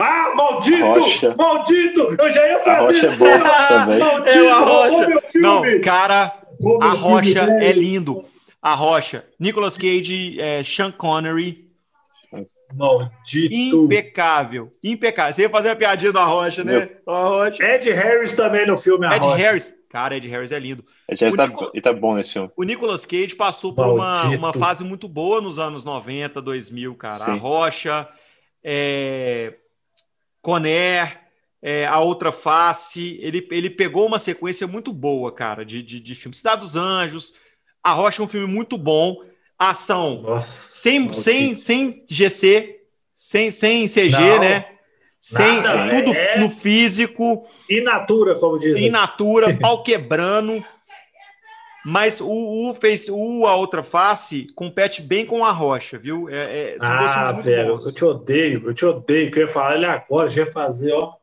Ah, maldito! Rocha. Maldito! Eu já ia fazer isso. <laughs> É maldito! É a Rocha. Não, cara, a Rocha é lindo. A Rocha. Nicolas Cage, é, Sean Connery. Maldito. Impecável. Impecável. Você ia fazer a piadinha da Rocha, né? Rocha. Ed Harris também no filme. A Ed Rocha. Harris. Cara, Ed Harris é lindo. Ed Harris tá, tá bom nesse filme. O Nicolas Cage passou por uma, uma fase muito boa nos anos 90, 2000, cara. Sim. A Rocha, é... Conner, é... A Outra Face. Ele, ele pegou uma sequência muito boa, cara, de, de, de filmes. Cidade dos Anjos. A Rocha é um filme muito bom. Ação Nossa, sem, sem, sem GC, sem, sem CG, Não. né? Sem Nada, tudo é... no físico. Inatura, como dizem. Inatura, pau <laughs> quebrando. Mas o, o, fez, o A Outra Face compete bem com a Rocha, viu? É, é, ah, velho, eu te odeio, eu te odeio. Que eu ia falar ele agora, já ia fazer, ó.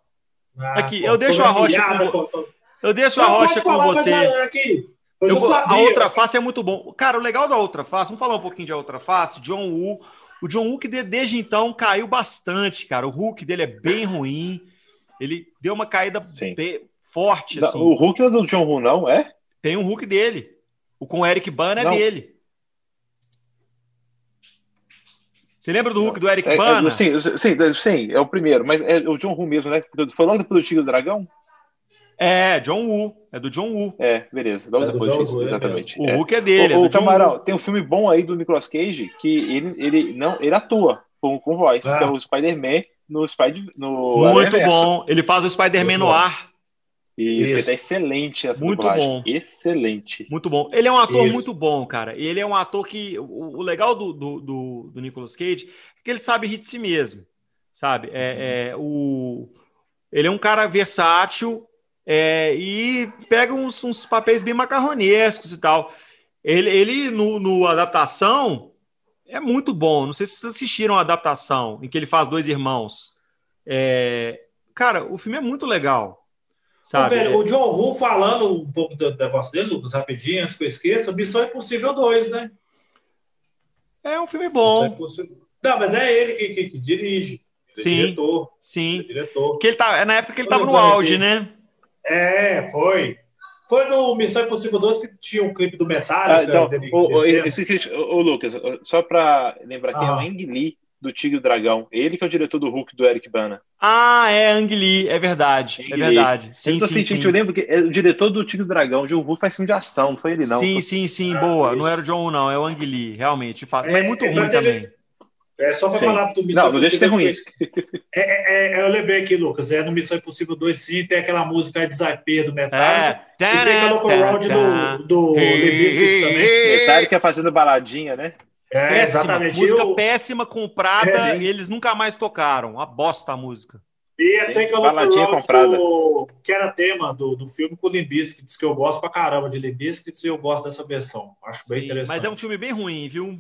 Ah, aqui, eu deixo a Rocha com, Eu deixo a Rocha com você. Aqui. Eu, eu a Outra Face é muito bom. Cara, o legal da Outra Face, vamos falar um pouquinho de A Outra Face, John Woo. O John que desde então caiu bastante, cara. O Hulk dele é bem ruim. Ele deu uma caída bem forte. Assim. O Hulk é do John Woo, não é? Tem um Hulk dele. O com o Eric Bana é não. dele. Você lembra do Hulk do Eric é, Bana? É, sim, sim, sim, é o primeiro, mas é o John Woo mesmo, né? Foi logo depois do Tigre do Dragão? É, John Woo. É do John Woo. É, beleza. Logo é depois disso, é exatamente. O Hulk é dele. O, é o Camarão, tem um filme bom aí do Nicolas Cage que ele, ele não ele atua com, com voz, ah. que é o Spider-Man no Spider no Muito bom. Ele faz o Spider-Man no ar. Isso, Isso. é excelente essa muito dublagem. bom. Excelente. Muito bom. Ele é um ator Isso. muito bom, cara. Ele é um ator que. O, o legal do, do, do, do, Nicolas Cage é que ele sabe rir de si mesmo. Sabe? É, é, o, ele é um cara versátil é, e pega uns, uns, papéis bem macarronescos e tal. Ele, ele no, no, adaptação é muito bom. Não sei se vocês assistiram a adaptação em que ele faz dois irmãos. É, cara, o filme é muito legal. Sabe? Ô, velho, o John Woo falando um pouco do negócio dele, Lucas, rapidinho, antes que eu esqueça, Missão Impossível 2, né? É um filme bom. Não, mas é ele que, que, que dirige. Ele é sim, diretor. Sim. É diretor. Que ele tá, é na época que ele estava no auge, né? É, foi. Foi no Missão Impossível 2 que tinha um clipe do Metallica. Ah, então, o, o, esse, o, Lucas, só para lembrar ah. é o Ang Lee do Tigre e Dragão. Ele que é o diretor do Hulk do Eric Bana. Ah, é Ang Lee, é verdade. Ang é verdade. Sim, eu, sim, sim. eu lembro que é o diretor do Tigre e Dragão, o John Woo faz filme de ação, não foi ele, não. Sim, sim, sim, ah, boa. Isso. Não era o John Woo, não, é o Ang Lee, realmente. Mas é, muito ruim também. É só para falar do Missão Não, não deixa de ser ruim. É, é, é, eu lembrei aqui, Lucas. É no Missão Impossível 2, sim, tem aquela música Desapia do Metallica. É. E tem aquela Round do, do Limbiskit também. Metallica fazendo baladinha, né? É, péssima, exatamente. Música eu... péssima, comprada, é, e eles nunca mais tocaram. Uma bosta a música. E tem aquela Round do, que era tema do, do filme com o Limbiskits, que eu gosto pra caramba de Limbiskits e eu gosto dessa versão. Acho bem sim, interessante. Mas é um filme bem ruim, viu?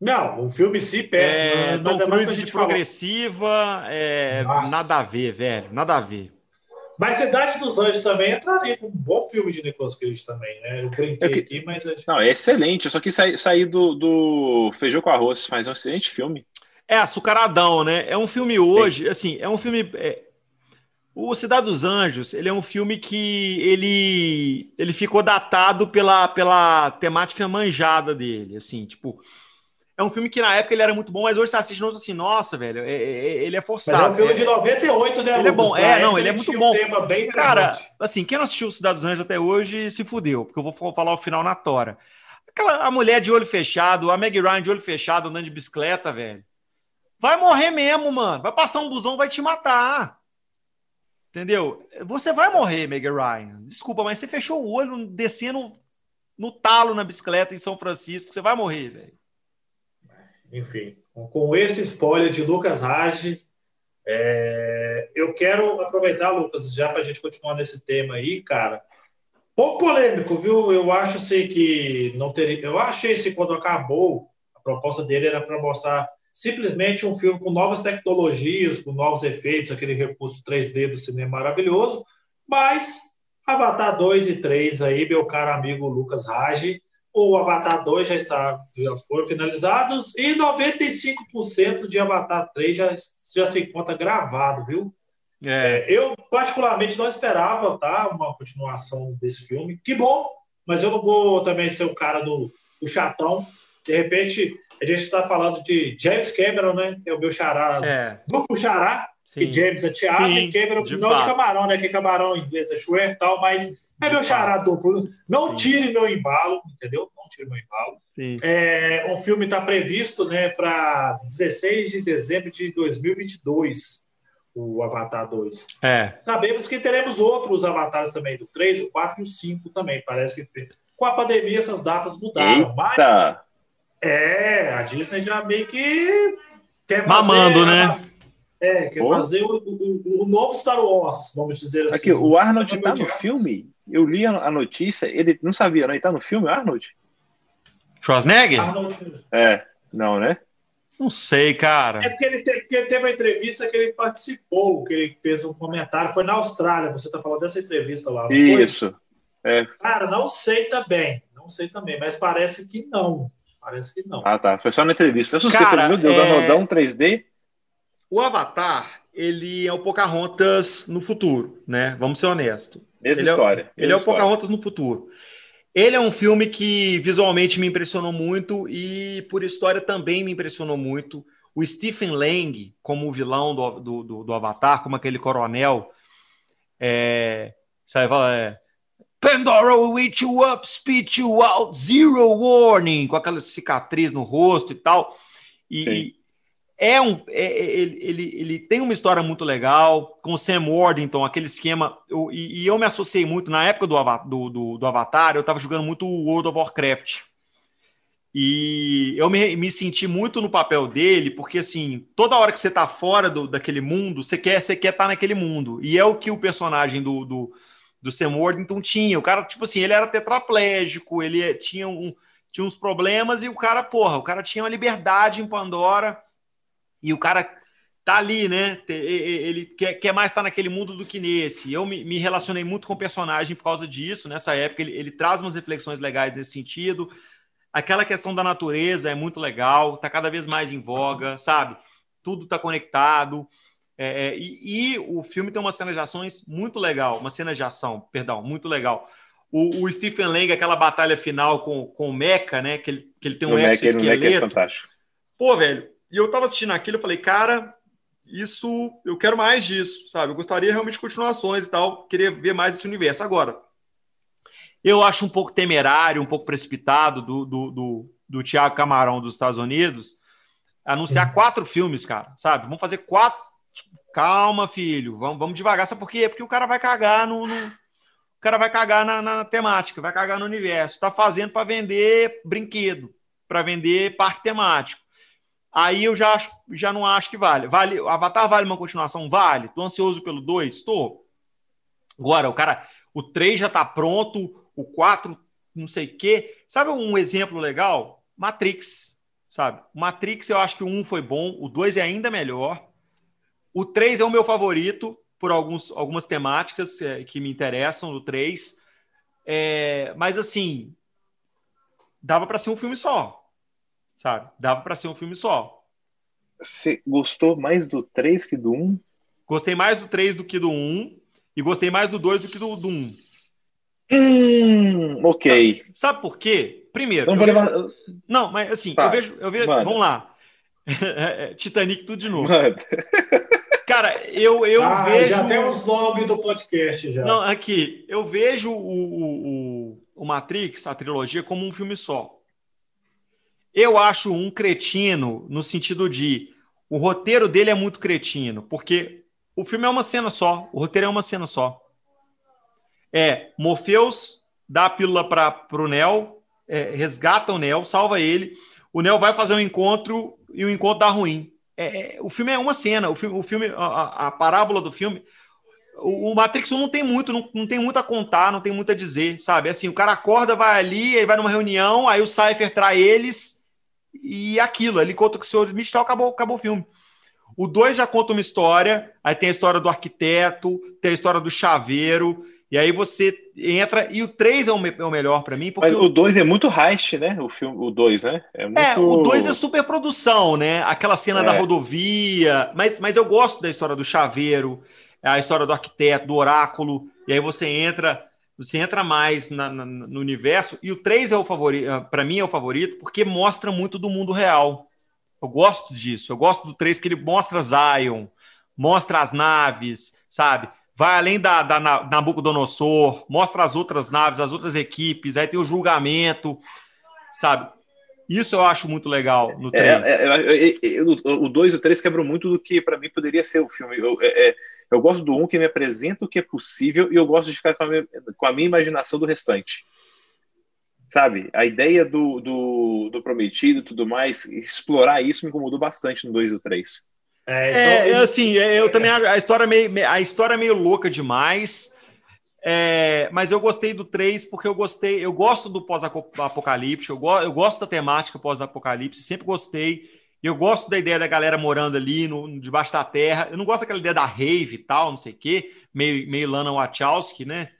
Não, o filme sim, péssimo. É, né? Tom é Cruise de progressiva, é, nada a ver, velho, nada a ver. Mas Cidade dos Anjos também entraria com um bom filme de Nicolas Cage também, né? Eu brinquei eu aqui, mas... Não, é excelente, eu só quis sair, sair do, do Feijão com Arroz, mas é um excelente filme. É, Açucaradão, né? É um filme hoje, assim, é um filme... É... O Cidade dos Anjos, ele é um filme que ele, ele ficou datado pela, pela temática manjada dele, assim, tipo é um filme que na época ele era muito bom, mas hoje você assiste e assim, nossa, velho, é, é, é, ele é forçado. Mas é um filme de 98, né, Ele é bom, é, não, ele é muito bom. Um Cara, assim, quem não assistiu Cidade dos Anjos até hoje se fudeu, porque eu vou falar o final na tora. Aquela a mulher de olho fechado, a Meg Ryan de olho fechado andando de bicicleta, velho. Vai morrer mesmo, mano. Vai passar um busão, vai te matar. Entendeu? Você vai morrer, Meg Ryan. Desculpa, mas você fechou o olho descendo no talo na bicicleta em São Francisco, você vai morrer, velho enfim, com esse spoiler de Lucas Rage, é, eu quero aproveitar, Lucas, já para a gente continuar nesse tema aí, cara. Pouco polêmico, viu? Eu acho assim, que não teria. Eu achei assim, quando acabou, a proposta dele era para mostrar simplesmente um filme com novas tecnologias, com novos efeitos, aquele recurso 3D do cinema maravilhoso, mas Avatar 2 e 3 aí, meu caro amigo Lucas Rage, o Avatar 2 já está já foram finalizados e 95% de Avatar 3 já, já se encontra gravado, viu? É. É, eu, particularmente, não esperava tá, uma continuação desse filme. Que bom, mas eu não vou também ser o cara do, do chatão. De repente, a gente está falando de James Cameron, né? Que é o meu xará, é. duplo xará, Sim. que James é Thiago Sim, e Cameron, de não fato. de camarão, né? Que camarão em inglês é chue e tal, mas é meu xará duplo. Não Sim. tire meu embalo, entendeu? Não tire meu embalo. Sim. É, o filme está previsto né, para 16 de dezembro de 2022 o Avatar 2. É. Sabemos que teremos outros avatares também, do 3, o 4 e o 5 também. Parece que com a pandemia essas datas mudaram. Eita. Mas é, a Disney já meio que quer fazer. Mamando, né? É, quer Pô. fazer o, o, o, novo Star Wars, vamos dizer assim. Aqui, o Arnold tá no filme? Eu li a notícia, ele não sabia, não? Ele tá no filme, Arnold? Schwarzenegger? Arnold. É, não, né? Não sei, cara. É porque ele, teve, porque ele teve uma entrevista que ele participou, que ele fez um comentário. Foi na Austrália, você está falando dessa entrevista lá. Isso. É. Cara, não sei também. Não sei também, mas parece que não. Parece que não. Ah, tá. Foi só na entrevista. Eu cara, meu Deus, é... Arnoldão 3D. O Avatar, ele é o Pocahontas no futuro, né? Vamos ser honestos. Mesma ele história. É, ele é o Pocahontas no futuro. Ele é um filme que visualmente me impressionou muito e por história também me impressionou muito. O Stephen Lang, como o vilão do, do, do, do Avatar, como aquele coronel, é, sabe, fala, é, Pandora will eat you up, spit you out, zero warning, com aquela cicatriz no rosto e tal. E, é um, é, é, ele, ele, ele, tem uma história muito legal, com Sam Worthington, aquele esquema. Eu, e, e, eu me associei muito, na época do, do, do, do Avatar, eu estava jogando muito World of Warcraft. E eu me, me, senti muito no papel dele, porque assim, toda hora que você está fora do, daquele mundo, você quer você quer estar tá naquele mundo. E é o que o personagem do, do, do Sam Worthington tinha. O cara, tipo assim, ele era tetraplégico, ele tinha, um, tinha uns problemas, e o cara, porra, o cara tinha uma liberdade em Pandora e o cara tá ali, né? Ele quer, quer mais estar naquele mundo do que nesse. Eu me, me, relacionei muito com o personagem por causa disso. Nessa época, ele, ele, traz umas reflexões legais nesse sentido. Aquela questão da natureza é muito legal, tá cada vez mais em voga, sabe? Tudo tá conectado. É, é, e, e, o filme tem uma cena de ações muito legal, uma cena de ação, perdão, muito legal. O, o Stephen Lang, aquela batalha final com, com o Mecha, né? Que ele, que ele tem um exoesqueleto. É fantástico. Pô, velho, e eu tava assistindo aquilo, eu falei, cara, isso, eu quero mais disso, sabe? Eu gostaria realmente de continuações e tal, queria ver mais esse universo. Agora, eu acho um pouco temerário, um pouco precipitado do, do, do, do Tiago Camarão dos Estados Unidos anunciar quatro filmes, cara, sabe? Vamos fazer quatro. Calma, filho, vamos, vamos devagar. Sabe por quê? Porque o cara vai cagar no. no... O cara vai cagar na, na, temática, vai cagar no universo. Tá fazendo para vender brinquedo, para vender parque temático aí eu já, já não acho que vale. vale. Avatar vale uma continuação? Vale. Tô ansioso pelo 2? Tô. Agora, o cara, o 3 já tá pronto, o 4 não sei o quê. Sabe um exemplo legal? Matrix, sabe? Matrix eu acho que o 1 foi bom, o 2 é ainda melhor. O 3 é o meu favorito por alguns, algumas temáticas é, que me interessam no 3. É, mas assim, dava para ser um filme só sabe? Dava para ser um filme só. Você gostou mais do 3 que do 1? Gostei mais do 3 do que do 1 e gostei mais do 2 do que do, do 1. Hum, ok. Sabe, sabe por quê? Primeiro. Não, vejo... levar... não mas assim, tá. eu vejo. Eu vejo... Vamos lá. <laughs> Titanic tudo de novo. Mano. <laughs> Cara, eu, eu ah, vejo. Já tem os nomes do podcast já. Não, aqui. Eu vejo o, o, o Matrix, a trilogia, como um filme só. Eu acho um cretino no sentido de o roteiro dele é muito cretino, porque o filme é uma cena só, o roteiro é uma cena só. É, Morpheus dá a pílula para o Neo, é, resgata o Neo, salva ele, o Neo vai fazer um encontro e o encontro dá ruim. É, é, o filme é uma cena, o filme, o filme a, a parábola do filme o, Matrix 1 não tem muito, não, não tem muito a contar, não tem muito a dizer, sabe? Assim, o cara acorda, vai ali, ele vai numa reunião, aí o Cypher trai eles, e aquilo, ele conta com o senhor Smith tal, acabou, acabou o filme. O 2 já conta uma história, aí tem a história do arquiteto, tem a história do chaveiro, E aí você entra. E o 3 é o, é o melhor para mim. Mas o 2 é muito heist, né? O filme, o 2, né? É, muito... é o 2 é super produção, né? Aquela cena é. da rodovia. Mas, mas eu gosto da história do chaveiro, a história do arquiteto, do oráculo. E aí você entra. Você entra mais na, na, no universo, e o 3 é o favorito, ah, para mim é o favorito, porque mostra muito do mundo real. Eu gosto disso, eu gosto do 3 porque ele mostra Zion, mostra as naves, sabe? vai além da, da Nabucodonosor, mostra as outras naves, as outras equipes, aí tem o julgamento, sabe? Isso eu acho muito legal no 3. É, é, é, o 2 e o 3 quebram muito do que para mim poderia ser o filme. Eu, é, é, eu gosto do 1 um que me apresenta o que é possível e eu gosto de ficar com a minha, com a minha imaginação do restante. Sabe? A ideia do, do, do prometido e tudo mais, explorar isso me incomodou bastante no 2 e no 3. É, então, é, assim, é, eu também a história meio, a história é meio louca demais. É, mas eu gostei do 3 porque eu gostei, eu gosto do pós-apocalipse, eu, go, eu gosto da temática pós-apocalipse, sempre gostei. Eu gosto da ideia da galera morando ali no, debaixo da terra. Eu não gosto daquela ideia da rave e tal, não sei o quê, meio, meio Lana Wachowski, né?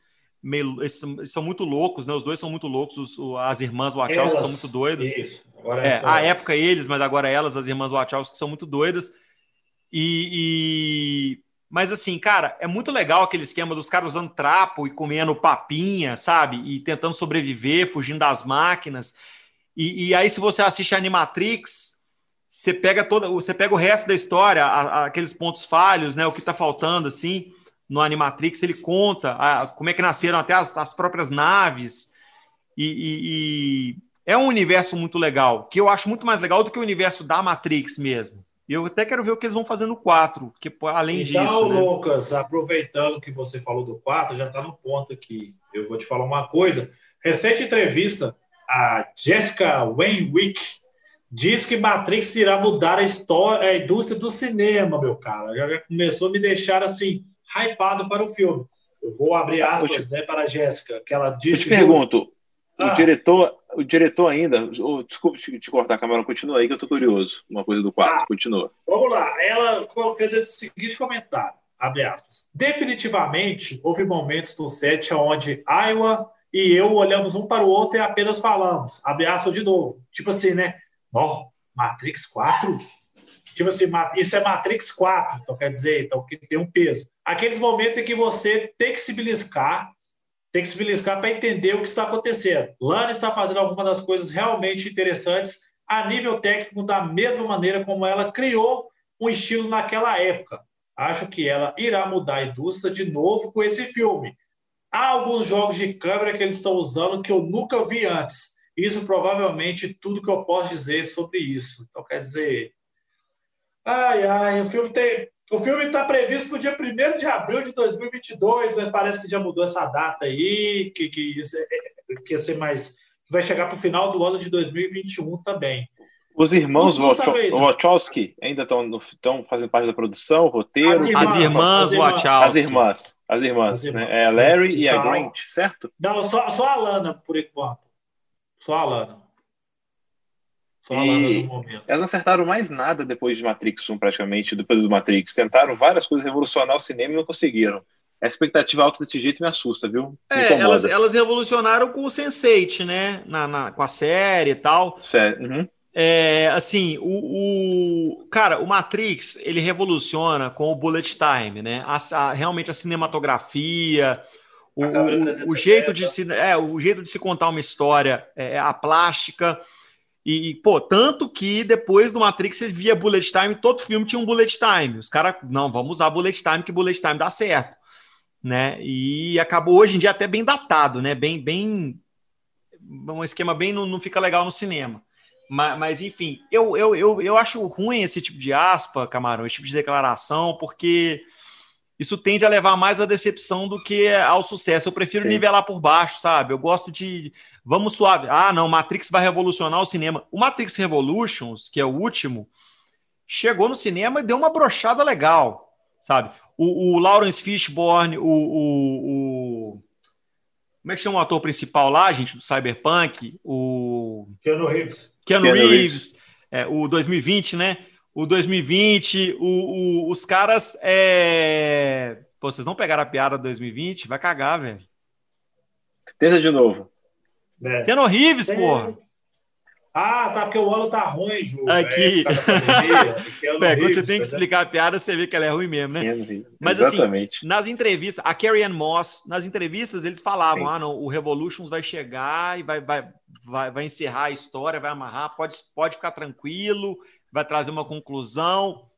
Meio, eles, são muito loucos, né? Os dois são muito loucos, os, as irmãs Wachowski elas, são muito doidas. Isso, agora é, a elas. época eles, mas agora elas, as irmãs Wachowski, são muito doidas. E, e, Mas assim, cara, é muito legal aquele esquema dos caras usando trapo e comendo papinha, sabe? E tentando sobreviver, fugindo das máquinas. E, e aí, se você assiste Animatrix, você pega toda, você pega o resto da história, a, a, aqueles pontos falhos, né? O que tá faltando, assim, no Animatrix, ele conta a, como é que nasceram até as, as próprias naves. E, e, é um universo muito legal, que eu acho muito mais legal do que o universo da Matrix mesmo. E eu até quero ver o que eles vão fazer no 4, porque além então, disso. Então, né? Lucas, aproveitando que você falou do 4, já está no ponto aqui. Eu vou te falar uma coisa. Recente entrevista, a Jessica Waynewick diz que Matrix irá mudar a, história, a indústria do cinema, meu cara. Já, começou a me deixar assim, hypado para o filme. Eu vou abrir aspas né, para a Jéssica, que ela disse. Eu te pergunto, ah. o diretor o diretor ainda. Oh, desculpa te, te cortar, Camarão, continua aí que eu tô curioso. Uma coisa do quadro, ah, continua. Vamos lá. Ela fez esse seguinte comentário: abre aspas. Definitivamente houve momentos no set onde Iowa e eu olhamos um para o outro e apenas falamos. Abre aspas de novo. Tipo assim, né? Ó, Matrix 4? Tipo assim, isso é Matrix 4, então quer dizer, então que tem um peso. Aqueles momentos em que você tem que se beliscar tem que se beliscar para entender o que está acontecendo. Lana está fazendo algumas das coisas realmente interessantes a nível técnico, da mesma maneira como ela criou um estilo naquela época. Acho que ela irá mudar a indústria de novo com esse filme. Há alguns jogos de câmera que eles estão usando que eu nunca vi antes. Isso provavelmente tudo que eu posso dizer sobre isso. Então, quer dizer. Ai, ai, o filme tem. O filme está previsto para o dia 1 de abril de 2022, mas parece que já mudou essa data aí, que, que, isso é, é, que ia ser mais. Vai chegar para o final do ano de 2021 também. Os irmãos Wachowski ainda estão fazendo parte da produção, roteiro? As irmãs, as irmãs Wachowski. As irmãs, as irmãs, as irmãs. Né? É a Larry e a Grant, certo? Não, só, só a Lana, por enquanto. Só a Lana. E elas não acertaram mais nada depois de Matrix 1, praticamente, depois do Matrix. Tentaram várias coisas revolucionar o cinema e não conseguiram. A expectativa alta desse jeito me assusta, viu? Me é, elas, elas revolucionaram com o Sense8, né? Na, na, com a série e tal. Sério. Uhum. É, assim, o, o, Cara, o Matrix, ele revoluciona com o bullet time, né? A, a, realmente a cinematografia, o, o, o, jeito de se, é, o jeito de se contar uma história, é, a plástica... E, pô, tanto que depois do Matrix você via bullet time, todo filme tinha um bullet time. Os caras, não, vamos usar bullet time, que bullet time dá certo. Né? E acabou hoje em dia até bem datado, né? Bem, bem. Um esquema bem não, não fica legal no cinema. Mas, mas, enfim, eu, eu, eu, eu acho ruim esse tipo de aspa, Camarão, esse tipo de declaração, porque isso tende a levar mais à decepção do que ao sucesso. Eu prefiro Sim. nivelar por baixo, sabe? Eu gosto de. Vamos suave. Ah, não, Matrix vai revolucionar o cinema. O Matrix Revolutions, que é o último, chegou no cinema e deu uma brochada legal, sabe? O, o Lawrence Fishburne, o, o, o, Como é que chama o ator principal lá, gente, do Cyberpunk? O. Keanu Reeves. Keanu, Keanu Reeves, Reeves. É, o 2020, né? O 2020, o, o, os caras é, Pô, vocês não pegaram a piada 2020? Vai cagar, velho. Tenta de novo. É. Keanu Reeves, é. porra. Ah, tá, porque o ano tá ruim, Ju. Aqui. <laughs> É, é, quando você tem que explicar a piada, você vê que ela é ruim mesmo, né? Mas assim, Exatamente. assim, nas entrevistas, a Carrie Ann Moss, nas entrevistas, eles falavam: Sim. ah, não, o Revolutions vai chegar e vai, vai, vai, vai encerrar a história, vai amarrar, pode, pode ficar tranquilo, vai trazer uma conclusão.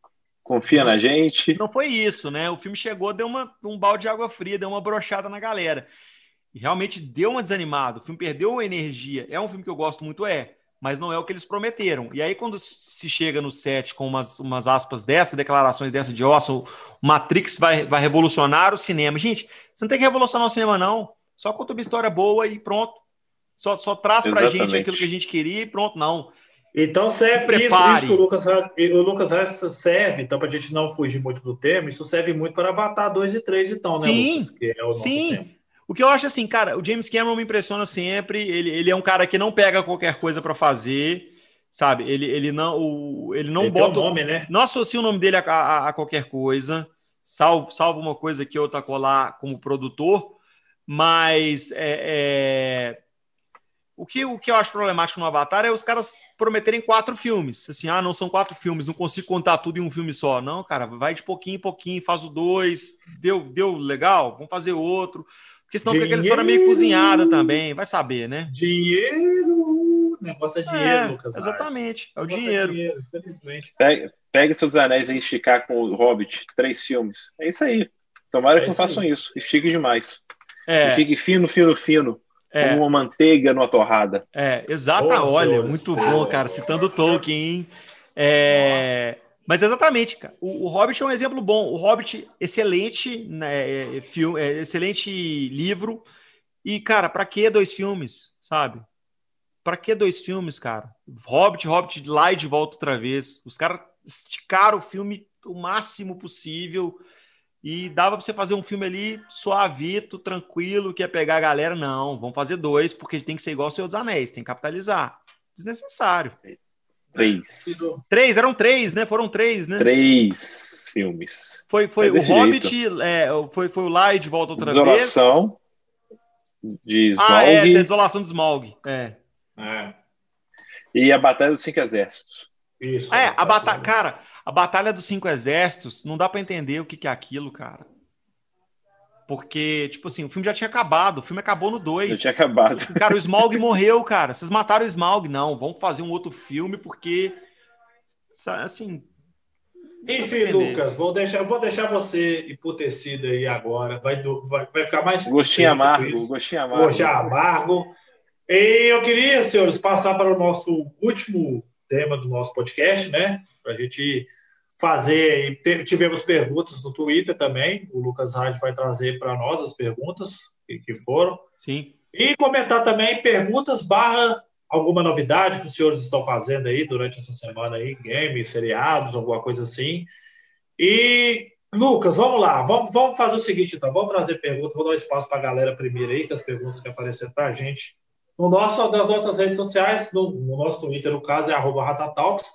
Confia na gente. Não foi isso, né? O filme chegou, deu uma, um balde de água fria, deu uma brochada na galera. E realmente deu uma desanimada. O filme perdeu energia. É um filme que eu gosto muito, é mas não é o que eles prometeram. E aí, quando se chega no set com umas, umas aspas dessa, declarações dessa de Orson, Matrix vai, vai revolucionar o cinema. Gente, você não tem que revolucionar o cinema, não. Só conta uma história boa e pronto. Só, só traz para a gente aquilo que a gente queria e pronto, não. Então serve isso, isso que o Lucas, o Lucas serve, então, para a gente não fugir muito do tema, isso serve muito para Avatar 2 e 3, então, né, sim, Lucas? Que é o sim. Tema. O que eu acho assim, cara, o James Cameron me impressiona sempre. Ele, ele é um cara que não pega qualquer coisa para fazer, sabe? Ele, ele não, o, ele não ele bota. Um nome, né? Não associa o nome dele a, a, a, qualquer coisa, salvo, salvo uma coisa que eu colar como produtor, mas é, é... O, que, o que eu acho problemático no Avatar é os caras prometerem quatro filmes. Assim, ah, não são quatro filmes, não consigo contar tudo em um filme só. Não, cara, vai de pouquinho em pouquinho, faz o dois, deu, deu legal, vamos fazer outro. Porque senão dinheiro, fica aquela história meio cozinhada também, vai saber, né? Dinheiro! Negócio é dinheiro, é, Lucas. Exatamente, é o dinheiro. É dinheiro pega, pega seus anéis e esticar com o Hobbit, três filmes. É isso aí. Tomara é que não façam aí. isso. Estique demais. É. Fique fino, fino, fino. É. Como uma manteiga numa torrada. É, exata. Olha, muito bom, cara. Citando Tolkien, hein? É. Mas exatamente, cara. O, o, Hobbit é um exemplo bom. O Hobbit, excelente né, é, filme, é, excelente livro. E, cara, para que dois filmes, sabe? Para que dois filmes, cara? Hobbit, Hobbit lá e de volta outra vez. Os caras esticaram o filme o máximo possível e dava para você fazer um filme ali suavito, tranquilo, que ia pegar a galera. Não, vamos fazer dois, porque tem que ser igual o Senhor dos Anéis, tem que capitalizar. Desnecessário. Três. Três, eram três, né? Foram três, né? Três filmes. Foi, foi é o Hobbit, é, foi, foi o Lá e de volta outra Desolação vez. de Smaug. Ah, é, Desolação de Smaug. É. é. E a Batalha dos Cinco Exércitos. Isso. É, a batalha. Cara, a Batalha dos Cinco Exércitos, não dá para entender o que, que é aquilo, cara. Porque, tipo assim, o filme já tinha acabado. O filme acabou no 2. Já tinha acabado. <laughs> Cara, o Smaug morreu, cara. Vocês mataram o Smaug. Não, vamos fazer um outro filme porque. Assim. Enfim, Lucas, vou deixar, vou deixar você emputecido aí agora. Vai, do, vai, vai ficar mais. Gostinho amargo. Gostinho amargo. Gostinho amargo. E eu queria, senhores, passar para o nosso último tema do nosso podcast, né? Para a gente fazer. Tivemos perguntas no Twitter também. O Lucas Rádio vai trazer para nós as perguntas que foram. Sim. E comentar também perguntas barra alguma novidade que os senhores estão fazendo aí durante essa semana aí, games, seriados, alguma coisa assim. E, Lucas, vamos lá, vamos, vamos fazer o seguinte, então, vamos trazer perguntas, vou dar espaço para a galera primeiro aí, com as perguntas que apareceram para a gente. No nosso, nas nossas redes sociais, no, no nosso Twitter, no caso, é arroba Ratatalks.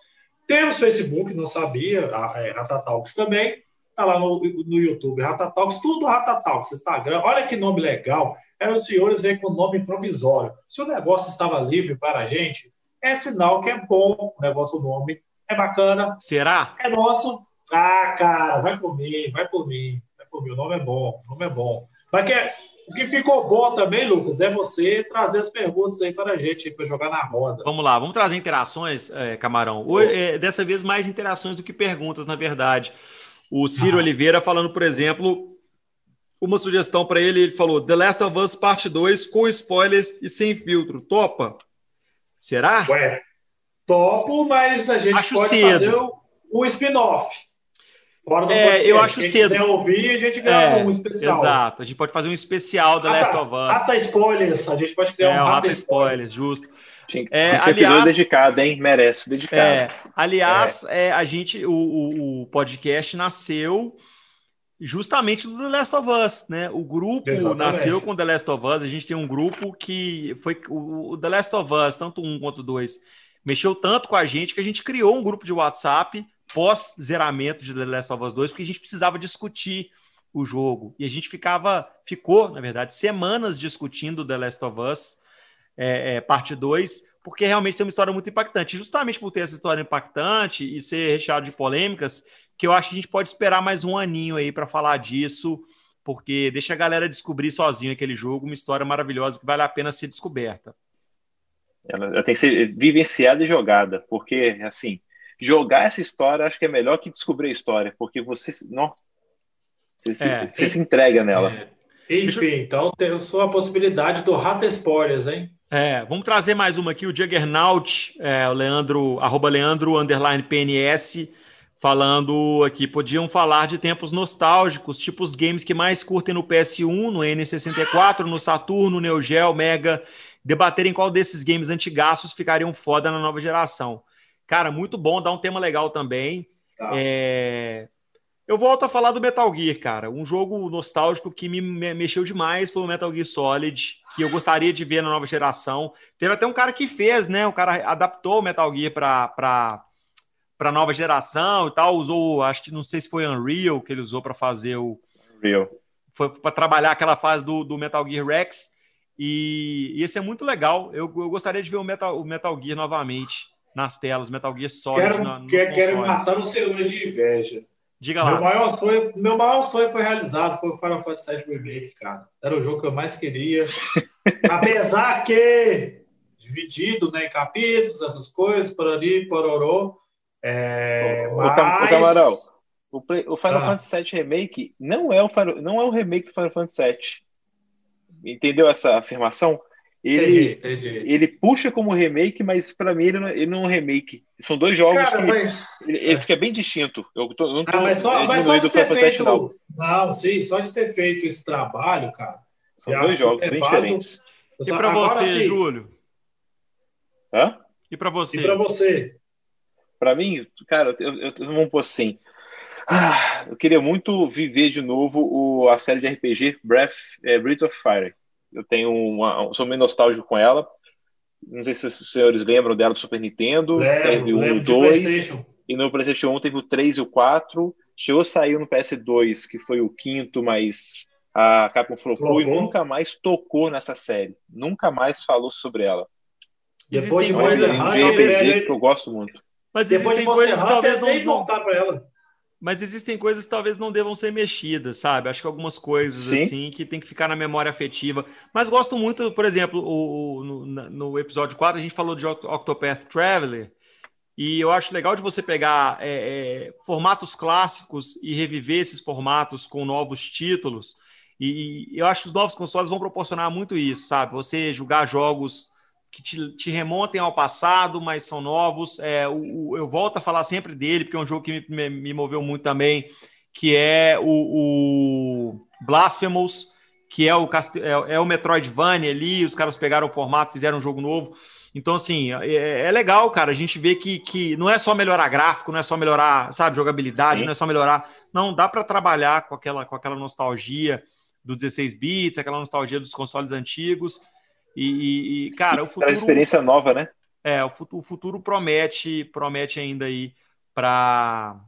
Temos Facebook, não sabia, a é, Ratatalks também. Está lá no, no YouTube, Ratatalks, tudo Ratatalks, Instagram. Olha que nome legal. É os senhores vêm com nome provisório. Se o negócio estava livre para a gente, é sinal que é bom o negócio, o nome é bacana. Será? É nosso. Ah, cara, vai por mim, vai por mim, vai por mim. O nome é bom, o nome é bom. Mas que é, o que ficou bom também, Lucas, é você trazer as perguntas aí para a gente, para jogar na roda. Vamos lá, vamos trazer interações, é, Camarão. Hoje, é, dessa vez, mais interações do que perguntas, na verdade. O Ciro ah. Oliveira falando, por exemplo, uma sugestão para ele, ele falou The Last of Us Parte 2 com spoilers e sem filtro. Topa? Será? Ué, topo, mas a gente Acho pode cedo. fazer o, o spin-off. Fora do é, eu acho Quem cedo. quiser ouvir, a gente grava é, um especial. Exato, a gente pode fazer um especial da Last of Us. Rata spoilers, a gente pode criar é, um rata spoilers, justo. Tinha, é, tinha aliás, dedicado, hein? Merece, dedicado. É, aliás, é. é. a gente, o, o, o, podcast nasceu justamente do The Last of Us, né? O grupo Exatamente. nasceu com The Last of Us. A gente tem um grupo que foi o, o The Last of Us, tanto um quanto dois, mexeu tanto com a gente que a gente criou um grupo de WhatsApp pós-zeramento de The Last of Us 2, porque a gente precisava discutir o jogo. E a gente ficava, ficou, na verdade, semanas discutindo The Last of Us, é, é, parte 2, porque realmente tem uma história muito impactante. Justamente por ter essa história impactante e ser recheado de polêmicas, que eu acho que a gente pode esperar mais um aninho aí para falar disso, porque deixa a galera descobrir sozinho aquele jogo, uma história maravilhosa que vale a pena ser descoberta. Ela, ela tem que ser vivenciada e jogada, porque, assim, jogar essa história acho que é melhor que descobrir a história, porque você, não, você, se, é, você se entrega nela. É. Enfim, então tem só a possibilidade do Rata Spoilers, hein? É, vamos trazer mais uma aqui, o Juggernaut, é, o Leandro, arroba Leandro, underline PNS, falando aqui, podiam falar de tempos nostálgicos, tipo os games que mais curtem no PS1, no N64, no Saturno, Neo Geo, Mega, debaterem qual desses games antigaços ficariam foda na nova geração. Cara, muito bom, dá um tema legal também. Tá. É... Eu volto a falar do Metal Gear, cara. Um jogo nostálgico que me mexeu demais foi o Metal Gear Solid, que eu gostaria de ver na nova geração. Teve até um cara que fez, né? O cara adaptou o Metal Gear para para nova geração e tal. Usou, acho que não sei se foi Unreal que ele usou para fazer o. Unreal. Foi para trabalhar aquela fase do, do Metal Gear Rex. E, e esse é muito legal. Eu, eu gostaria de ver o Metal, o Metal Gear novamente nas telas, Metal Gear Solid. Quero, na, quero, quero matar no senhores de inveja. Diga lá. Meu maior, sonho, meu maior sonho foi realizado, foi o Final Fantasy VII Remake, cara. Era o jogo que eu mais queria. <laughs> Apesar que dividido né, em capítulos, essas coisas, por ali, pororô. É, o, mas... o Camarão, o, Play, o Final ah. Fantasy VII Remake não é, o não é o remake do Final Fantasy VII. Entendeu essa afirmação? Ele, entendi, entendi. ele puxa como remake, mas para mim ele não, ele não é um remake. São dois jogos Cara, que mas... ele, ele, fica bem distinto. Eu tô, não tô ah, mas só, mas só de ter feito, não. não, sim, só de ter feito esse trabalho, cara. São dois jogos bem diferentes. E para você, sim. Júlio? Hã? E para você? E para você? Para mim, cara, eu, eu, eu vamos pôr assim. Ah, eu queria muito viver de novo o, a série de RPG Breath, é, Breath of Fire. Eu tenho uma, sou meio nostálgico com ela. Não sei se os senhores lembram dela do Super Nintendo. Lembro, teve o 2. E no PlayStation 1 teve o 3 e o 4. Chegou a sair no PS2, que foi o quinto, mas a Capcom flopou e nunca mais tocou nessa série. Nunca mais falou sobre ela. Depois de Monster Hunter, que eu gosto muito. Mas Depois de Monster Hunter, talvez não voltar para ela mas existem coisas que talvez não devam ser mexidas, sabe? Acho que algumas coisas Sim. assim que tem que ficar na memória afetiva. Mas gosto muito, por exemplo, o, o no, no, episódio 4 a gente falou de Octopath Traveler, e eu acho legal de você pegar é, é, formatos clássicos e reviver esses formatos com novos títulos. E, e eu acho que os novos consoles vão proporcionar muito isso, sabe? Você jogar jogos que te, te, remontem ao passado, mas são novos. É, o, o, eu volto a falar sempre dele, porque é um jogo que me, me moveu muito também, que é o, o Blasphemous, que é o, é, é, o Metroidvania ali, os caras pegaram o formato, fizeram um jogo novo. Então, assim, é, é, legal, cara, a gente vê que, que não é só melhorar gráfico, não é só melhorar, sabe, jogabilidade, Sim. não é só melhorar. Não, dá para trabalhar com aquela, com aquela nostalgia do 16 bits, aquela nostalgia dos consoles antigos e, e, cara, o futuro. experiência nova, né? É, o futuro, o futuro promete, promete ainda aí para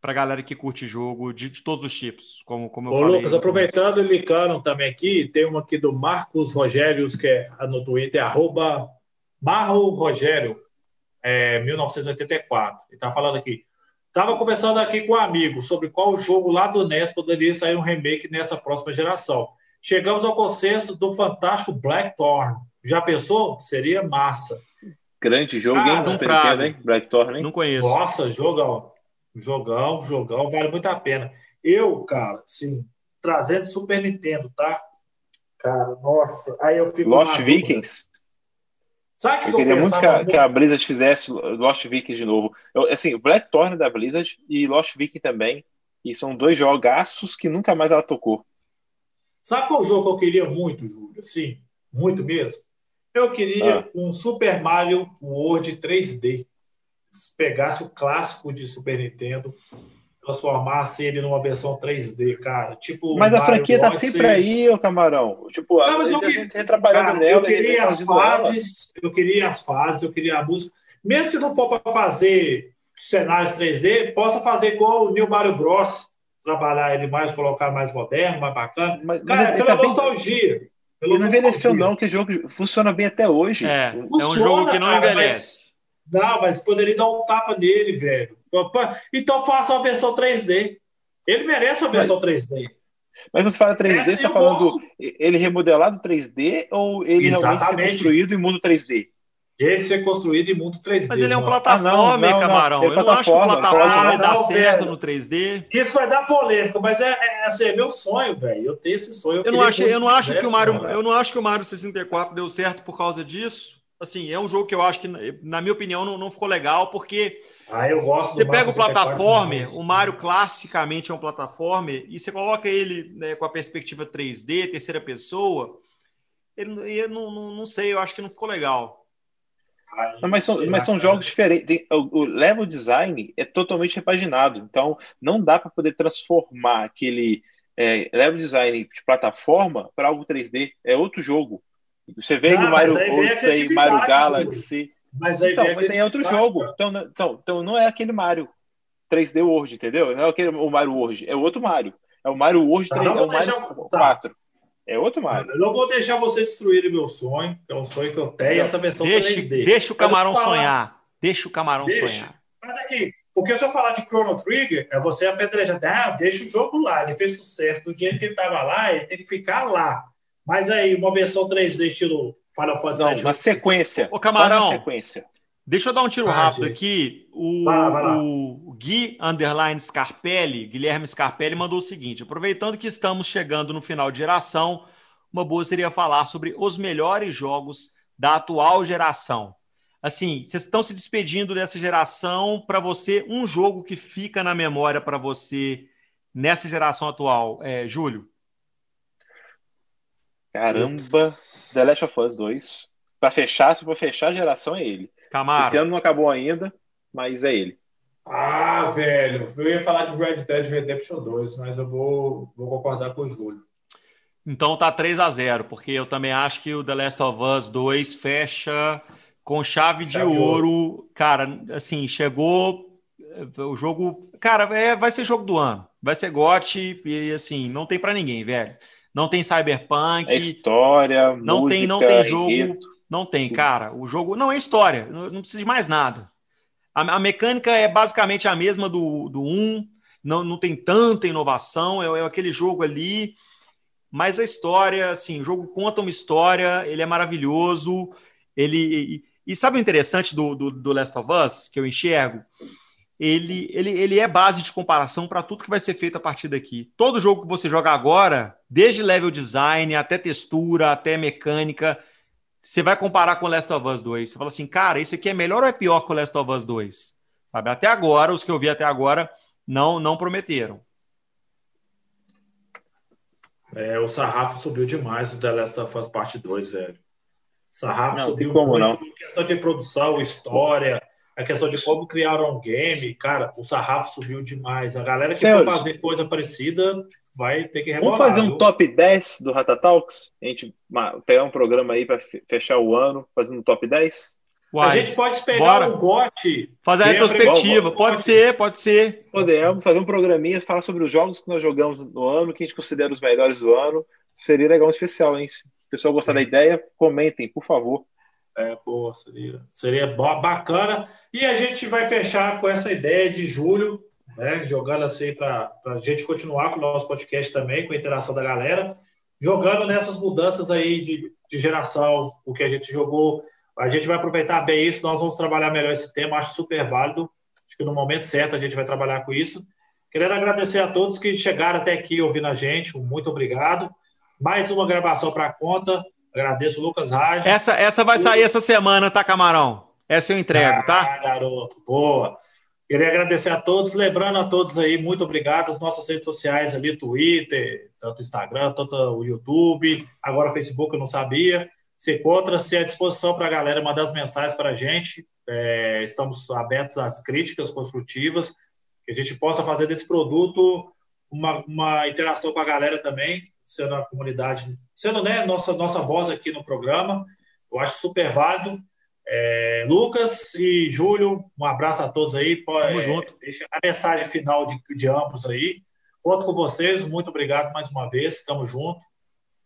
para galera que curte jogo de, de, todos os tipos, como, como eu Ô, falei. Lucas, aproveitando e ligaram também aqui, tem uma aqui do Marcos Rogérios, que é no Twitter, arroba Marro Rogério, é, 1984. Ele está falando aqui. Estava conversando aqui com um amigo sobre qual jogo lá do NES poderia sair um remake nessa próxima geração. Chegamos ao consenso do fantástico Blackthorn. Já pensou? Seria massa. Grande jogo, ah, hein? Não hein? Blackthorn, hein? Não conheço. Nossa, jogão. Jogão, jogão, vale muito a pena. Eu, cara, sim, trazendo Super Nintendo, tá? Cara, nossa. Aí eu fico. Lost Vikings. Sabe que eu, eu queria muito que a, que a, Blizzard fizesse Lost Vikings de novo. Eu, assim, Blackthorn da Blizzard e Lost Vikings também. E são dois jogaços que nunca mais ela tocou. Sabe qual jogo que eu queria muito, Júlio? Sim, muito mesmo. Eu queria ah. um Super Mario World 3D. Se pegasse o clássico de Super Nintendo, transformasse ele numa versão 3D, cara. Tipo, mas a franquia tá sempre aí, ô camarão. Tipo, não, mas eu, que... trabalhando nela. Eu queria as fases, ela. eu queria as fases, eu queria a música. Mesmo se não for para fazer cenários 3D, possa fazer igual o New Mario Bros trabalhar ele mais, colocar mais moderno, mais bacana. Mas, Cara, mas é pela tá nostalgia. Bem... Ele não envelheceu, não, que o jogo funciona bem até hoje. É, funciona, é um jogo que não cara, envelhece. Mas, não, mas poderia dar um tapa nele, velho. Então faça uma versão 3D. Ele merece uma versão mas, 3D. Mas você fala 3D, você está falando gosto. ele remodelado 3D ou ele Exatamente. realmente construído em mundo 3D? Ele ser construído em mundo 3D. Mas ele é um plataforma, ah, Camarão. Não, eu não acho que o plataforma vai dar certo no 3D. Isso vai dar polêmica, mas é, é, assim, é meu sonho, velho. Eu tenho esse sonho. Eu, eu não, acho, eu não acho que o Mario, eu não acho que o Mario 64 deu certo por causa disso. Assim, é um jogo que eu acho que, na minha opinião, não, não ficou legal, porque ah, eu gosto Você pega o plataforma, o Mario classicamente é um plataforma, e você coloca ele né, com a perspectiva 3D, terceira pessoa, ele, ele não, não, não sei, eu acho que não ficou legal. Não, mas são, mas são jogos diferentes. O level design é totalmente repaginado. Então, não dá para poder transformar aquele é, level design de plataforma para algo 3D. É outro jogo. Você vê no Mario Odyssey, Mario Galaxy. Mas aí então, mas tem outro jogo. Então, então, então, não é aquele Mario 3D World, entendeu? Não é aquele o Mario World. É outro Mario. É o Mario World 3D. Tá, é o Mario deixar... 4. Tá. É outro Mario. Eu não vou deixar você destruir meu sonho, que é um sonho que eu tenho, essa versão deixa, 3D. Deixa o camarão sonhar. Deixa o camarão deixa. sonhar. Mas aqui, porque se eu falar de Chrono Trigger, é você apedrejar, ah, deixa o jogo lá, ele fez sucesso. No dia que ele estava lá, ele tem que ficar lá. Mas aí, uma versão 3D estilo Final Fantasy Não, na sequência. O camarão, sequência. Deixa eu dar um tiro ah, rápido gente. aqui. O, vai lá, vai lá. o Gui Underline Scarpelli, Guilherme Scarpelli, mandou o seguinte: aproveitando que estamos chegando no final de geração, uma boa seria falar sobre os melhores jogos da atual geração. Assim, vocês estão se despedindo dessa geração. Para você, um jogo que fica na memória para você nessa geração atual, é, Júlio? Caramba, The Last of Us 2. Para fechar, se for fechar a geração, é ele. Camaro. Esse ano não acabou ainda, mas é ele. Ah, velho, eu ia falar de Red Dead Redemption 2, mas eu vou, vou concordar com o Júlio. Então tá 3 a 0 porque eu também acho que o The Last of Us 2 fecha com chave, de, ouro. ouro. Cara, assim, chegou o jogo. Cara, é, vai ser jogo do ano. Vai ser GOT e assim, não tem para ninguém, velho. Não tem Cyberpunk. É história, não música, tem, não tem jogo. Não tem, cara. O jogo não é história, não, não precisa de mais nada. A, a, mecânica é basicamente a mesma do, do 1, não, não tem tanta inovação, é, é aquele jogo ali. Mas a história, assim, o jogo conta uma história, ele é maravilhoso. Ele. E, e sabe o interessante do, do, do Last of Us, que eu enxergo? ele, ele, ele é base de comparação para tudo que vai ser feito a partir daqui. Todo jogo que você joga agora, desde level design até textura, até mecânica, você vai comparar com o Last of Us 2. Você fala assim, cara, isso aqui é melhor ou é pior que o Last of Us 2? Sabe? Até agora, os que eu vi até agora não, não prometeram. É, o sarrafo subiu demais no The Last of Us Parte 2, velho. O sarrafo não, subiu como, muito não. questão de produção, história, a questão de como criaram um game, cara, o sarrafo subiu demais. A galera que Celso, for fazer coisa parecida vai ter que rebolar. Vamos fazer um viu? top 10 do Rata Talks? A gente pegar um programa aí para fechar o ano, fazendo um top 10? Uai, a gente pode pegar o GOT. Fazer a retrospectiva, pode ser, pode ser. Podemos fazer um programinha, falar sobre os jogos que nós jogamos no ano, que a gente considera os melhores do ano. Seria legal um especial, hein? Se o pessoal gostar Sim. da ideia, comentem, por favor. É, boa, seria, seria bacana. E a gente vai fechar com essa ideia de julho, né? Jogando assim para a gente continuar com o nosso podcast também, com a interação da galera, jogando nessas mudanças aí de, de geração, o que a gente jogou. A gente vai aproveitar bem isso, nós vamos trabalhar melhor esse tema, acho super válido. Acho que no momento certo a gente vai trabalhar com isso. Querendo agradecer a todos que chegaram até aqui ouvindo a gente, muito obrigado. Mais uma gravação para a conta. Agradeço o Lucas Raj. Essa, essa vai sair essa semana, tá, Camarão? Essa eu entrego, ah, tá? garoto, boa. Queria agradecer a todos, lembrando a todos aí, muito obrigado. As nossas redes sociais ali, Twitter, tanto Instagram, tanto o YouTube, agora Facebook, eu não sabia. Se encontra-se à disposição para a galera mandar as mensagens para a gente. É, estamos abertos às críticas construtivas, que a gente possa fazer desse produto uma, uma interação com a galera também, sendo a comunidade, sendo né, nossa, nossa voz aqui no programa. Eu acho super válido. É, Lucas e Júlio, um abraço a todos aí. Tamo é, junto. Deixa a mensagem final de, de ambos aí. Conto com vocês. Muito obrigado mais uma vez. Estamos juntos.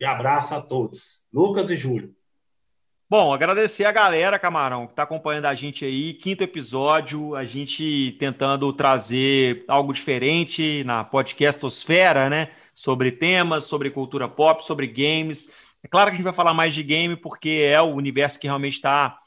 E abraço a todos. Lucas e Júlio. Bom, agradecer a galera, Camarão, que está acompanhando a gente aí. Quinto episódio, a gente tentando trazer algo diferente na podcastosfera, né? Sobre temas, sobre cultura pop, sobre games. É claro que a gente vai falar mais de game, porque é o universo que realmente está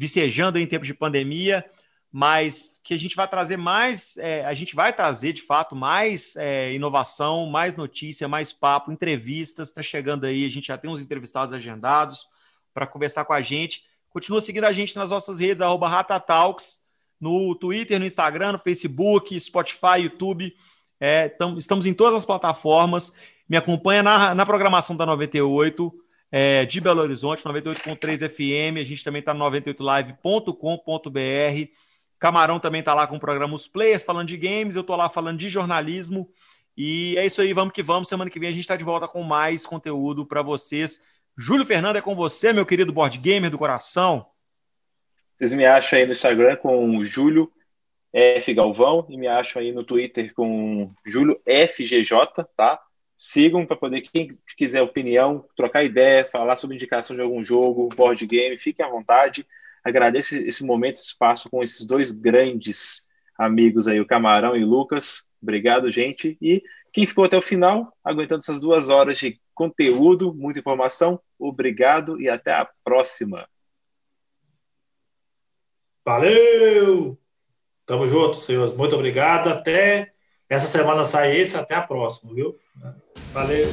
vicejando em tempos de pandemia, mas que a gente vai trazer mais, é, a gente vai trazer de fato mais é, inovação, mais notícia, mais papo, entrevistas. Está chegando aí, a gente já tem uns entrevistados agendados para conversar com a gente. Continua seguindo a gente nas nossas redes, arroba Ratatalks, no Twitter, no Instagram, no Facebook, Spotify, YouTube. É, tam, estamos em todas as plataformas. Me acompanha na, na programação da 98, é, de Belo Horizonte, 98.3 FM. A gente também está no 98live.com.br. Camarão também está lá com o programa Os Players, falando de games. Eu estou lá falando de jornalismo. E é isso aí, vamos que vamos. Semana que vem a gente está de volta com mais conteúdo para vocês. Júlio Fernando é com você, meu querido board gamer do coração. Vocês me acham aí no Instagram com Júlio F Galvão e me acham aí no Twitter com Júlio FGJ, tá? Sigam para poder, quem quiser opinião, trocar ideia, falar sobre indicação de algum jogo, board game, fiquem à vontade. Agradeço esse momento, esse espaço com esses dois grandes amigos aí, o Camarão e o Lucas. Obrigado, gente. E quem ficou até o final, aguentando essas duas horas de conteúdo, muita informação, obrigado e até a próxima. Valeu! Tamo junto, senhores. Muito obrigado. Até essa semana sai esse, até a próxima, viu? Valeu!